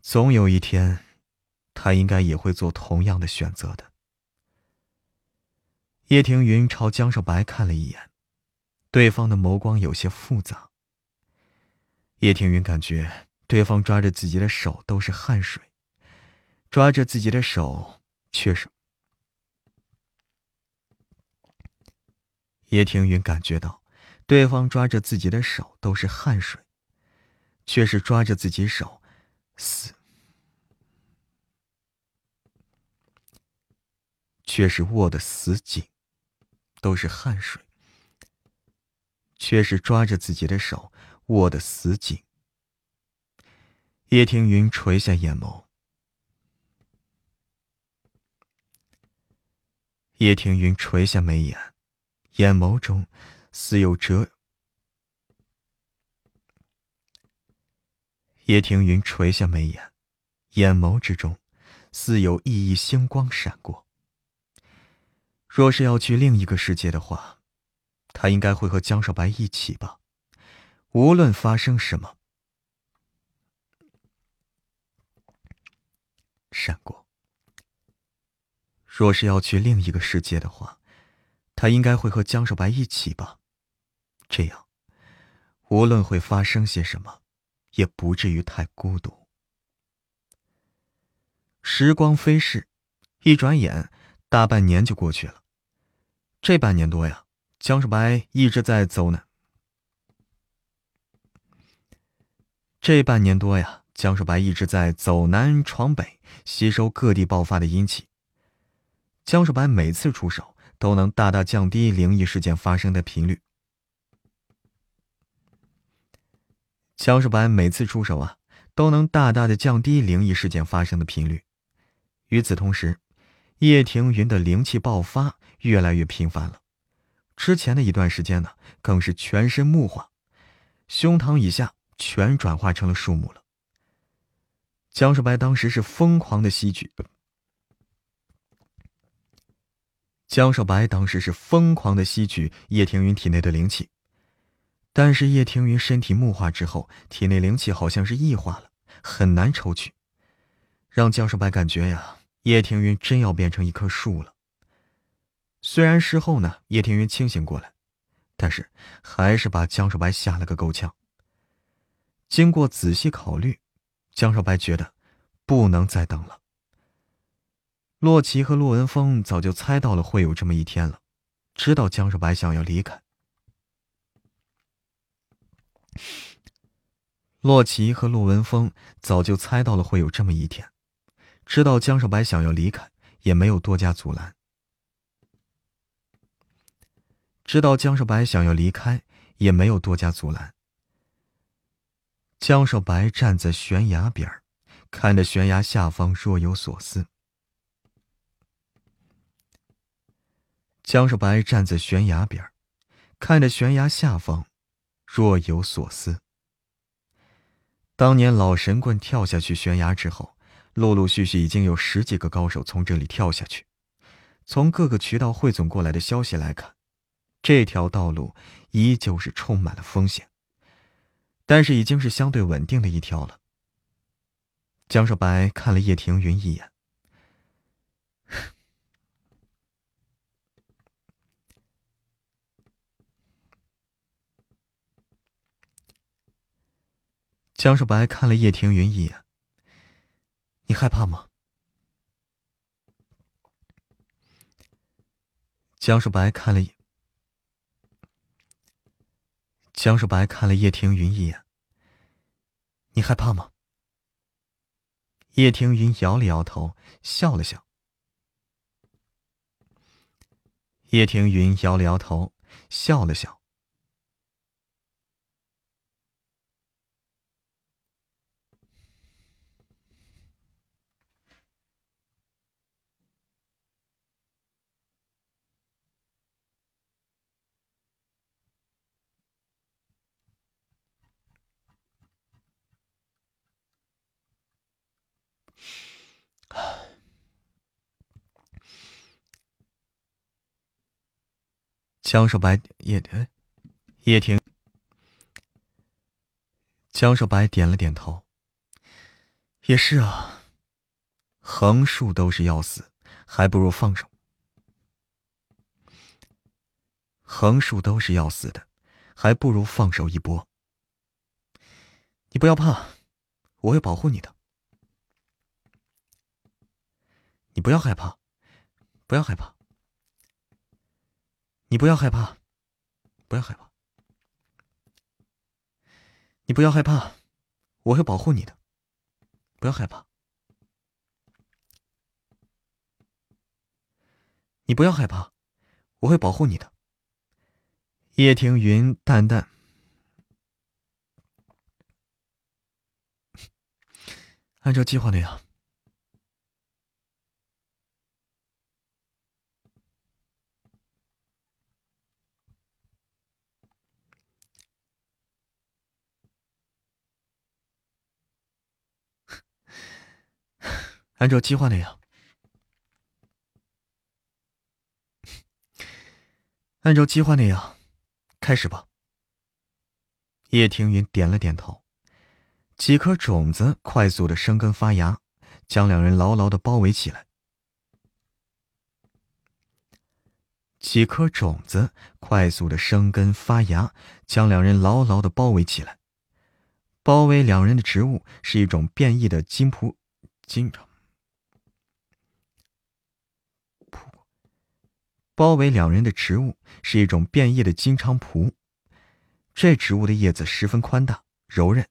总有一天，他应该也会做同样的选择的。叶庭云朝江少白看了一眼，对方的眸光有些复杂。叶庭云感觉对方抓着自己的手都是汗水。抓着自己的手，却是叶庭云感觉到，对方抓着自己的手都是汗水，却是抓着自己手，死，却是握得死紧，都是汗水，却是抓着自己的手握得死紧。叶庭云垂下眼眸。叶庭云垂下眉眼，眼眸中似有折。叶庭云垂下眉眼，眼眸之中似有熠熠星光闪过。若是要去另一个世界的话，他应该会和江少白一起吧？无论发生什么，闪过。若是要去另一个世界的话，他应该会和江少白一起吧？这样，无论会发生些什么，也不至于太孤独。时光飞逝，一转眼，大半年就过去了。这半年多呀，江少白一直在走呢。这半年多呀，江少白一直在走南闯北，吸收各地爆发的阴气。江少白每次出手都能大大降低灵异事件发生的频率。江少白每次出手啊，都能大大的降低灵异事件发生的频率。与此同时，叶庭云的灵气爆发越来越频繁了。之前的一段时间呢，更是全身木化，胸膛以下全转化成了树木了。江少白当时是疯狂的吸取。江少白当时是疯狂的吸取叶庭云体内的灵气，但是叶庭云身体木化之后，体内灵气好像是异化了，很难抽取，让江少白感觉呀，叶庭云真要变成一棵树了。虽然事后呢，叶庭云清醒过来，但是还是把江少白吓了个够呛。经过仔细考虑，江少白觉得不能再等了。洛奇和洛文峰早就猜到了会有这么一天了，知道江少白想要离开。洛奇和洛文峰早就猜到了会有这么一天，知道江少白想要离开，也没有多加阻拦。知道江少白想要离开，也没有多加阻拦。江少白站在悬崖边看着悬崖下方，若有所思。江少白站在悬崖边，看着悬崖下方，若有所思。当年老神棍跳下去悬崖之后，陆陆续续已经有十几个高手从这里跳下去。从各个渠道汇总过来的消息来看，这条道路依旧是充满了风险，但是已经是相对稳定的一条了。江少白看了叶庭云一眼。江少白看了叶庭云一眼：“你害怕吗？”江少白看了一眼江少白看了叶庭云一眼：“你害怕吗？”叶庭云摇了摇头，笑了笑。叶庭云摇了摇头，笑了笑。江少白也也挺江少白点了点头。也是啊横竖都是要死还不如放手。横竖都是要死的还不如放手一搏。你不要怕我会保护你的。你不要害怕，不要害怕。你不要害怕，不要害怕。你不要害怕，我会保护你的。不要害怕，你不要害怕，我会保护你的。叶庭云淡淡，按照计划那样。按照计划那样，按照计划那样，开始吧。叶庭云点了点头，几颗种子快速的生根发芽，将两人牢牢的包围起来。几颗种子快速的生根发芽，将两人牢牢的包围起来。包围两人的植物是一种变异的金蒲金。包围两人的植物是一种变异的金菖蒲，这植物的叶子十分宽大柔韧，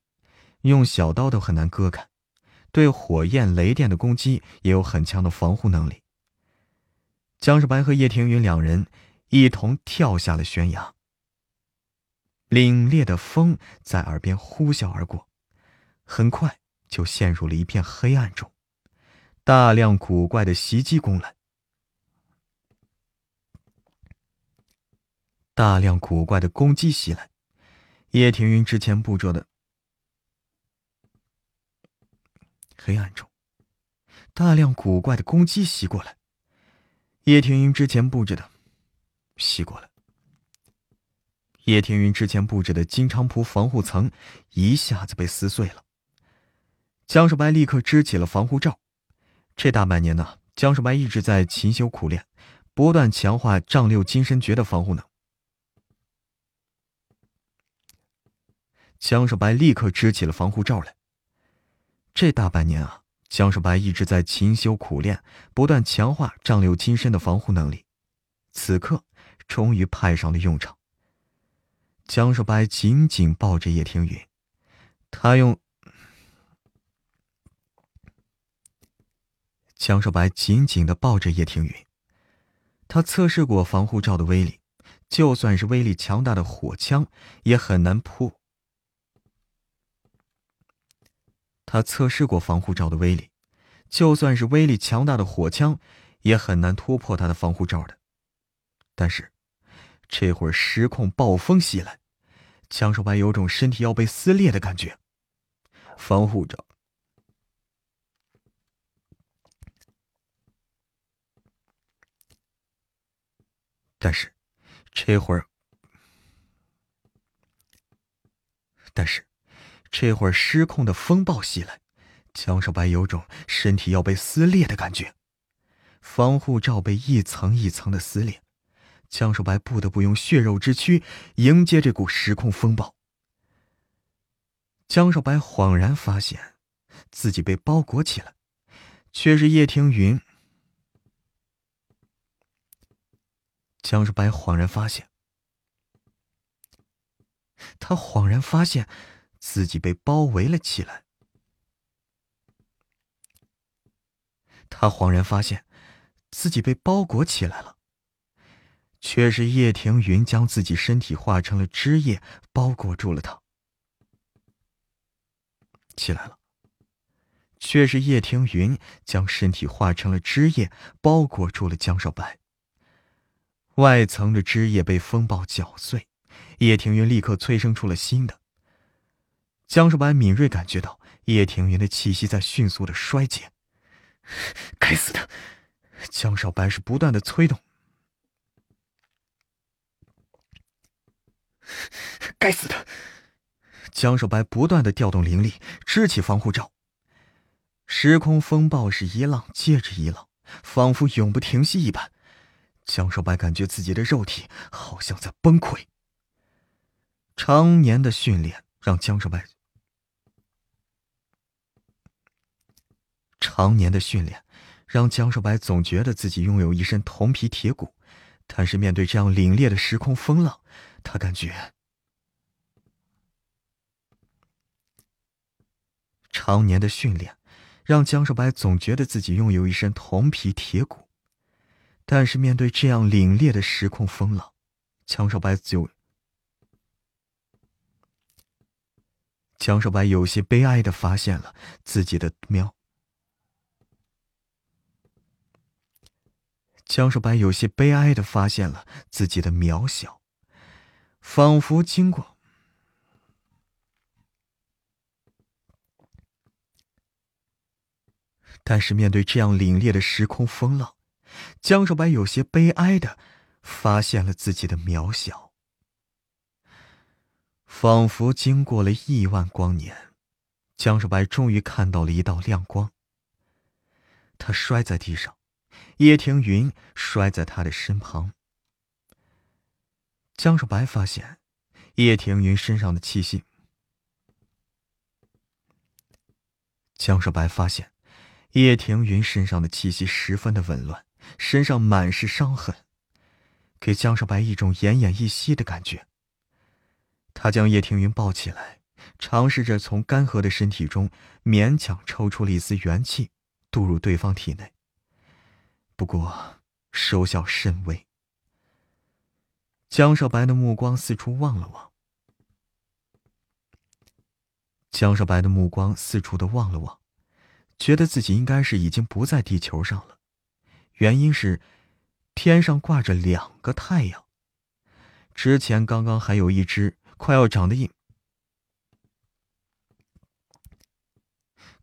用小刀都很难割开，对火焰、雷电的攻击也有很强的防护能力。江世白和叶庭云两人一同跳下了悬崖，凛冽的风在耳边呼啸而过，很快就陷入了一片黑暗中，大量古怪的袭击攻来。大量古怪的攻击袭来，叶庭云之前布置的黑暗中，大量古怪的攻击袭过来。叶庭云之前布置的袭过来。叶庭云之前布置的金菖蒲防护层一下子被撕碎了。江少白立刻支起了防护罩。这大半年呢，江少白一直在勤修苦练，不断强化丈六金身诀的防护能。江少白立刻支起了防护罩来。这大半年啊，江少白一直在勤修苦练，不断强化丈六金身的防护能力，此刻终于派上了用场。江少白紧紧抱着叶听云，他用江少白紧紧的抱着叶听云，他测试过防护罩的威力，就算是威力强大的火枪也很难扑。他测试过防护罩的威力，就算是威力强大的火枪，也很难突破他的防护罩的。但是，这会儿失控暴风袭来，江少白有种身体要被撕裂的感觉。防护罩，但是，这会儿，但是。这会儿失控的风暴袭来，江少白有种身体要被撕裂的感觉，防护罩被一层一层的撕裂，江少白不得不用血肉之躯迎接这股时空风暴。江少白恍然发现，自己被包裹起来，却是叶听云。江少白恍然发现，他恍然发现。自己被包围了起来，他恍然发现自己被包裹起来了，却是叶庭云将自己身体化成了汁液，包裹住了他。起来了，却是叶庭云将身体化成了汁液，包裹住了江少白。外层的汁液被风暴搅碎，叶庭云立刻催生出了新的。江少白敏锐感觉到叶庭云的气息在迅速的衰竭。该死的！江少白是不断的催动，该死的！江少白不断的调动灵力，支起防护罩。时空风暴是一浪接着一浪，仿佛永不停息一般。江少白感觉自己的肉体好像在崩溃。常年的训练让江少白，常年的训练让江少白总觉得自己拥有一身铜皮铁骨，但是面对这样凛冽的时空风浪，他感觉常年的训练让江少白总觉得自己拥有一身铜皮铁骨，但是面对这样凛冽的时空风浪，江少白就。江少白有些悲哀的发现了自己的喵。江少白有些悲哀的发现了自己的渺小，仿佛经过。但是面对这样凛冽的时空风浪，江少白有些悲哀的发现了自己的渺小。仿佛经过了亿万光年，江少白终于看到了一道亮光。他摔在地上，叶庭云摔在他的身旁。江少白发现，叶庭云身上的气息。江少白发现，叶庭云身上的气息十分的紊乱，身上满是伤痕，给江少白一种奄奄一息的感觉。他将叶庭云抱起来，尝试着从干涸的身体中勉强抽出了一丝元气，渡入对方体内。不过收效甚微。江少白的目光四处望了望，江少白的目光四处的望了望，觉得自己应该是已经不在地球上了。原因是，天上挂着两个太阳，之前刚刚还有一只。快要长得一，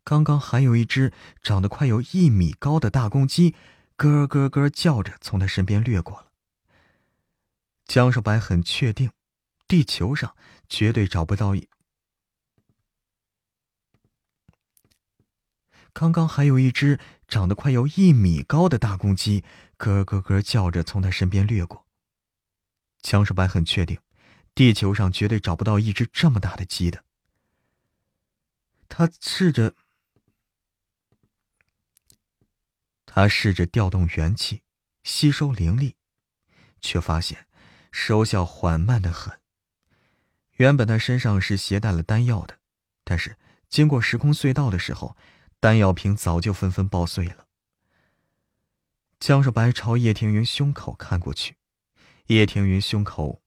刚刚还有一只长得快有一米高的大公鸡，咯咯咯叫着从他身边掠过了。江少白很确定，地球上绝对找不到一。刚刚还有一只长得快有一米高的大公鸡，咯咯咯叫着从他身边掠过。江少白很确定。地球上绝对找不到一只这么大的鸡的。他试着，他试着调动元气，吸收灵力，却发现收效缓慢的很。原本他身上是携带了丹药的，但是经过时空隧道的时候，丹药瓶早就纷纷爆碎了。江少白朝叶庭云胸口看过去，叶庭云胸口。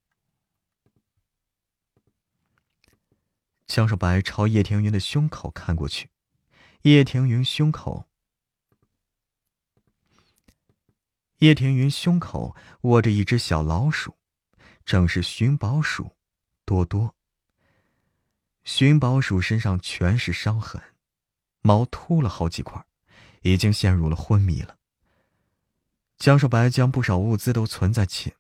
江少白朝叶庭云的胸口看过去，叶庭云胸口，叶庭云胸口握着一只小老鼠，正是寻宝鼠多多。寻宝鼠身上全是伤痕，毛秃了好几块，已经陷入了昏迷了。江少白将不少物资都存在起。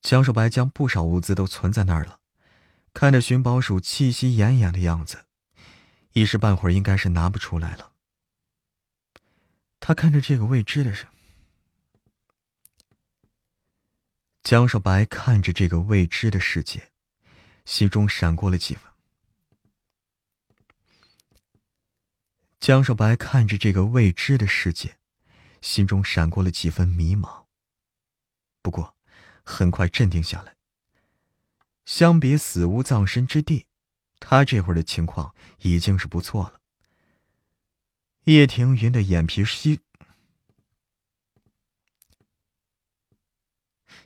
江少白将不少物资都存在那儿了，看着寻宝鼠气息奄奄的样子，一时半会儿应该是拿不出来了。他看着这个未知的人，江少白看着这个未知的世界，心中闪过了几分。江少白看着这个未知的世界，心中闪过了几分迷茫。不过。很快镇定下来。相比死无葬身之地，他这会儿的情况已经是不错了。叶庭云的眼皮吸，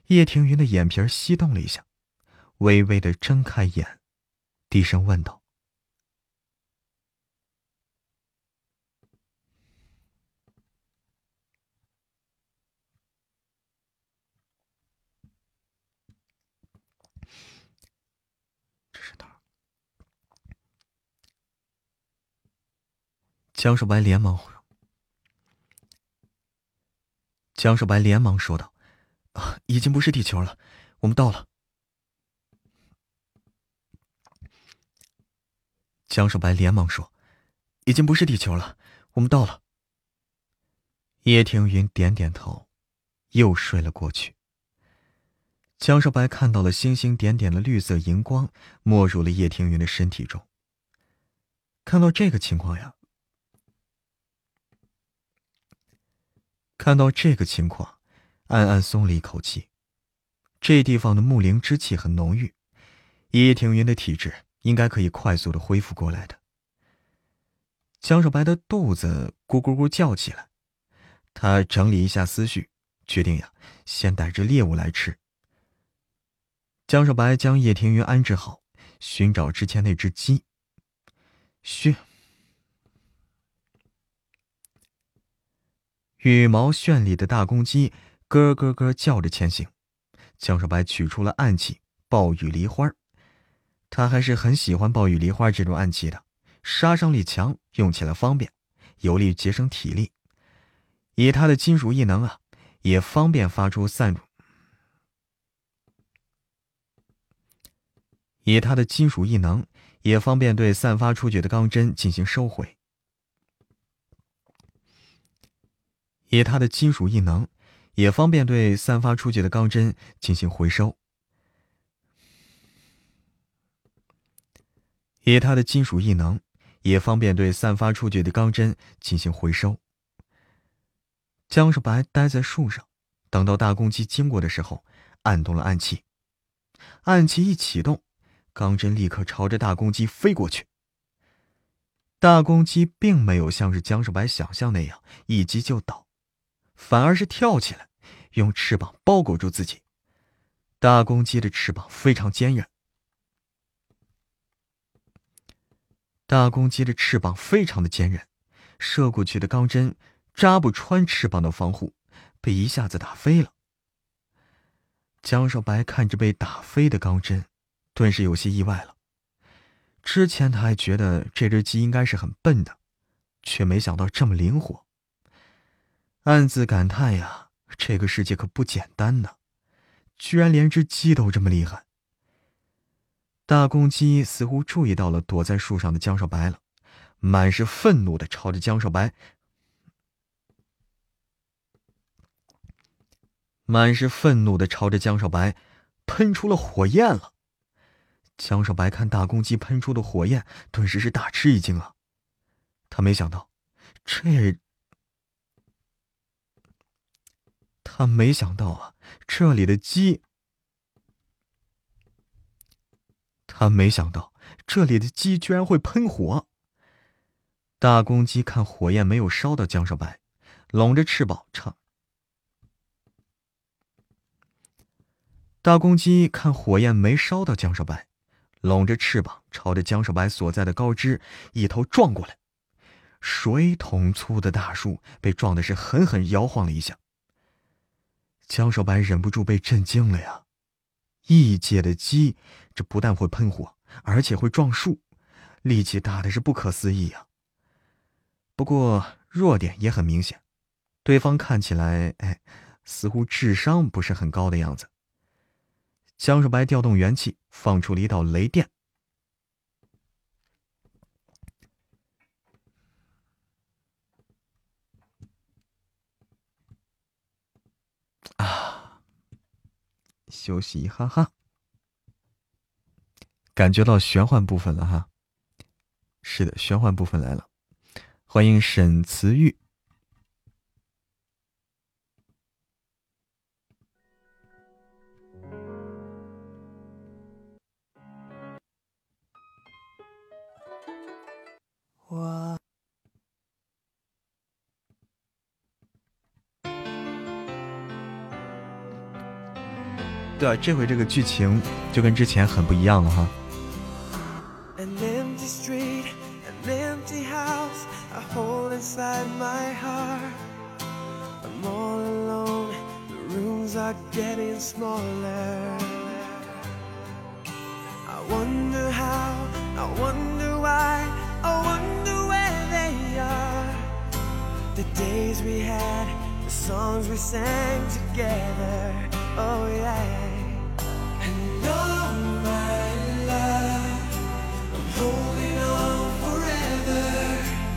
叶庭云的眼皮儿吸动了一下，微微的睁开眼，低声问道。江少白连忙，江少白连忙说道：“啊，已经不是地球了，我们到了。江少白连忙说：“已经不是地球了，我们到了。”叶庭云点点头，又睡了过去。江少白看到了星星点点的绿色荧光，没入了叶庭云的身体中。看到这个情况呀，看到这个情况，暗暗松了一口气。这地方的木灵之气很浓郁，叶庭云的体质应该可以快速的恢复过来的。江少白的肚子咕咕咕叫起来。他整理一下思绪，决定呀，先带着猎物来吃。江少白将叶庭云安置好，寻找之前那只鸡。嘘，羽毛绚丽的大公鸡咯咯咯叫着前行。江少白取出了暗器暴雨梨花，他还是很喜欢暴雨梨花这种暗器的，杀伤力强，用起来方便，有利于节省体力。以他的金属异能啊，也方便发出散。以他的金属异能，也方便对散发出去的钢针进行收回。以他的金属异能，也方便对散发出去的钢针进行回收。以他的金属异能，也方便对散发出去的钢针进行回收。江少白待在树上，等到大公鸡经过的时候，按动了暗器。暗器一启动，钢针立刻朝着大公鸡飞过去。大公鸡并没有像是江少白想象那样一击就倒，反而是跳起来，用翅膀包裹住自己。大公鸡的翅膀非常坚韧。大公鸡的翅膀非常的坚韧，射过去的钢针。扎不穿翅膀的防护，被一下子打飞了。江少白看着被打飞的钢针，顿时有些意外了。之前他还觉得这只鸡应该是很笨的，却没想到这么灵活。暗自感叹呀，这个世界可不简单呢，居然连只鸡都这么厉害。大公鸡似乎注意到了躲在树上的江少白了，满是愤怒的朝着江少白。满是愤怒的朝着江少白喷出了火焰了。江少白看大公鸡喷出的火焰，顿时是大吃一惊啊！他没想到，这……他没想到啊，这里的鸡……他没想到这里的鸡居然会喷火。大公鸡看火焰没有烧到江少白，拢着翅膀唱。大公鸡看火焰没烧到江少白，拢着翅膀朝着江少白所在的高枝一头撞过来。水桶粗的大树被撞的是狠狠摇晃了一下。江少白忍不住被震惊了呀！异界的鸡，这不但会喷火，而且会撞树，力气大的是不可思议呀。不过弱点也很明显，对方看起来哎，似乎智商不是很高的样子。江少白调动元气，放出了一道雷电。休息哈哈，感觉到玄幻部分了哈。是的，玄幻部分来了，欢迎沈慈玉。对啊，这回这个剧情就跟之前很不一样了哈。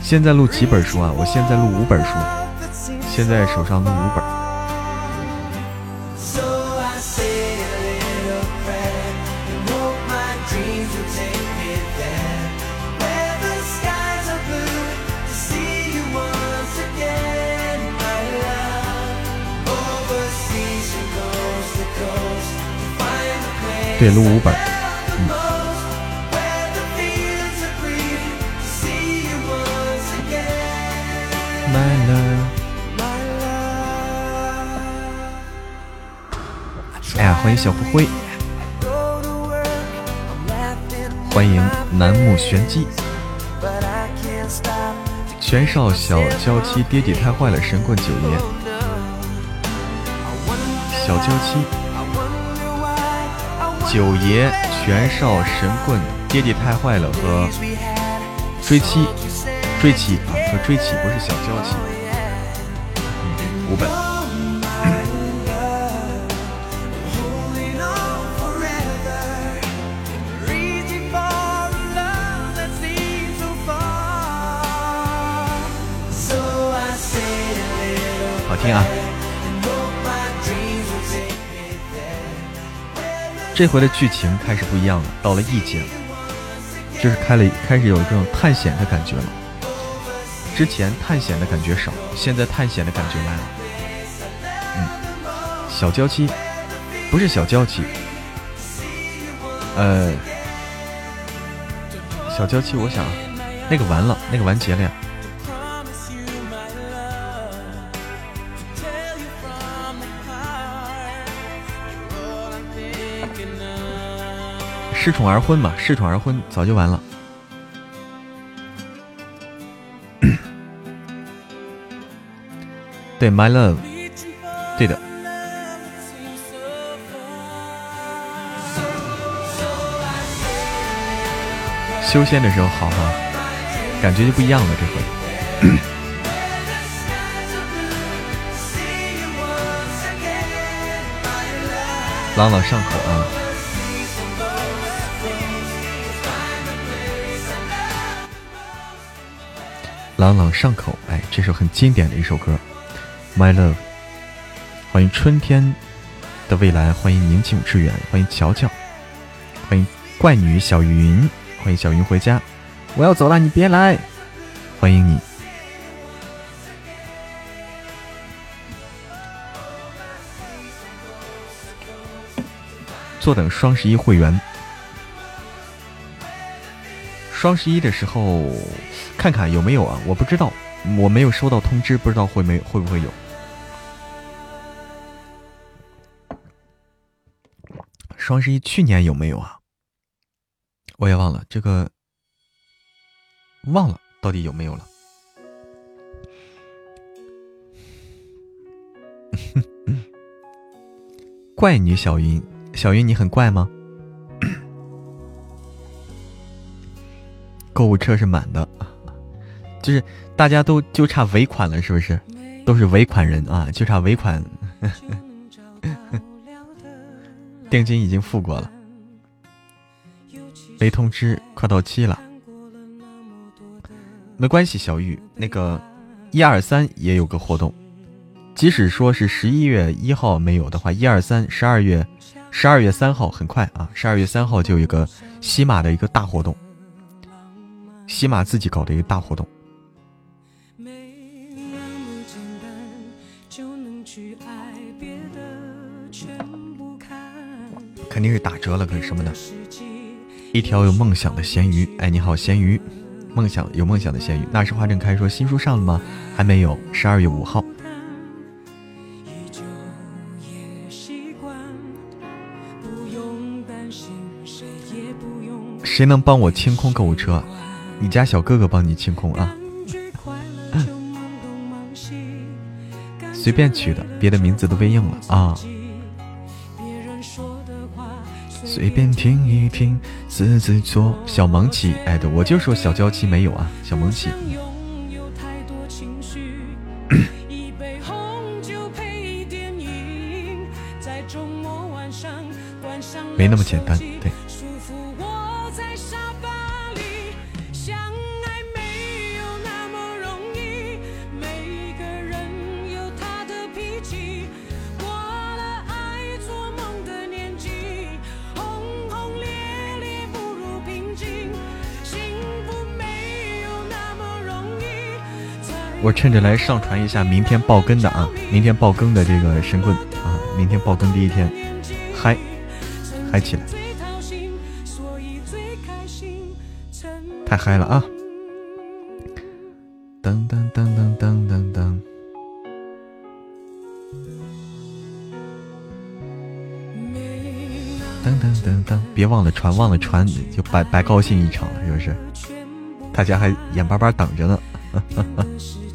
现在录几本书啊？我现在录五本书，现在手上录五本。对，录五本。小灰灰，欢迎楠木玄机，全少小娇妻爹地太坏了，神棍九爷，小娇妻。九爷，全少神棍爹地太坏了和追妻。追妻啊和追妻不是小娇妻，五本。啊！这回的剧情开始不一样了，到了异界，就是开了开始有这种探险的感觉了。之前探险的感觉少，现在探险的感觉来了。嗯，小娇妻不是小娇妻，呃，小娇妻，我想那个完了，那个完结了呀。恃宠而婚嘛，恃宠而婚早就完了。对，My Love，对的。修仙的时候好哈，感觉就不一样了。这回，朗朗上口啊。朗朗上口，哎，这首很经典的一首歌，My Love。欢迎春天的未来，欢迎宁静致远，欢迎乔乔，欢迎怪女小云，欢迎小云回家，我要走了，你别来，欢迎你。坐等双十一会员，双十一的时候。看看有没有啊？我不知道，我没有收到通知，不知道会没会不会有。双十一去年有没有啊？我也忘了这个，忘了到底有没有了。怪女小云，小云你很怪吗？购物车是满的。就是大家都就差尾款了，是不是？都是尾款人啊，就差尾款。定金已经付过了，没通知，快到期了。没关系，小玉，那个一二三也有个活动，即使说是十一月一号没有的话，一二三十二月十二月三号很快啊，十二月三号就有一个西马的一个大活动，喜马自己搞的一个大活动。肯定是打折了，可是什么呢？一条有梦想的咸鱼，哎，你好，咸鱼，梦想有梦想的咸鱼。那是花正开说新书上了吗？还没有，十二月五号。谁能帮我清空购物车？你家小哥哥帮你清空啊。随便取的，别的名字都被应了啊。随便听一听，自自做小萌妻，哎，对，我就说小娇妻没有啊，小萌妻。没那么简单，对。我趁着来上传一下明天爆更的啊，明天爆更的这个神棍啊，明天爆更第一天，嗨，嗨起来，太嗨了啊！噔噔噔噔噔噔噔，噔噔噔噔，别忘了传，忘了传就白白高兴一场了，是不是？大家还眼巴巴等着呢。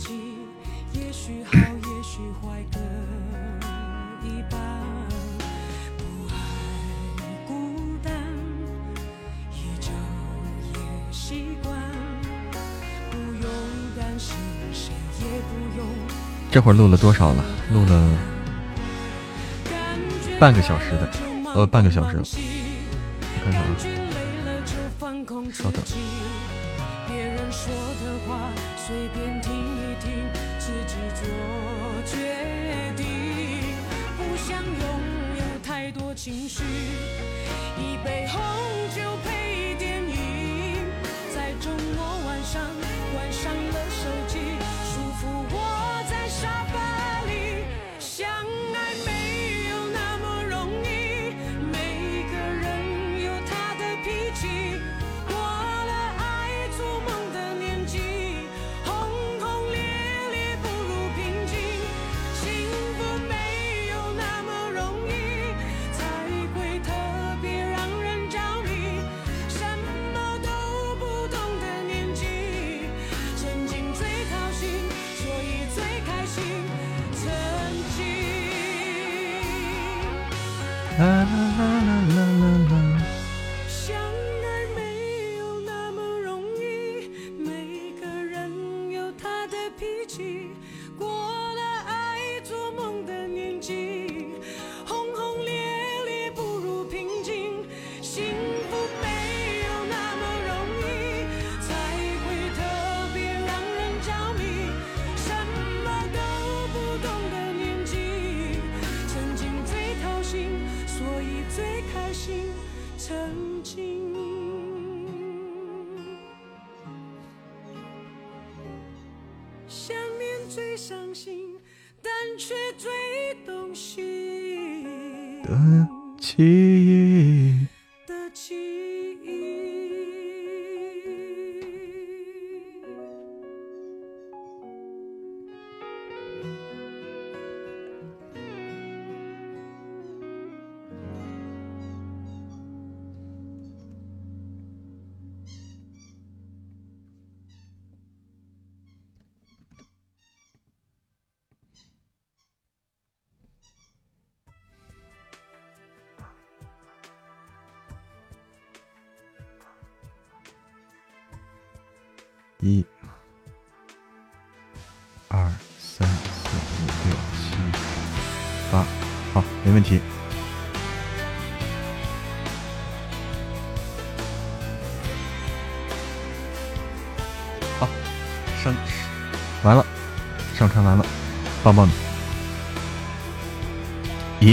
一会儿录了多少了？录了半个小时的，呃，半个小时。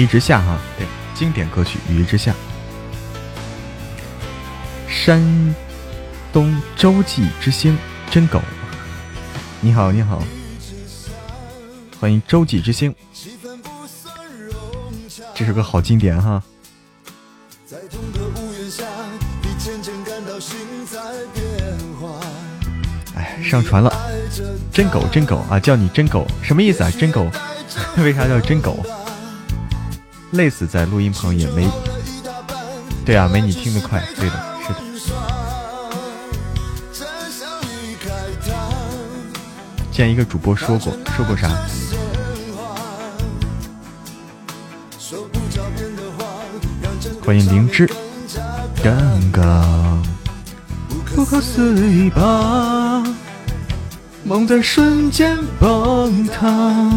之下哈，对，经典歌曲《一之下》，山东洲际之星。真狗，你好，你好，欢迎周几之星，这首歌好经典哈。哎，上传了，真狗真狗啊，叫你真狗，什么意思啊？真狗，为啥叫真狗？累死在录音棚也没，对啊，没你听得快，对的。见一个主播说过，说过啥？欢迎灵芝，尴尬，不可思议吧？梦在瞬间崩塌。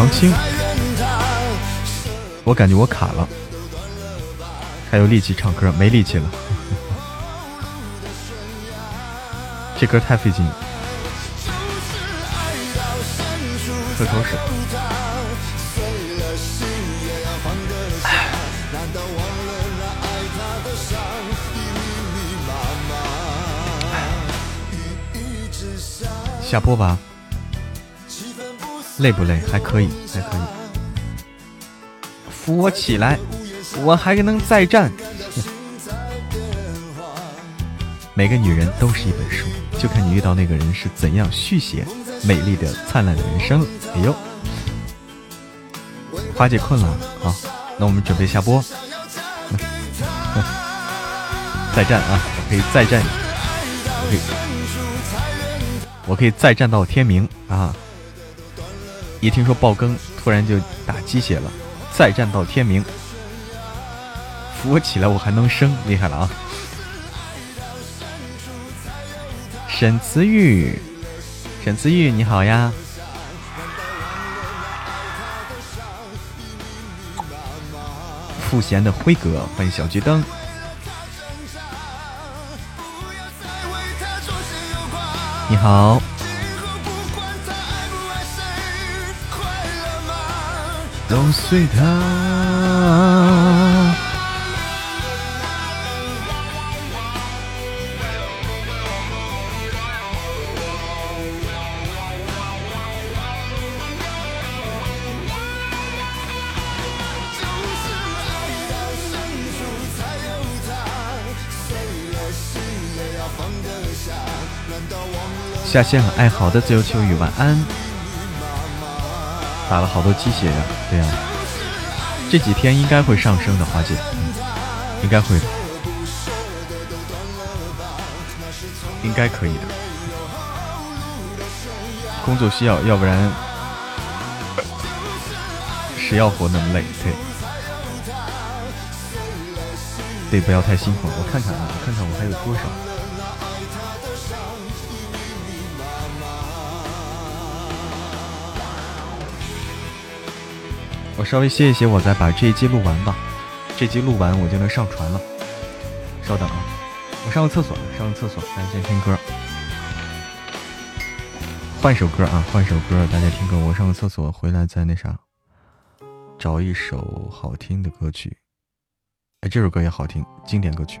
长青，我感觉我卡了，还有力气唱歌，没力气了。这歌太费劲了，喝口水。下播吧，累不累？还可以，还可以。扶我起来，我还能再战。每个女人都是一本书，就看你遇到那个人是怎样续写美丽的、灿烂的人生了。哎呦，花姐困了，好，那我们准备下播。再战啊，我可以再战，可以。我可以再战到天明！一听说爆更，突然就打鸡血了。再战到天明，扶我起来，我还能升，厉害了啊！沈慈玉，沈慈玉，你好呀！赋闲的辉哥，欢迎小桔灯。你好，都随他。下线了，爱好的自由秋雨，晚安。打了好多鸡血呀，对呀，这几天应该会上升的，华姐，应该会的，应该可以的。工作需要，要不然谁要活那么累？对，对，不要太辛苦。我看看啊，我看看我还有多少。稍微歇一歇，我再把这一集录完吧。这集录完，我就能上传了。稍等啊，我上个厕所，上个厕所，大家先听歌。换首歌啊，换首歌，大家听歌。我上个厕所回来再那啥，找一首好听的歌曲。哎，这首歌也好听，经典歌曲。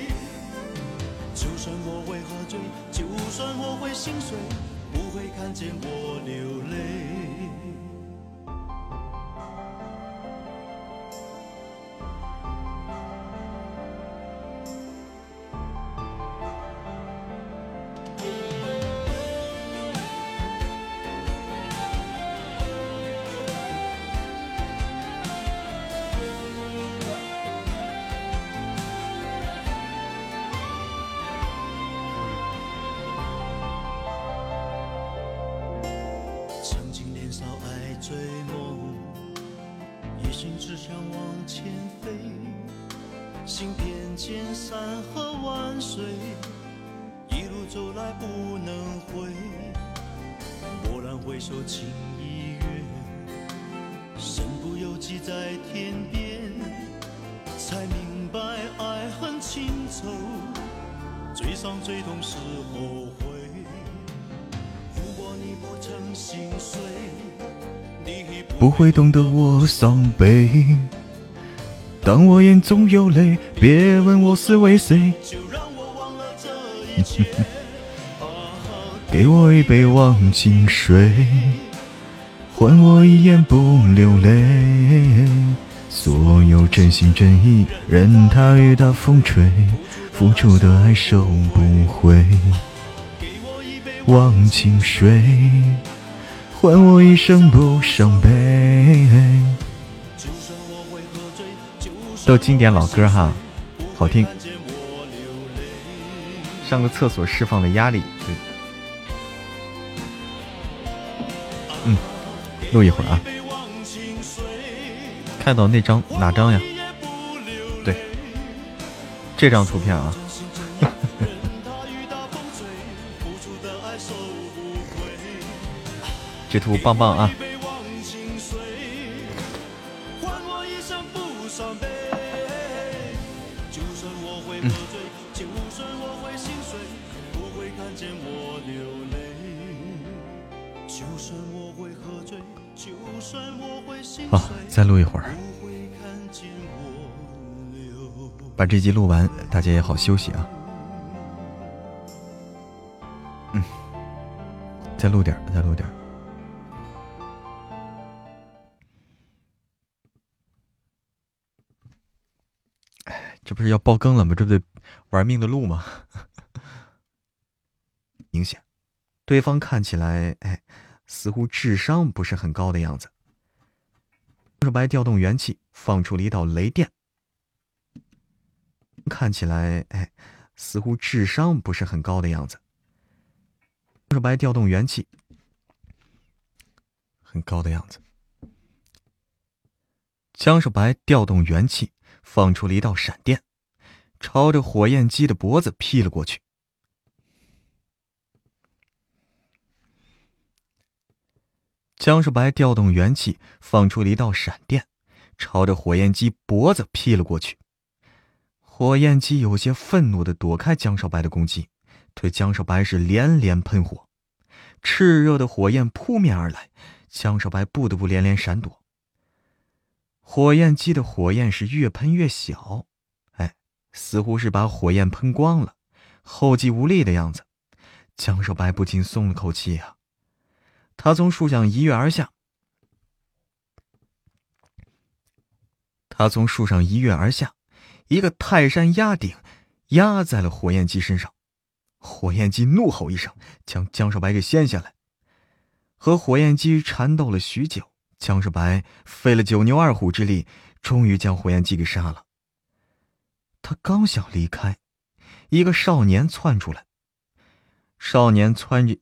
就算我会喝醉就算我会心碎不会看见我流泪。山河万水，一路走来不能回。蓦然回首，情已远，身不由己在天边，才明白爱恨情仇，最伤最痛是后悔。如果你不曾心碎，你不会懂得我伤悲。当我眼中有泪，别问我是为谁。给我一杯忘情水，换我一眼不流泪。所有真心真意，任它雨打风吹，付出的爱收不回。忘情水，换我一生不伤悲。都经典老歌哈，好听。上个厕所释放了压力，对。嗯，录一会儿啊。看到那张哪张呀？对，这张图片啊。这图棒棒啊！好，再录一会儿，把这集录完，大家也好休息啊。嗯，再录点，再录点。这不是要爆更了吗？这不得玩命的录吗？明显，对方看起来，哎，似乎智商不是很高的样子。江少白调动元气，放出了一道雷电。看起来，哎，似乎智商不是很高的样子。江少白调动元气，很高的样子。江少白调动元气。放出了一道闪电，朝着火焰鸡的脖子劈了过去。江少白调动元气，放出了一道闪电，朝着火焰鸡脖子劈了过去。火焰鸡有些愤怒的躲开江少白的攻击，对江少白是连连喷火，炽热的火焰扑面而来，江少白不得不连连闪躲。火焰鸡的火焰是越喷越小，哎，似乎是把火焰喷光了，后继无力的样子。江少白不禁松了口气啊！他从树上一跃而下，他从树上一跃而下，一个泰山压顶，压在了火焰鸡身上。火焰鸡怒吼一声，将江少白给掀下来，和火焰鸡缠斗了许久。江少白费了九牛二虎之力，终于将火焰鸡给杀了。他刚想离开，一个少年窜出来。少年窜着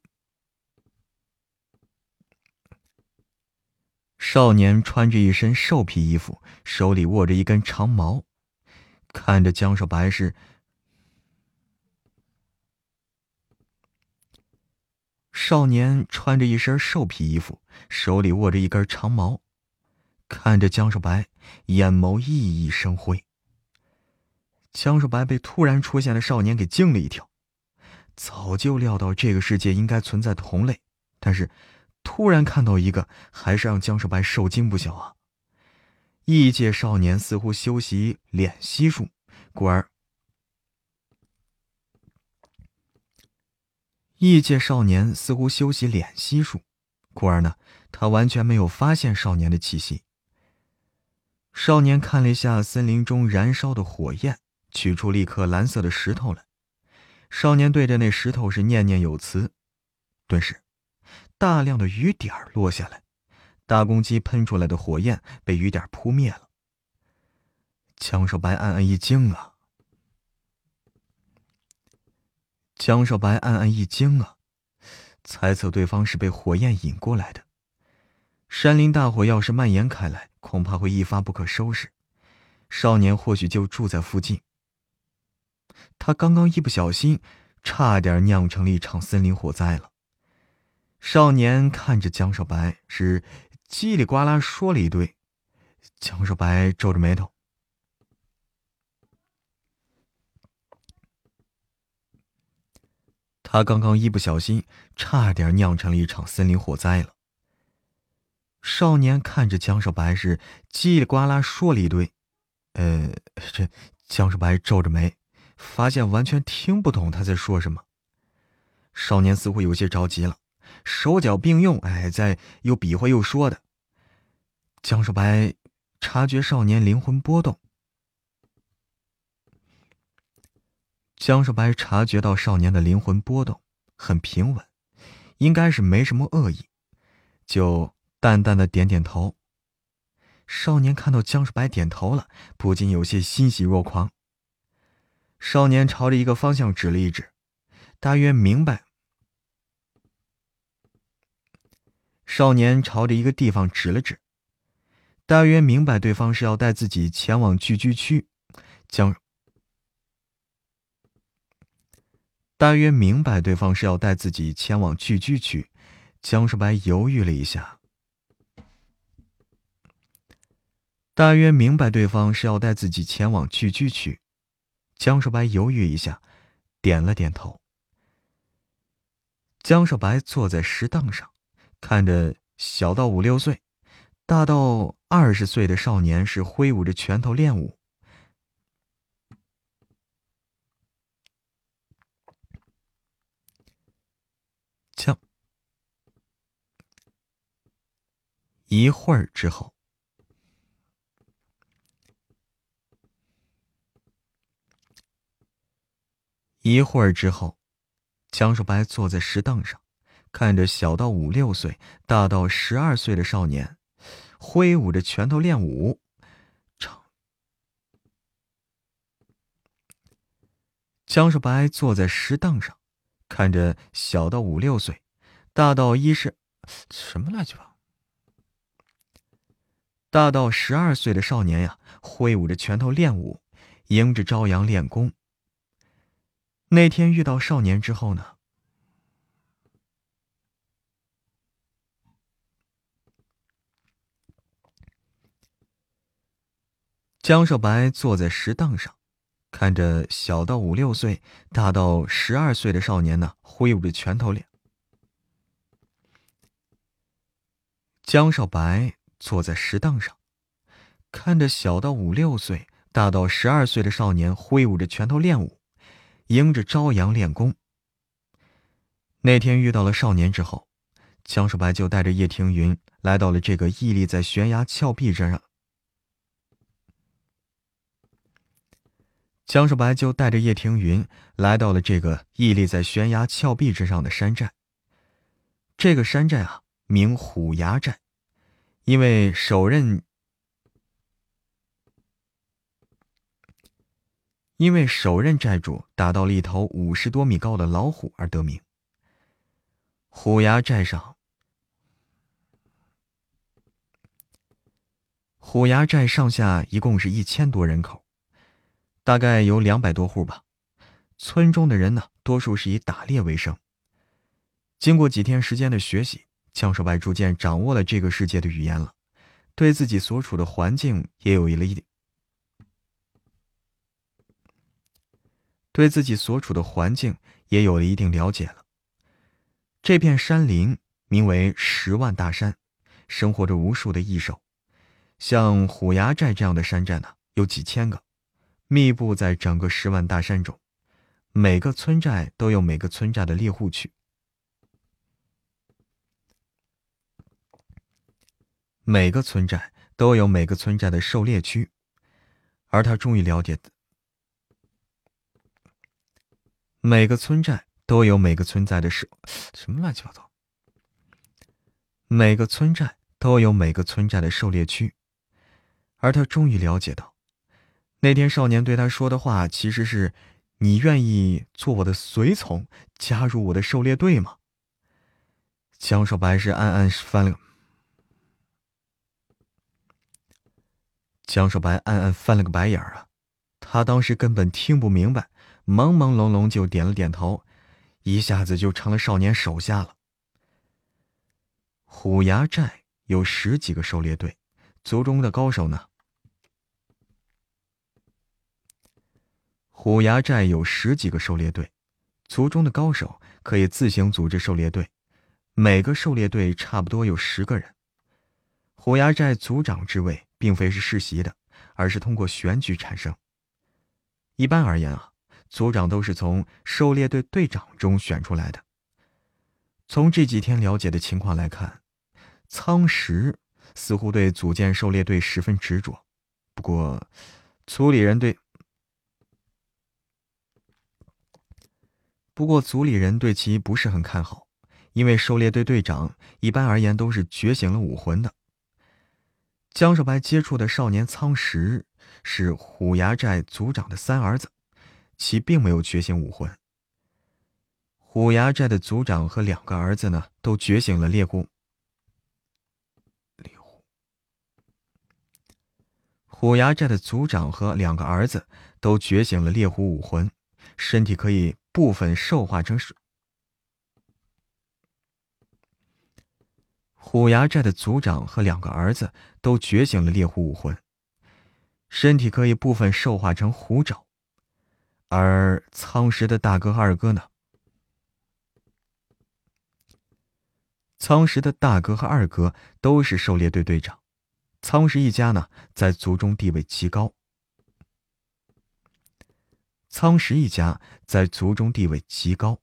少年穿着一身兽皮衣服，手里握着一根长矛，看着江少白是。少年穿着一身兽皮衣服，手里握着一根长矛，看着江少白，眼眸熠熠生辉。江少白被突然出现的少年给惊了一跳，早就料到这个世界应该存在同类，但是突然看到一个，还是让江少白受惊不小啊！异界少年似乎修习敛息术，故而。异界少年似乎修习敛息术，故而呢，他完全没有发现少年的气息。少年看了一下森林中燃烧的火焰，取出了一颗蓝色的石头来。少年对着那石头是念念有词，顿时，大量的雨点落下来，大公鸡喷出来的火焰被雨点扑灭了。江少白暗暗一惊啊！江少白暗暗一惊啊，猜测对方是被火焰引过来的。山林大火要是蔓延开来，恐怕会一发不可收拾。少年或许就住在附近，他刚刚一不小心，差点酿成了一场森林火灾了。少年看着江少白，是叽里呱啦说了一堆。江少白皱着眉头，他刚刚一不小心，差点酿成了一场森林火灾了。少年看着江少白，是叽里呱啦说了一堆。呃，这江少白皱着眉，发现完全听不懂他在说什么。少年似乎有些着急了，手脚并用，哎，在又比划又说的。江少白察觉少年灵魂波动，江少白察觉到少年的灵魂波动很平稳，应该是没什么恶意，就淡淡的点点头。少年看到江少白点头了，不禁有些欣喜若狂。少年朝着一个方向指了一指，大约明白。少年朝着一个地方指了指，大约明白对方是要带自己前往聚居区。江大约明白对方是要带自己前往聚居区。江少白犹豫了一下。大约明白对方是要带自己前往聚居区，江少白犹豫一下，点了点头。江少白坐在石凳上，看着小到五六岁、大到二十岁的少年是挥舞着拳头练武。江一会儿之后。一会儿之后，江少白坐在石凳上，看着小到五六岁、大到十二岁的少年，挥舞着拳头练武。江少白坐在石凳上，看着小到五六岁、大到一十什么乱七八糟、大到十二岁的少年呀，挥舞着拳头练武，迎着朝阳练功。那天遇到少年之后呢？江少白坐在石凳上，看着小到五六岁、大到十二岁的少年呢，挥舞着拳头练。江少白坐在石凳上，看着小到五六岁、大到十二岁的少年挥舞着拳头练武。迎着朝阳练功。那天遇到了少年之后，江少白就带着叶庭云来到了这个屹立在悬崖峭壁之上。江少白就带着叶庭云来到了这个屹立在悬崖峭壁之上的山寨。这个山寨啊，名虎牙寨，因为首任。因为首任寨主打到了一头五十多米高的老虎而得名。虎牙寨上，虎牙寨上下一共是一千多人口，大概有两百多户吧。村中的人呢，多数是以打猎为生。经过几天时间的学习，江手白逐渐掌握了这个世界的语言了，对自己所处的环境也有了一点。对自己所处的环境也有了一定了解了。这片山林名为十万大山，生活着无数的异兽。像虎牙寨这样的山寨呢，有几千个，密布在整个十万大山中。每个村寨都有每个村寨的猎户区，每个村寨都有每个村寨的狩猎区。而他终于了解的。每个村寨都有每个村寨的狩，什么乱七八糟。每个村寨都有每个村寨的狩猎区，而他终于了解到，那天少年对他说的话，其实是：“你愿意做我的随从，加入我的狩猎队吗？”江少白是暗暗翻了，江少白暗暗翻了个白眼儿啊，他当时根本听不明白。朦朦胧胧就点了点头，一下子就成了少年手下了。虎牙寨有十几个狩猎队，族中的高手呢？虎牙寨有十几个狩猎队，族中的高手可以自行组织狩猎队，每个狩猎队差不多有十个人。虎牙寨族长之位并非是世袭的，而是通过选举产生。一般而言啊，族长都是从狩猎队队长中选出来的。从这几天了解的情况来看，苍石似乎对组建狩猎队十分执着。不过，族里人对不过族里人对其不是很看好，因为狩猎队队长一般而言都是觉醒了武魂的。江少白接触的少年苍石是虎牙寨族长的三儿子，其并没有觉醒武魂。虎牙寨的族长和两个儿子呢，都觉醒了猎户。猎户。虎牙寨的族长和两个儿子都觉醒了猎狐武魂，身体可以部分兽化成水。虎牙寨的族长和两个儿子都觉醒了猎虎武魂，身体可以部分兽化成虎爪，而苍石的大哥和二哥呢？苍石的大哥和二哥都是狩猎队队长，苍石一家呢，在族中地位极高。苍石一家在族中地位极高。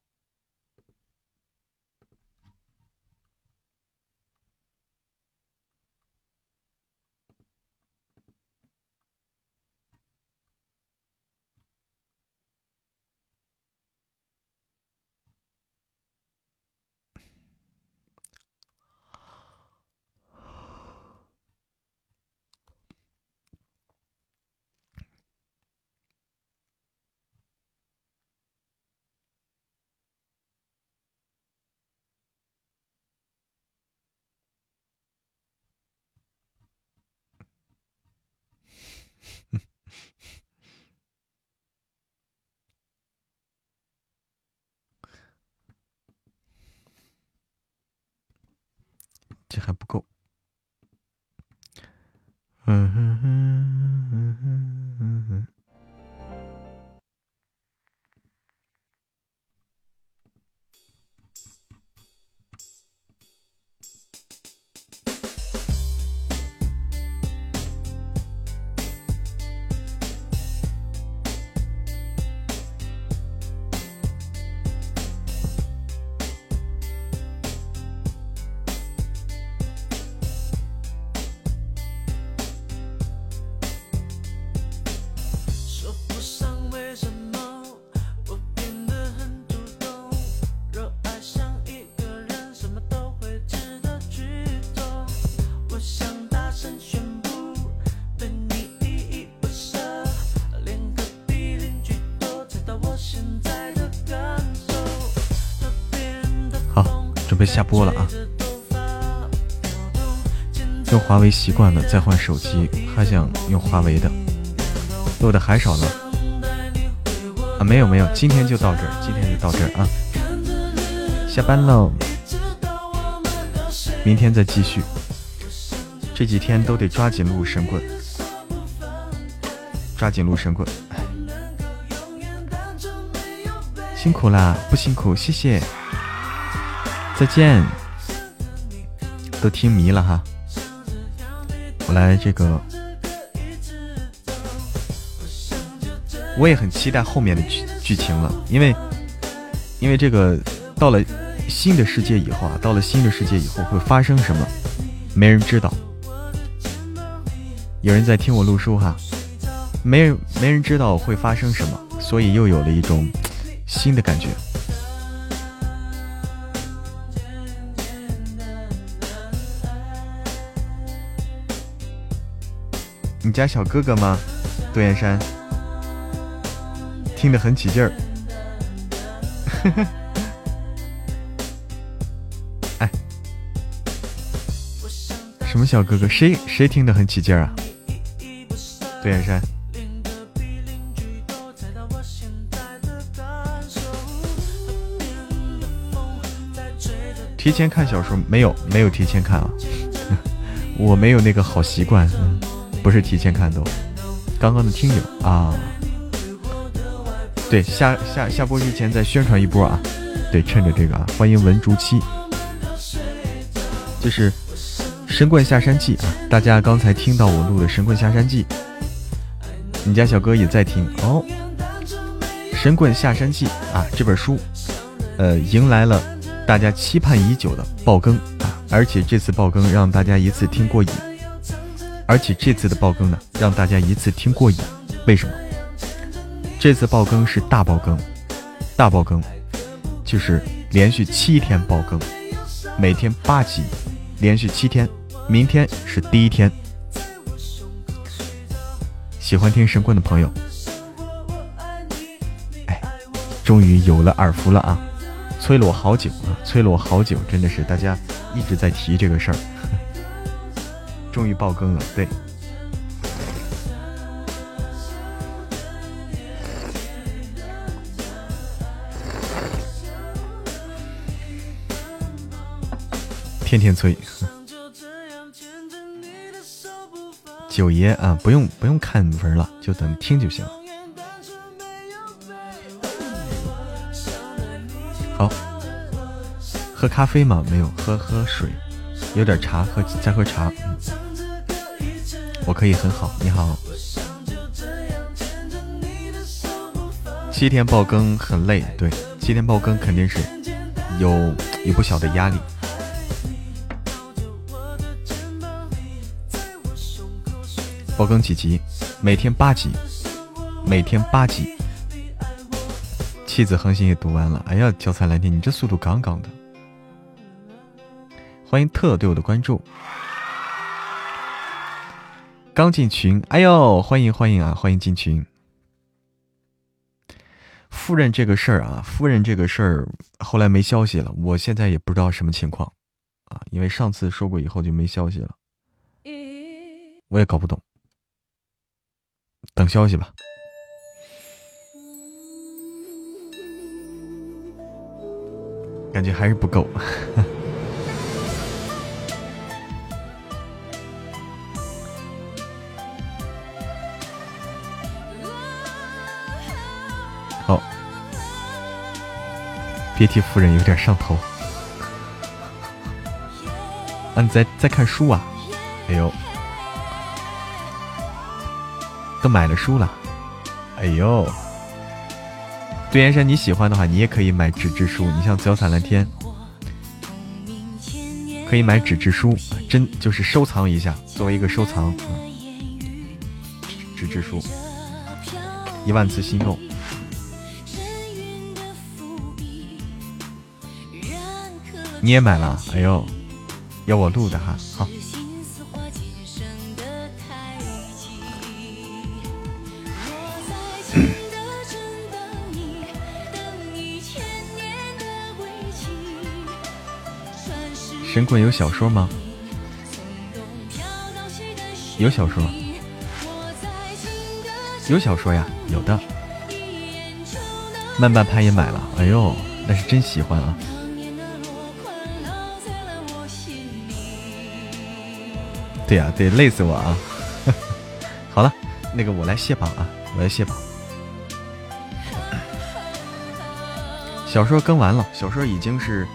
这还不够。嗯哼哼下播了啊！用华为习惯了，再换手机，还想用华为的，录的还少呢。啊，没有没有，今天就到这儿，今天就到这儿啊，下班喽，明天再继续。这几天都得抓紧录神棍，抓紧录神棍。辛苦啦，不辛苦，谢谢，再见。都听迷了哈，我来这个，我也很期待后面的剧剧情了，因为因为这个到了新的世界以后啊，到了新的世界以后会发生什么，没人知道。有人在听我录书哈，没人没人知道会发生什么，所以又有了一种新的感觉。家小哥哥吗？杜燕山听得很起劲儿。哎，什么小哥哥？谁谁听得很起劲儿啊？杜燕山提前看小说，没有没有提前看啊。我没有那个好习惯。不是提前看懂。刚刚的听友啊，对，下下下播之前再宣传一波啊，对，趁着这个啊，欢迎文竹七，就是《神棍下山记》啊，大家刚才听到我录的《神棍下山记》，你家小哥也在听哦，《神棍下山记》啊，这本书，呃，迎来了。大家期盼已久的爆更啊！而且这次爆更让大家一次听过瘾，而且这次的爆更呢，让大家一次听过瘾。为什么？这次爆更是大爆更，大爆更就是连续七天爆更，每天八集，连续七天。明天是第一天。喜欢听神棍的朋友，哎，终于有了耳福了啊！催了我好久啊，催了我好久，真的是大家一直在提这个事儿，终于爆更了。对，天天催。九爷啊，不用不用看文了，就等听就行了。好，喝咖啡吗？没有，喝喝水，有点茶，喝再喝茶。嗯，我可以很好。你好，七天爆更很累，对，七天爆更肯定是有有不小的压力。爆更几集？每天八集，每天八集。妻子恒星也读完了，哎呀，脚踩蓝天，你这速度杠杠的！欢迎特对我的关注，刚进群，哎呦，欢迎欢迎啊，欢迎进群。夫人这个事儿啊，夫人这个事儿后来没消息了，我现在也不知道什么情况啊，因为上次说过以后就没消息了，我也搞不懂，等消息吧。感觉还是不够。别提夫人有点上头。啊，你在在看书啊？哎呦，都买了书了。哎呦。杜岩山，你喜欢的话，你也可以买纸质书。你像《紫彩蓝天》，可以买纸质书，真就是收藏一下，作为一个收藏。纸质书，一万次心动。你也买了？哎呦，要我录的哈，好。神棍有小说吗？有小说，有小说呀，有的。慢半拍也买了，哎呦，那是真喜欢啊！对呀，对，累死我啊！好了，那个我来卸榜啊，我来卸榜。小说更完了，小说已经是。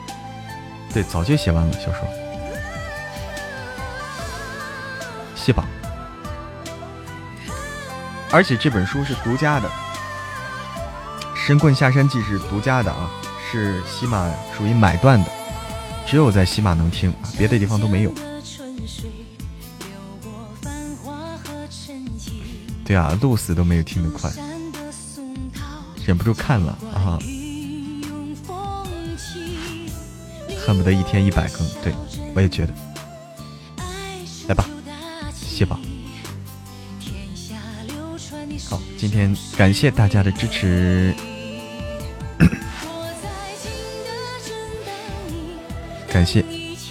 对，早就写完了小说，谢榜，而且这本书是独家的，《神棍下山记》是独家的啊，是喜马属于买断的，只有在喜马能听，别的地方都没有。对啊，录死都没有听得快，忍不住看了啊。恨不得一天一百更，对我也觉得。来吧，谢宝。好，今天感谢大家的支持，感谢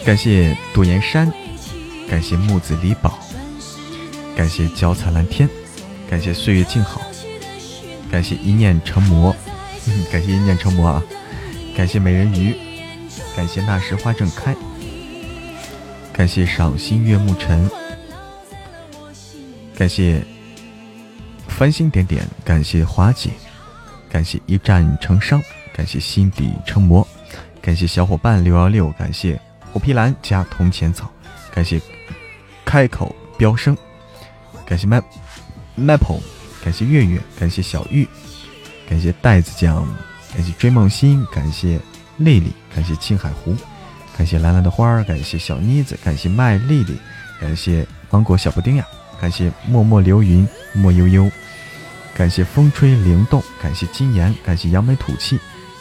感谢杜岩山，感谢木子李宝，感谢脚踩蓝天，感谢岁月静好，感谢一念成魔，感谢一念成魔啊，感谢美人鱼。感谢那时花正开，感谢赏心悦目尘，感谢繁星点点，感谢华姐，感谢一战成伤，感谢心底成魔，感谢小伙伴六幺六，感谢虎皮兰加铜钱草，感谢开口飙升，感谢麦 maple，感谢月月，感谢小玉，感谢袋子酱，感谢追梦心，感谢丽丽，感谢青海湖，感谢蓝蓝的花儿，感谢小妮子，感谢麦丽丽，感谢芒果小布丁呀，感谢默默流云莫悠悠，感谢风吹灵动，感谢金岩，感谢扬眉吐气，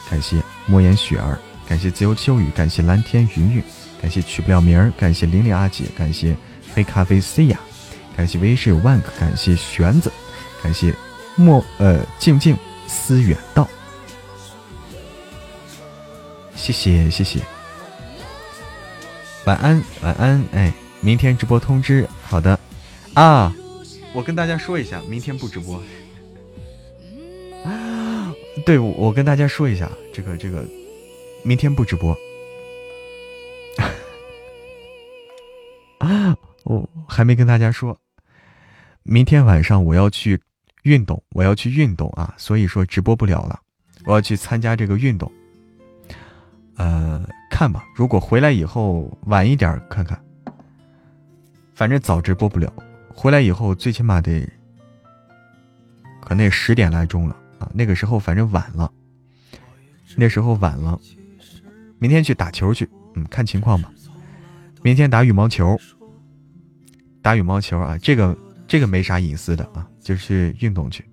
感谢莫言雪儿，感谢自由秋雨，感谢蓝天云云，感谢取不了名儿，感谢玲玲阿姐，感谢黑咖啡 C 呀，感谢为师有万个，感谢玄子，感谢莫呃静静思远道，谢谢谢谢，晚安晚安，哎，明天直播通知，好的啊，我跟大家说一下，明天不直播。啊，对，我跟大家说一下，这个这个，明天不直播。啊，我还没跟大家说，明天晚上我要去运动，我要去运动啊，所以说直播不了了，我要去参加这个运动。呃，看吧，如果回来以后晚一点看看，反正早直播不了，回来以后最起码得，可能也十点来钟了啊，那个时候反正晚了，那时候晚了，明天去打球去，嗯，看情况吧。明天打羽毛球，打羽毛球啊，这个这个没啥隐私的啊，就是运动去。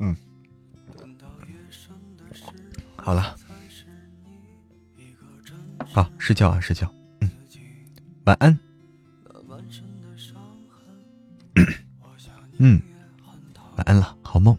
嗯，好了，好睡觉啊，睡觉，嗯，晚安。嗯，晚安了，好梦。